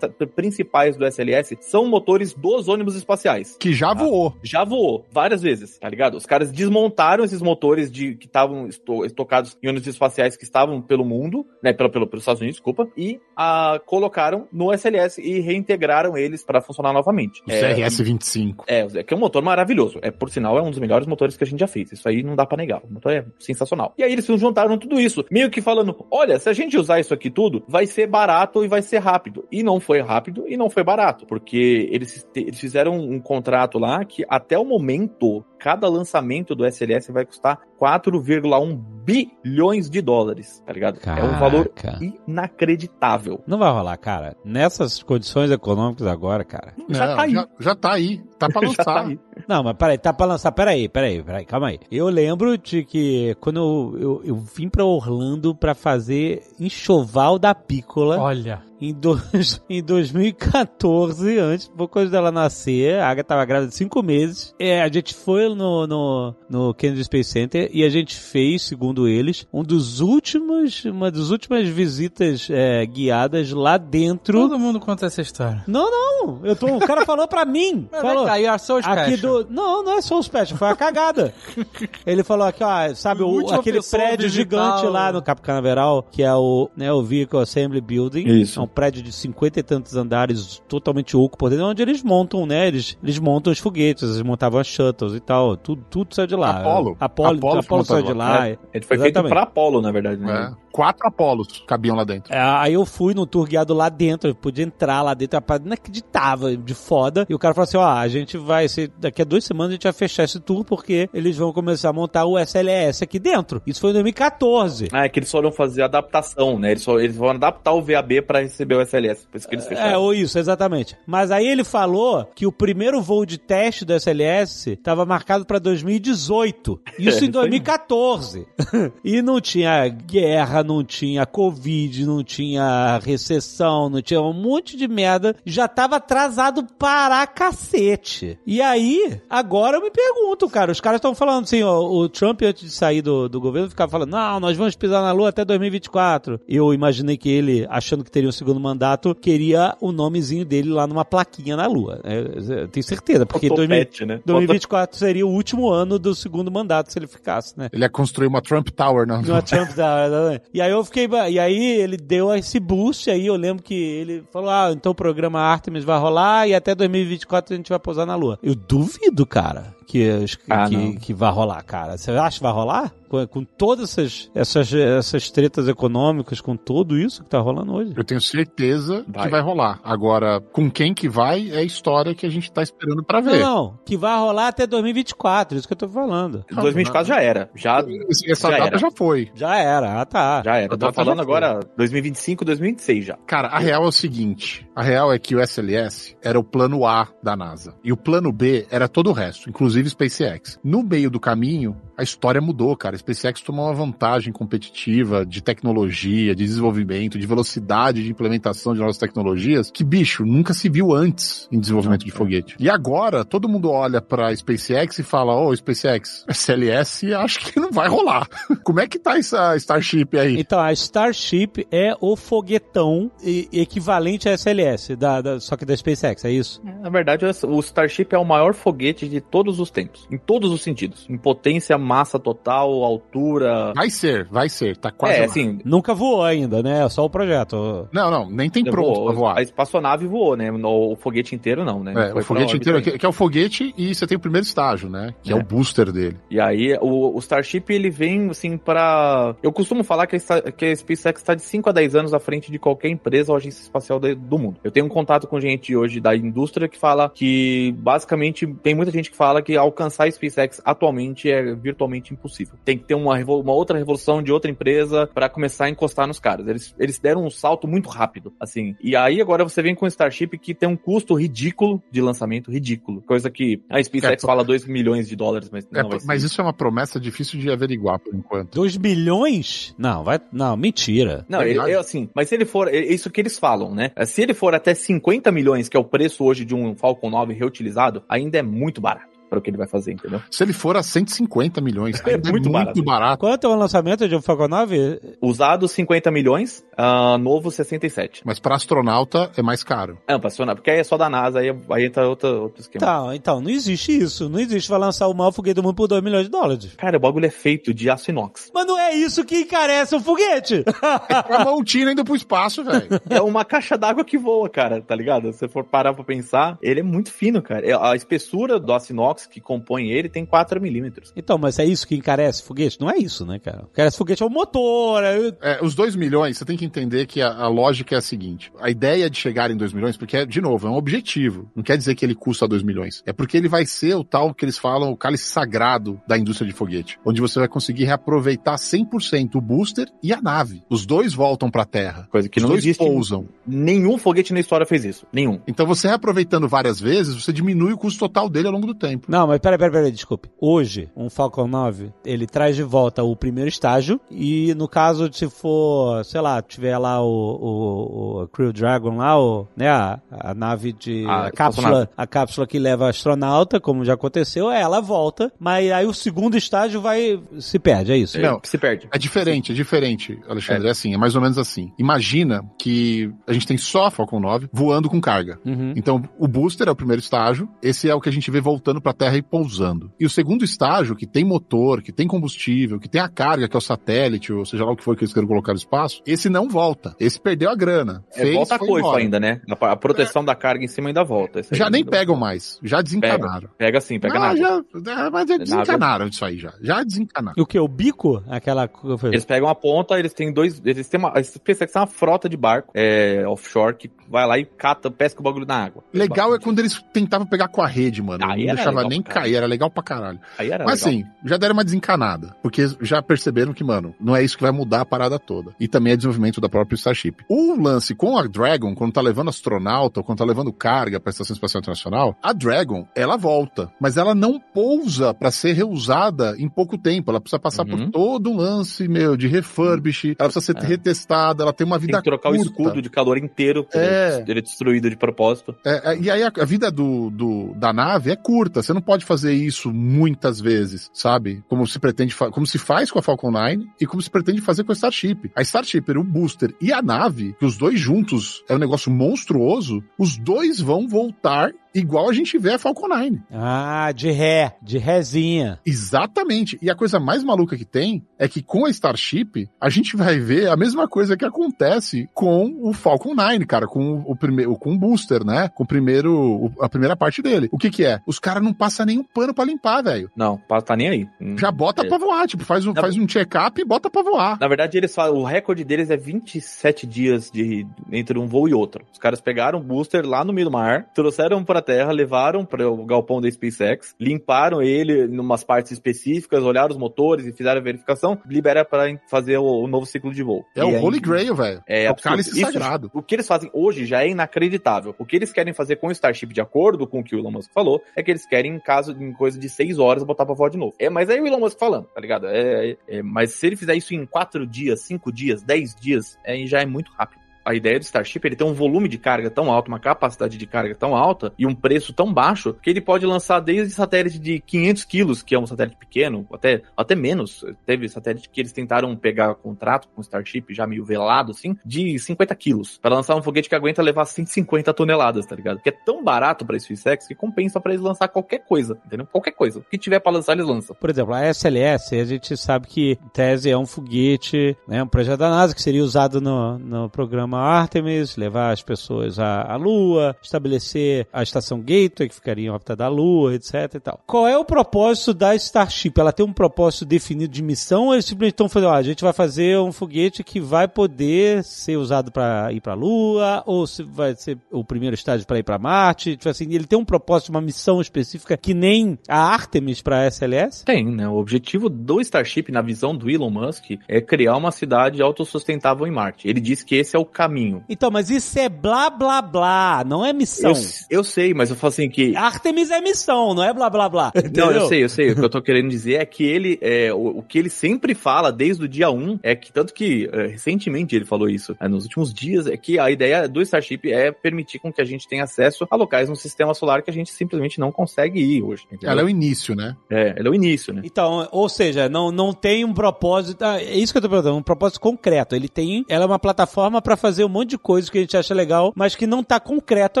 principais do SLS são motores dos ônibus espaciais. Que já voou. já voou várias vezes, tá ligado? Os caras desmontaram esses motores de que estavam esto- estocados em ônibus espaciais que estavam pelo mundo, né, pelo, pelo, pelos Estados Unidos, desculpa, e ah, colocaram no SLS e reintegraram eles para funcionar novamente. O É, CRS-25. é, é que é um motor maravilhoso. É, por sinal, é um dos melhores motores que a gente já fez. Isso aí não dá pra negar. O motor é sensacional. E aí eles juntaram tudo isso, meio que falando: olha, se a gente usar isso aqui tudo, vai ser barato e vai ser rápido. E não foi rápido e não foi barato. Porque eles, eles fizeram um contrato lá que até o momento, cada lançamento do SLS vai custar 4,1 bilhões de dólares, tá ligado? É um valor Caraca. inacreditável. Não vai rolar, cara. Nessas condições econômicas agora, cara. Já Não, tá aí. Já, já tá aí. Tá pra Já tá lançar. aí. Não, mas peraí, tá pra lançar. Peraí, peraí, peraí, calma aí. Eu lembro de que quando eu, eu, eu vim pra Orlando pra fazer enxoval da Pícola Olha. Em, dois, em 2014, antes, pouco antes dela nascer, a Agatha tava grávida de cinco meses. É, a gente foi no, no, no Kennedy Space Center e a gente fez, segundo eles, um dos últimos, uma das últimas visitas é, guiadas lá dentro. Todo mundo conta essa história. Não, não, eu tô, o cara falou pra mim. Mas falou, vem cá, you are so Aqui do. Não, não é só o special, foi a cagada. Ele falou aqui, ó, sabe, o, aquele a prédio visitar gigante lá no Cap Canaveral, que é o, né, o Vehicle Assembly Building. Isso. É um prédio de cinquenta e tantos andares, totalmente oco por dentro, onde eles montam, né? Eles, eles montam os foguetes, eles montavam as shuttles e tal. Tudo, tudo saiu de lá. Apollo. Apollo, Apollo Apollo, foi saiu de lá. É, ele foi feito Exatamente. pra Apollo, na verdade, né? É. Quatro Apolos cabiam lá dentro. É, aí eu fui no tour guiado lá dentro, eu podia entrar lá dentro, a parada inacreditável, de foda. E o cara falou assim: ó, a gente vai, se, daqui a duas semanas a gente vai fechar esse tour porque eles vão começar a montar o SLS aqui dentro. Isso foi em 2014. Ah, é que eles foram fazer adaptação, né? Eles, só, eles vão adaptar o VAB pra receber o SLS. Por isso que eles É, fecharam. ou isso, exatamente. Mas aí ele falou que o primeiro voo de teste do SLS estava marcado para 2018. Isso em 2014. e não tinha guerra, não tinha Covid, não tinha recessão, não tinha um monte de merda. Já tava atrasado para cacete. E aí, agora eu me pergunto, cara, os caras estão falando assim, ó, o Trump antes de sair do, do governo ficava falando, não, nós vamos pisar na lua até 2024. Eu imaginei que ele, achando que teria um segundo segundo mandato, queria o nomezinho dele lá numa plaquinha na Lua. É, eu tenho certeza, porque 2000 Topete, né? 2024 seria o último ano do segundo mandato se ele ficasse, né? Ele ia construir uma Trump Tower, não. No Trump da, E aí eu fiquei. E aí ele deu esse boost aí, eu lembro que ele falou: ah, então o programa Artemis vai rolar e até 2024 a gente vai pousar na Lua. Eu duvido, cara, que, Ah, que, não. que vai rolar, cara. Você acha que vai rolar? Com, com todas essas, essas, essas tretas econômicas, com tudo isso que tá rolando hoje. Eu tenho certeza Vai. que vai rolar. Agora, com quem que vai é a história que a gente tá esperando pra ver. Não, que vai rolar até 2024, isso que eu tô falando. 2024 já era. Já, Essa Já data era. já foi. Já era, ah tá. já era. Eu tô falando agora 2025, 2026 já. Cara, a real é o seguinte: a real é que o SLS era o plano A da NASA. E o plano B era todo o resto, inclusive SpaceX. No meio do caminho, a história mudou, cara. A SpaceX tomou uma vantagem competitiva de tecnologia, de desenvolvimento, de velocidade de implementação de novas tecnologias, que, bicho, nunca se viu antes em desenvolvimento de foguete. E agora, todo mundo olha pra SpaceX e fala: Ô, SpaceX, SLS acho que não vai rolar. Como é que tá essa Starship aí? Então, a Starship é o foguetão equivalente à SLS, da, da- só que da SpaceX, é isso? Na verdade, o Starship é o maior foguete de todos os tempos. Em todos os sentidos. Em potência, massa total, altura. Vai ser, vai ser. Tá quase. é, lá. assim. Nunca voou ainda, né? É só o projeto. Não, não, nem tem pronto voou. pra voar. A espaçonave voou, né? O foguete inteiro não, né? É, o foguete inteiro, que, que é o foguete e você tem o primeiro estágio, né? Que é, É. o booster dele. E aí, o, o Starship, ele vem, assim, pra... Eu costumo falar que a, que a SpaceX está de 5 a 10 anos à frente de qualquer empresa ou agência espacial de- do mundo. Eu tenho um contato com gente hoje da indústria que fala que, basicamente, tem muita gente que fala que alcançar a SpaceX atualmente é virtualmente impossível. Tem que ter uma, uma outra revolução de outra empresa para começar a encostar nos caras. Eles, eles deram um salto muito rápido, assim. E aí, agora você vem com o Starship que tem um custo ridículo de lançamento, ridículo. Coisa que a SpaceX É, fala 2 milhões de dólares, mas É, não vai ser mas isso é uma promessa difícil de averiguar por enquanto. 2 milhões? Não, vai. Não, mentira. Não, ele, é assim, mas se ele for, é isso que eles falam, né? Se ele for até 50 milhões, que é o preço hoje de um Falcon 9 reutilizado, ainda é muito barato para o que ele vai fazer, entendeu? Se ele for a 150 milhões, É ainda muito é muito barato. barato. Quanto é o lançamento de um Falcon 9? Usado 50 milhões, ah, novo 67. Mas pra astronauta é mais caro. É, pra acionar, porque aí é só da NASA, aí, aí entra outro, outro esquema. Então, então, não existe isso. Não existe. Vai lançar o maior foguete do mundo por 2 milhões de dólares. Cara, o bagulho é feito de aço inox. Mas não é isso que encarece o foguete. É uma montina indo pro espaço, velho. É uma caixa d'água que voa, cara, tá ligado? Se você for parar pra pensar, ele é muito fino, cara. É- A espessura do aço inox que compõe ele tem 4 milímetros. então, mas é isso que encarece o foguete? Não é isso, né, cara? Encarece foguete é o motor. é- É, os 2 milhões, você tem que entender que a, a lógica é a seguinte: a ideia de chegar em 2 milhões, porque, é, de novo, é um objetivo. Não quer dizer que ele custa 2 milhões. É porque ele vai ser o tal que eles falam, o cálice sagrado da indústria de foguete. Onde você vai conseguir reaproveitar 100% o booster e a nave. Os dois voltam pra Terra. Coisa que Os não dois existe. pousam. Nenhum foguete na história fez isso. Nenhum. Então você reaproveitando várias vezes, você diminui o custo total dele ao longo do tempo. Não, mas peraí, peraí, peraí, desculpe. Hoje, um Falcon 9, ele traz de volta o primeiro estágio e no caso, se for, sei lá, tiver lá o, o, o Crew Dragon lá, o, né, a, a nave de... A A, cápsula, a cápsula que leva astronauta, como já aconteceu, ela volta, mas aí o segundo estágio vai... se perde, é isso? Não. Se perde. É diferente, é diferente, Alexandre. É. assim, é mais ou menos assim. Imagina que a gente tem só a Falcon 9 voando com carga. Uhum. Então, o booster é o primeiro estágio, esse é o que a gente vê voltando pra Terra e pousando. E o segundo estágio, que tem motor, que tem combustível, que tem a carga, que é o satélite, ou seja lá o que for que eles queiram colocar no espaço, esse não volta. Esse perdeu a grana. É, Fez, volta a foi coisa embora. ainda, né? A, proteção da carga em cima ainda volta. Já nem pegam mais, já desencanaram. Pega sim, pega Ah, nada. já, é, mas já desencanaram disso aí já. Já desencanaram. E o que? O bico? Aquela... Eles pegam a ponta, eles têm dois. Eles têm uma. A SpaceX tem uma frota de barco é, offshore que vai lá e cata, pesca o bagulho na água. Legal é quando eles tentavam pegar com a rede, mano. Aí não era deixava legal nem cair, era legal pra caralho. Aí era Mas legal. assim, já deram uma desencanada. Porque já perceberam que, mano, não é isso que vai mudar a parada toda. E também é desenvolvimento da própria Starship. O lance com a Dragon, quando tá levando astronauta, ou quando tá levando carga pra Estação Espacial Internacional, a Dragon, ela volta. Mas ela não pousa pra ser reusada em pouco tempo. Ela precisa passar Uhum. por todo um lance, meu, de refurbish. Ela precisa ser É. retestada, ela tem uma Tem vida que trocar curta. o escudo de calor inteiro, É. ele é destruído de propósito. É, é, e aí a, a vida do, do- da nave é curta. Você não não pode fazer isso muitas vezes, sabe? Como se pretende, como se faz com a Falcon 9 e como se pretende fazer com a Starship. A Starship, o booster e a nave, que os dois juntos é um negócio monstruoso, os dois vão voltar igual a gente vê a Falcon 9. Ah, de ré, de rézinha. Exatamente. E a coisa mais maluca que tem é que com a Starship, a gente vai ver a mesma coisa que acontece com o Falcon 9, cara, com o primeiro, com o booster, né? Com o primeiro, a primeira parte dele. O que que é? Os caras não passam nenhum pano pra limpar, velho. Não, tá nem aí. Hum. Já bota É. pra voar, tipo, faz um, Na- faz um check-up e bota pra voar. Na verdade, eles falam, o recorde deles é 27 dias de, entre um voo e outro. Os caras pegaram o booster lá no meio do mar, trouxeram pra terra, levaram para o galpão da SpaceX, limparam ele em umas partes específicas, olharam os motores e fizeram a verificação, libera para fazer o, o novo ciclo de voo. É E o Holy Grail, velho. É, o absurdo. cálice Isso- sagrado. O que eles fazem hoje já é inacreditável. O que eles querem fazer com o Starship, de acordo com o que o Elon Musk falou, é que eles querem, em caso em coisa de seis horas, botar pra voar de novo. É, mas aí o Elon Musk falando, tá ligado? É, é- é, mas se ele fizer isso em quatro dias, cinco dias, dez dias, aí já é muito rápido. A ideia do Starship, ele tem um volume de carga tão alto, uma capacidade de carga tão alta e um preço tão baixo que ele pode lançar desde satélite de 500 quilos, que é um satélite pequeno, até, até menos. Teve satélite que eles tentaram pegar contrato com o Starship, já meio velado assim, de 50 quilos, para lançar um foguete que aguenta levar 150 toneladas, tá ligado? Que é tão barato pra SpaceX que compensa pra eles lançar qualquer coisa, entendeu? Qualquer coisa. O que tiver pra lançar, eles lançam. Por exemplo, a SLS, a gente sabe que, em tese, é um foguete, né, um projeto da NASA que seria usado no, no programa Artemis, levar as pessoas à, à Lua, estabelecer a estação Gateway, que ficaria em órbita da Lua, etc e tal. Qual é o propósito da Starship? Ela tem um propósito definido de missão ou eles simplesmente estão falando, ó, a gente vai fazer um foguete que vai poder ser usado para ir para a Lua, ou se vai ser o primeiro estágio para ir para Marte? Tipo assim, ele tem um propósito, uma missão específica que nem a Artemis para a SLS? Tem, né? O objetivo do Starship, na visão do Elon Musk, é criar uma cidade autossustentável em Marte. Ele diz que esse é o caminho. Então, mas isso é blá blá blá, não é missão. Eu, eu sei, mas eu falo assim que. Artemis é missão, não é blá blá blá. Não, entendeu? eu sei, eu sei. O que eu tô querendo dizer é que ele, é, o, o que ele sempre fala desde o dia 1 é que, tanto que é, recentemente ele falou isso, é, nos últimos dias, é que a ideia do Starship é permitir com que a gente tenha acesso a locais no sistema solar que a gente simplesmente não consegue ir hoje. entendeu? Ela é o início, né? É, ele é o início, né? Então, ou seja, não, não tem um propósito. ah, É isso que eu tô perguntando, um propósito concreto. Ele tem. Ela é uma plataforma pra fazer um monte de coisas que a gente acha legal, mas que não tá concreto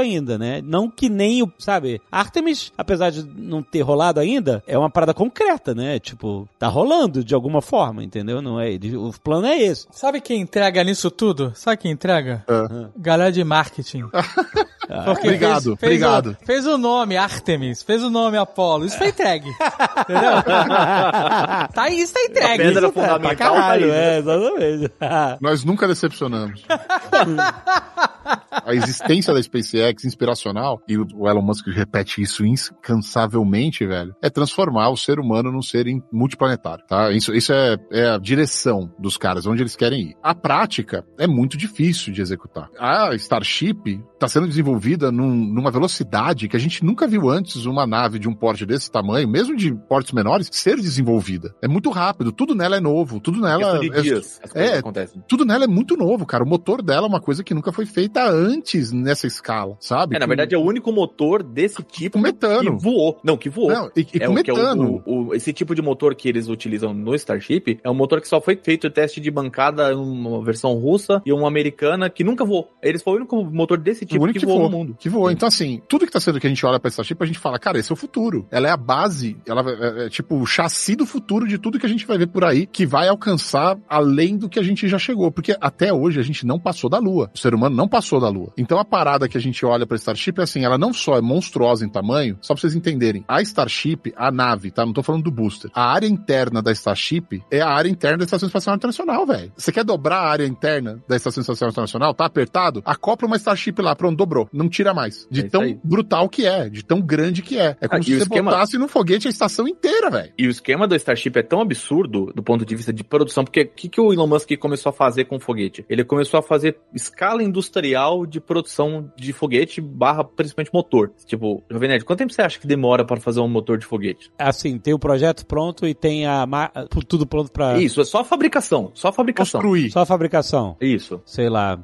ainda, né? Não que nem o. Sabe? Artemis, apesar de não ter rolado ainda, é uma parada concreta, né? Tipo, tá rolando de alguma forma, entendeu? Não é, o plano é esse. Sabe quem entrega nisso tudo? Sabe quem entrega? Ah. Galera de marketing. Porque Obrigado, obrigado. O, fez o nome Artemis, fez o nome Apollo. Isso foi entregue. Entendeu? tá aí, isso tá entregue. A pedra Isso tá- fundamental pra caralho, tá aí, né? É, exatamente. Nós nunca decepcionamos. a existência da SpaceX inspiracional, e o Elon Musk repete isso incansavelmente, velho, é transformar o ser humano num ser multiplanetário, tá? Isso, isso é, é a direção dos caras, onde eles querem ir. A prática é muito difícil de executar. A Starship está sendo desenvolvida num- numa velocidade que a gente nunca viu antes uma nave de um porte desse tamanho, mesmo de portes menores, ser desenvolvida. É muito rápido, tudo nela é novo, tudo nela é- dias é, acontecem. tudo nela é muito novo, cara. O motor dela é uma coisa que nunca foi feita antes nessa escala, sabe? É, na verdade, é o único motor desse tipo metano. que voou. Não, que voou. Não, e, e é com o é o- metano. o- o- esse tipo de motor que eles utilizam no Starship é um motor que só foi feito o teste de bancada uma versão russa e uma americana que nunca voou. Eles foi o único motor desse tipo que, que voou voou, no mundo. que voou. Então, assim, tudo que tá sendo que a gente olha pra Starship, a gente fala, cara, esse é o futuro. Ela é a base, ela é, é, tipo o chassi do futuro de tudo que a gente vai ver por aí, que vai alcançar além do que a gente já chegou. Porque até hoje a gente não passou da Lua. O ser humano não passou da Lua. Então a parada que a gente olha pra Starship é assim, ela não só é monstruosa em tamanho, só pra vocês entenderem. A Starship, a nave, tá? Não tô falando do booster. A área interna da Starship é a área interna da Estação Espacial Internacional, velho. Você quer dobrar a área interna da Estação Espacial Internacional? Tá apertado? Acopla uma Starship lá, pronto, dobrou. Não tira mais. De É tão aí. brutal que é, de tão grande que é. É como Ah, se você esquema- botasse no foguete a estação inteira, velho. E o esquema do Starship é tão absurdo do ponto de vista de produção, porque o que, que o Elon Musk começou a fazer com o foguete? Ele começou a fazer escala material de produção de foguete barra principalmente motor. Tipo, Jovem Nerd, quanto tempo você acha que demora para fazer um motor de foguete? Assim, tem o projeto pronto e tem a ma- tudo pronto pra. Isso, é só a fabricação. Só a fabricação. Construir. Só a fabricação. Isso. Sei lá,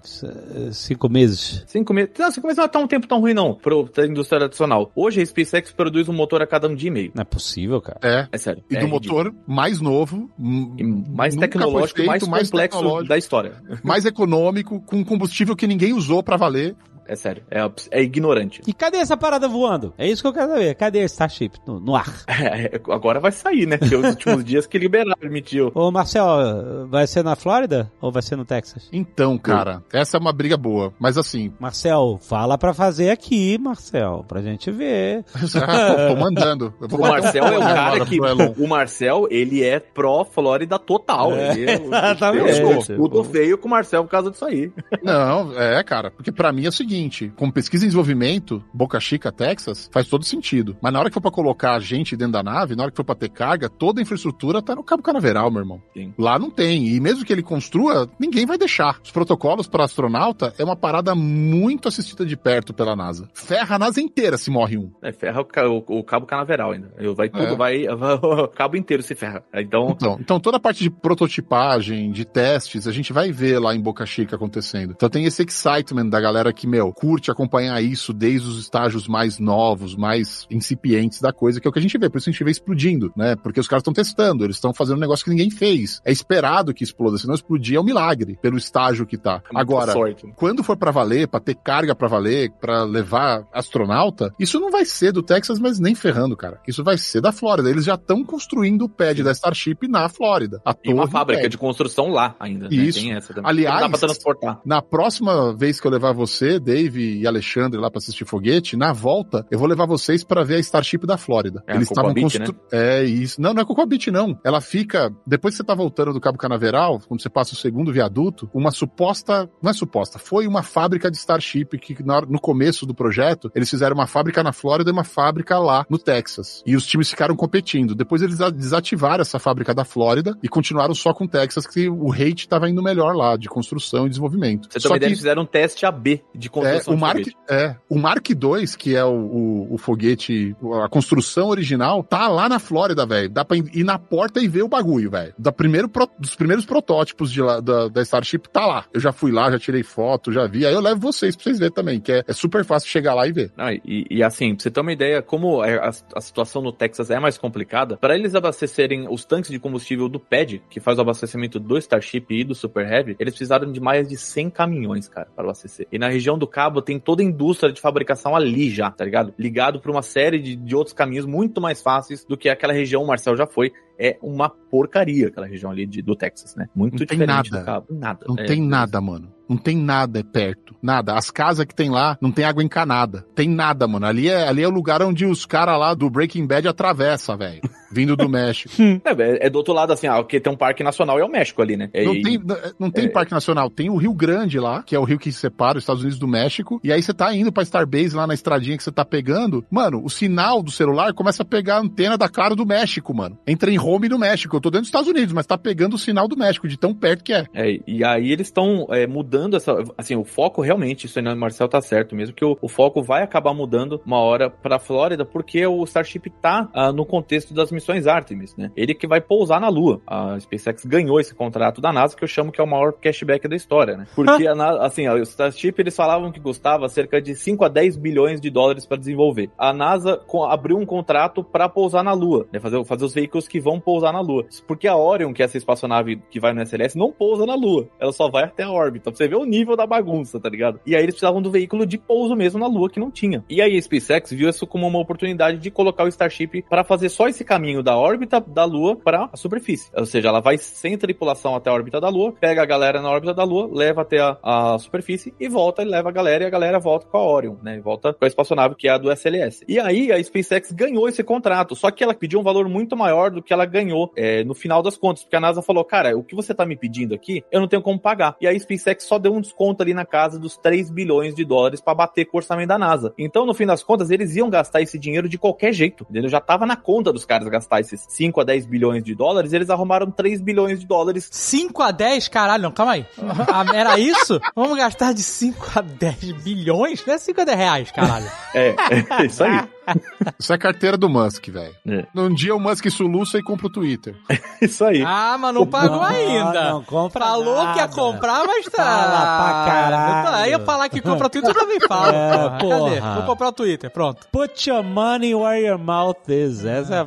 cinco meses. Cinco meses. Não, cinco meses não tá um tempo tão ruim, não, pro, pra indústria tradicional. Hoje a SpaceX produz um motor a cada um dia e meio. Não é possível, cara. É. É sério. E é do ridículo. motor mais novo, E mais tecnológico e mais feito, mais complexo tecnológico. da história. mais econômico, com combustível que ninguém usou pra valer. É sério. É, é ignorante. E cadê essa parada voando? É isso que eu quero saber. Cadê esse Starship no, no ar? É, agora vai sair, né? Porque os últimos dias que liberaram, permitiu. Ô, Marcel, vai ser na Flórida ou vai ser no Texas? Então, cara, essa é uma briga boa. Mas assim, Marcel, fala pra fazer aqui, Marcel, pra gente ver. tô mandando. Eu vou O um Marcel é o cara agora que. O Marcel, ele é pró-Flórida total. É, ele é, exatamente. Eu discuto feio com o Marcel por causa disso aí. Não, é, cara, porque pra mim é o seguinte, com pesquisa e desenvolvimento, Boca Chica, Texas, faz todo sentido. Mas na hora que for pra colocar gente dentro da nave, na hora que for pra ter carga, toda a infraestrutura tá no Cabo Canaveral, meu irmão. Sim. Lá não tem. E mesmo que ele construa, ninguém vai deixar. Os protocolos para astronauta é uma parada muito assistida de perto pela NASA. Ferra a NASA inteira se morre um. É, ferra o, o- o cabo canaveral ainda. Eu- Vai tudo, É. vai, vai- O cabo inteiro se ferra. Então, Então, então, toda a parte de prototipagem, de testes, a gente vai ver lá em Boca Chica acontecendo. Então tem esse excitement da galera que, meu, curte acompanhar isso desde os estágios mais novos, mais incipientes da coisa, que é o que a gente vê. Por isso a gente vê explodindo, né? Porque os caras estão testando, eles estão fazendo um negócio que ninguém fez. É esperado que exploda, se não explodir é um milagre, pelo estágio que tá. muita Agora, sorte. quando for pra valer, pra ter carga pra valer, pra levar astronauta, isso não vai ser do Texas, mas nem ferrando, cara. Isso vai ser da Flórida. Eles já estão construindo o pad da Starship na Flórida. A E uma fábrica de construção lá ainda. né? Isso. Tem essa também. Aliás, dá pra transportar. Na próxima vez que eu levar você, Dave e Alexandre lá pra assistir foguete, na volta, eu vou levar vocês pra ver a Starship da Flórida. É Eles estavam Cocoa Beach, constru... É isso. Não, não é Cocoa Beach, não. Ela fica depois que você tá voltando do Cabo Canaveral, quando você passa o segundo viaduto, uma suposta, não é suposta, foi uma fábrica de Starship que no começo do projeto, eles fizeram uma fábrica na Flórida e uma fábrica lá no Texas. E os times ficaram competindo. Depois eles desativaram essa fábrica da Flórida e continuaram só com o Texas, que o rate tava indo melhor lá, de construção e desenvolvimento. Você também que- fizeram um teste AB de é, construção o Mark, foguete. é, o Mark II, que é o, o, o foguete, a construção original, tá lá na Flórida, velho. Dá pra ir na porta e ver o bagulho, velho. Da primeiro pro- dos primeiros protótipos de lá, da, da Starship tá lá. Eu já fui lá, já tirei foto, já vi. Aí eu levo vocês pra vocês verem também, que é, é super fácil chegar lá e ver. Ah, e, e assim, pra você ter uma ideia, como é- a, a situação no Texas é mais complicada, para eles abastecerem os tanques de combustível do PAD, que faz o abastecimento do Starship e do Super Heavy, eles precisaram de mais de 100 caminhões, cara, para abastecer. E na região do Cabo tem toda a indústria de fabricação ali já, tá ligado? Ligado por uma série de, de outros caminhos muito mais fáceis do que aquela região, o Marcel já foi. É uma porcaria aquela região ali de- do Texas, né? Muito Não tem diferente nada. do Cabo. Nada. Não É, tem nada, mano. Não tem nada perto. Nada. As casas que tem lá não tem água encanada. Tem nada, mano. Ali é, ali é o lugar onde os caras lá do Breaking Bad atravessam, velho. Vindo do México. É, é do outro lado, assim, ah, porque tem um parque nacional é o México ali, né? Não E- tem, não tem é- parque nacional, tem o Rio Grande lá, que é o rio que separa os Estados Unidos do México, e aí você tá indo pra Starbase lá na estradinha que você tá pegando, mano, o sinal do celular começa a pegar a antena da Claro do México, mano. Entra em home do México. Eu tô dentro dos Estados Unidos, mas tá pegando o sinal do México, de tão perto que é. É, e aí eles estão é, mudando essa. Assim, o foco realmente, isso aí, né, Marcel tá certo mesmo, que o, o foco vai acabar mudando uma hora pra Flórida, porque o Starship tá ah, no contexto das missões Artemis, né? Ele que vai pousar na Lua. A SpaceX ganhou esse contrato da NASA, que eu chamo que é o maior cashback da história, né? Porque, a assim, o Starship eles falavam que custava cerca de 5 a 10 bilhões de dólares para desenvolver. A NASA abriu um contrato para pousar na Lua, né? Fazer, fazer os veículos que vão pousar na Lua. Porque a Orion, que é essa espaçonave que vai no SLS, não pousa na Lua. Ela só vai até a órbita. Pra você ver o nível da bagunça, tá ligado? E aí eles precisavam do veículo de pouso mesmo na Lua, que não tinha. E aí a SpaceX viu isso como uma oportunidade de colocar o Starship para fazer só esse caminho da órbita da Lua para a superfície. Ou seja, ela vai sem tripulação até a órbita da Lua, pega a galera na órbita da Lua, leva até a, a superfície e volta e leva a galera e a galera volta com a Orion, né? Volta com a espaçonave que é a do SLS. E aí a SpaceX ganhou esse contrato, só que ela pediu um valor muito maior do que ela ganhou é, no final das contas, porque a NASA falou, cara, o que você tá me pedindo aqui, eu não tenho como pagar. E aí a SpaceX só deu um desconto ali na casa dos 3 bilhões de dólares para bater com o orçamento da NASA. Então, no fim das contas, eles iam gastar esse dinheiro de qualquer jeito, entendeu? Já tava na conta dos caras gastar gastar esses 5 a 10 bilhões de dólares, eles arrumaram 3 bilhões de dólares. 5 a 10? Caralho, não, calma aí. Ah, Era isso? Vamos gastar de 5 a 10 bilhões? Não é 5 a 10 reais, caralho. É, é isso aí. Isso é a carteira do Musk, velho. É. Num dia o Musk soluça e compra o Twitter. Isso aí. Ah, mas não pagou Não, ainda. não compra Falou que ia nada. comprar, mas tá. Fala pra caralho. Aí eu falar que compra o Twitter, eu também falo. É, porra. Cadê? Vou comprar o Twitter, pronto. Put your money where your mouth is. Essa é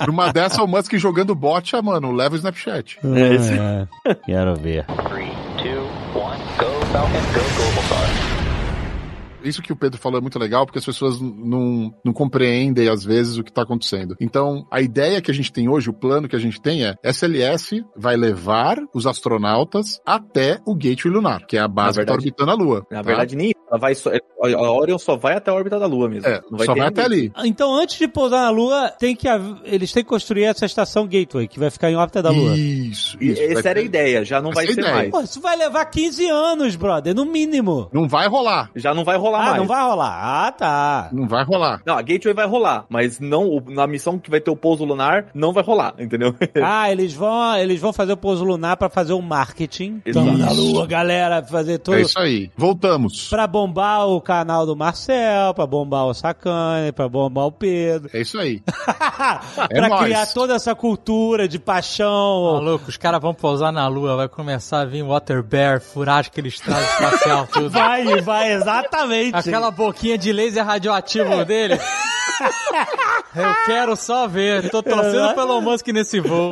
a... Numa dessa, o Musk jogando bot, ah, mano, leva o Snapchat. É isso. É, Quero ver. 3, 2, 1, go Falcon, go. Isso que o Pedro falou é muito legal, porque as pessoas não, não compreendem, às vezes, o que está acontecendo. Então, a ideia que a gente tem hoje, o plano que a gente tem é SLS vai levar os astronautas até o Gateway Lunar, que é a base que está verdade- orbitando a Lua. Na tá? verdade, nem ela vai só, a Orion só vai até a órbita da Lua mesmo. É, Não vai só ter vai até ali. Então, antes de pousar na Lua, tem que eles têm que construir essa estação Gateway, que vai ficar em órbita da Lua. Isso, isso. essa era a ter- ideia, já não Essa vai é a ser ideia. mais. Pô, isso vai levar 15 anos, brother, no mínimo. Não vai rolar. Já não vai rolar Ah, mais. não vai rolar. Ah, tá. Não vai rolar. Não, a Gateway vai rolar, mas não na missão que vai ter o pouso lunar, não vai rolar, entendeu? Ah, eles vão, eles vão fazer o pouso lunar pra fazer o marketing. Tamo na Lua, galera, fazer tudo. É isso aí. Voltamos. Pra bombar o canal do Marcel, pra bombar o Sacane, pra bombar o Pedro. É isso aí. pra nóis. criar toda essa cultura de paixão. Maluco, os caras vão pousar na lua, vai começar a vir Water Bear, furar aqueles trajes espacial, tudo. Vai, vai, exatamente. Aquela boquinha de laser radioativo dele. Eu quero só ver. Tô torcendo pelo Elon Musk nesse voo.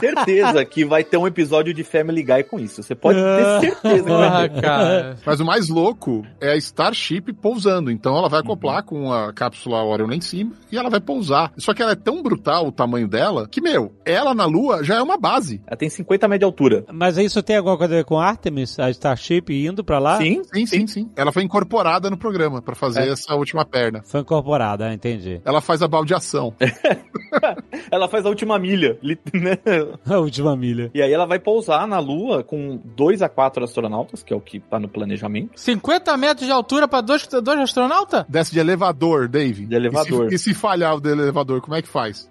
certeza que vai ter um episódio de Family Guy com isso. Você pode Ah. ter certeza que vai Porra, ter. cara. Mas o mais louco é a Starship pousando. Então ela vai acoplar com a cápsula Orion lá em cima e ela vai pousar. Só que ela é tão brutal o tamanho dela que, meu, ela na Lua já é uma base. Ela tem 50 metros de altura. Mas isso tem alguma coisa a ver com Artemis, a Starship indo pra lá? Sim, Sim, sim, sim. Ela foi incorporada no programa pra fazer É. essa última perna. Foi incorporada, ah, entendi. Ela faz a baldeação. Ela faz a última milha, né? A última milha. E aí ela vai pousar na Lua com 2 a 4 astronautas, que é o que tá no planejamento. 50 metros de altura pra dois, dois astronautas? Desce de elevador, Dave. De elevador. E se, e se falhar o do elevador, como é que faz?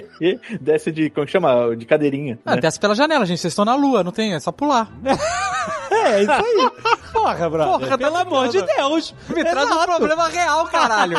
Desce de, como que chama? De cadeirinha. Ah, né? desce pela janela, gente. Vocês estão na lua, não tem? É só pular. É, isso aí. Porra, brother. Porra, tá Pelo amor de Deus. Me traz um problema real, caralho.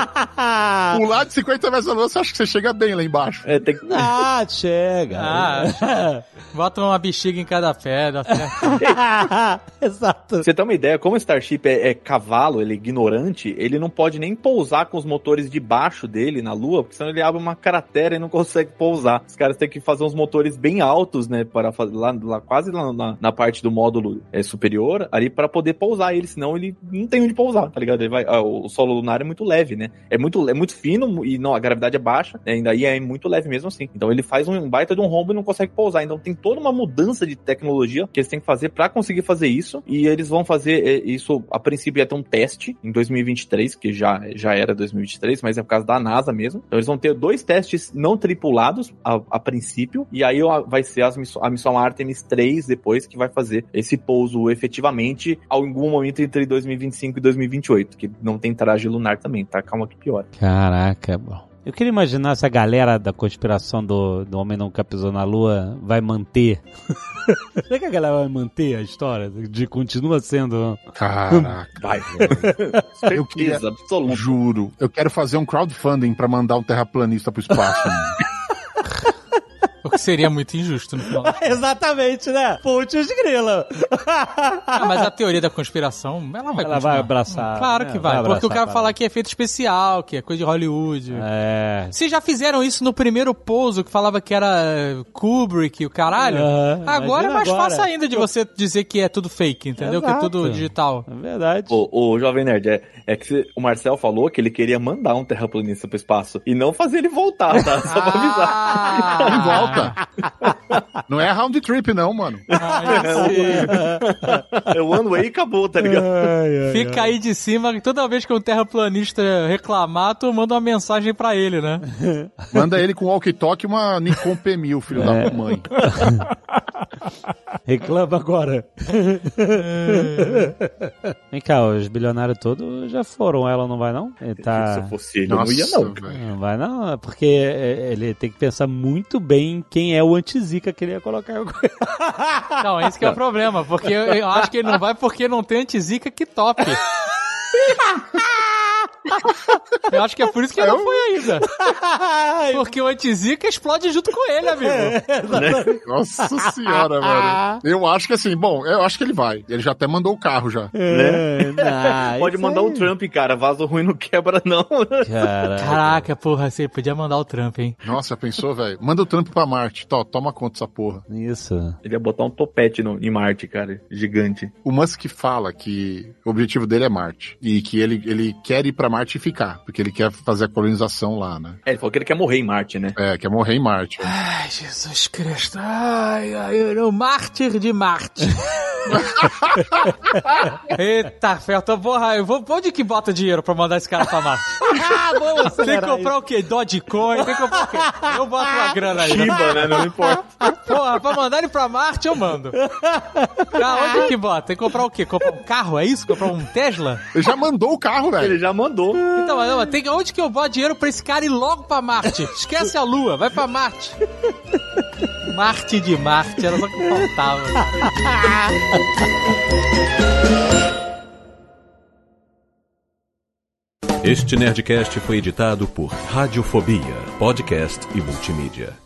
Pular de 50 metros da Lua, você acha que você chega bem lá embaixo? É, tem que- Ah, chega. Ah, Bota uma bexiga em cada pé, dá certo. Exato. Pra você ter uma ideia, como o Starship é, é cavalo, ele é ignorante, ele não pode nem pousar com os motores de baixo dele na Lua, porque senão ele abre uma cratera e não consegue pousar. Os caras têm que fazer uns motores bem altos, né, para fazer lá, lá quase lá na, na parte do módulo é, superior, ali para poder pousar ele, senão ele não tem onde pousar, tá ligado? Vai, ah, o solo lunar é muito leve, né? É muito, é muito fino e não, a gravidade é baixa, né, ainda aí é muito leve mesmo assim. Então ele faz um baita de um rombo e não consegue pousar. Então tem toda uma mudança de tecnologia que eles têm que fazer para conseguir fazer isso. E eles vão fazer é, isso, a princípio ia ter um teste em 2023, que já, já era 2023, mas é por causa da NASA mesmo. Então eles vão ter dois testes não tripulados a, a princípio, e aí ó, vai ser as a missão Artemis 3 depois que vai fazer esse pouso efetivamente a algum momento entre 2025 e 2028, que não tem traje lunar também, tá? Calma que piora. Caraca, bom. Eu queria imaginar se a galera da conspiração do, do Homem Nunca Pisou na Lua vai manter. Será que a galera vai manter a história? De continua sendo. Caraca. Vai. Eu queria- Certeza absoluta. Juro. Eu quero fazer um crowdfunding pra mandar um terraplanista pro espaço. O que seria muito injusto no final. Exatamente, né? Putz, grila. Ah, mas a teoria da conspiração, ela vai Ela continuar. vai abraçar, Claro né? que vai. Vai porque o cara a falar que é efeito especial, que é coisa de Hollywood. É. Se já fizeram isso no primeiro pouso, que falava que era eh, Kubrick, o caralho, agora é mais agora. fácil ainda de você dizer que é tudo fake, entendeu? Que é tudo Exato. digital. É verdade. O, o Jovem Nerd, é, é que o Marcel falou que ele queria mandar um terraplanista pro espaço e não fazer ele voltar, tá? Só pra avisar. Ah, E volta. Não é round trip, não, mano. É one way e acabou, tá ligado? Fica aí de cima, toda vez que um terraplanista reclamar, tu manda uma mensagem pra ele, né? Manda ele com walkie-talkie e uma Nikon P1000, filho da mãe. Reclama agora. Vem cá, os bilionários todos já foram, ela não vai não? Ele Se tá... eu fosse ele, eu não ia não. velho. Não vai não, é porque é, ele tem que pensar muito bem quem é o anti-zica que ele ia colocar. Não, esse que é o problema, porque eu, eu acho que ele não vai porque não tem antizica que top. Eu acho que é por isso que ele não foi ainda. Porque o antizica explode junto com ele, amigo. Nossa senhora, velho. Eu acho que assim, bom, eu acho que ele vai. Ele já até mandou o carro já. É, não, Pode mandar o Trump, cara. Vaso ruim não quebra, não. Cara, Caraca, porra, você podia mandar o Trump, hein? Nossa, já pensou, velho? Manda o trampo pra Marte. Tó, toma conta dessa porra. isso. Ele ia botar um topete no, em Marte, cara. Gigante. O Musk fala que o objetivo dele é Marte. E que ele, ele quer ir pra Marte e ficar. Porque ele quer fazer a colonização lá, né? É, ele falou que ele quer morrer em Marte, né? É, quer morrer em Marte. Ai, Jesus Cristo. Ai, ai, o mártir de Marte. Eita, ferro, tô porra. Eu vou, onde que bota dinheiro pra mandar esse cara pra Marte? Tem que comprar o quê? Dogecoin? Tem que comprar o quê? Eu boto uma grana aí. Shiba, né? Não importa. Porra, pra mandar ele pra Marte, eu mando. Tá, onde que bota? Tem que comprar o quê? Comprar um carro, é isso? Comprar um Tesla? Ele já mandou o carro, velho. Ele já mandou. Então, mas, mas tem onde que eu boto dinheiro pra esse cara ir logo pra Marte? Esquece a Lua, vai pra Marte. Marte de Marte, era só que faltava. Este Nerdcast foi editado por Radiofobia, podcast e multimídia.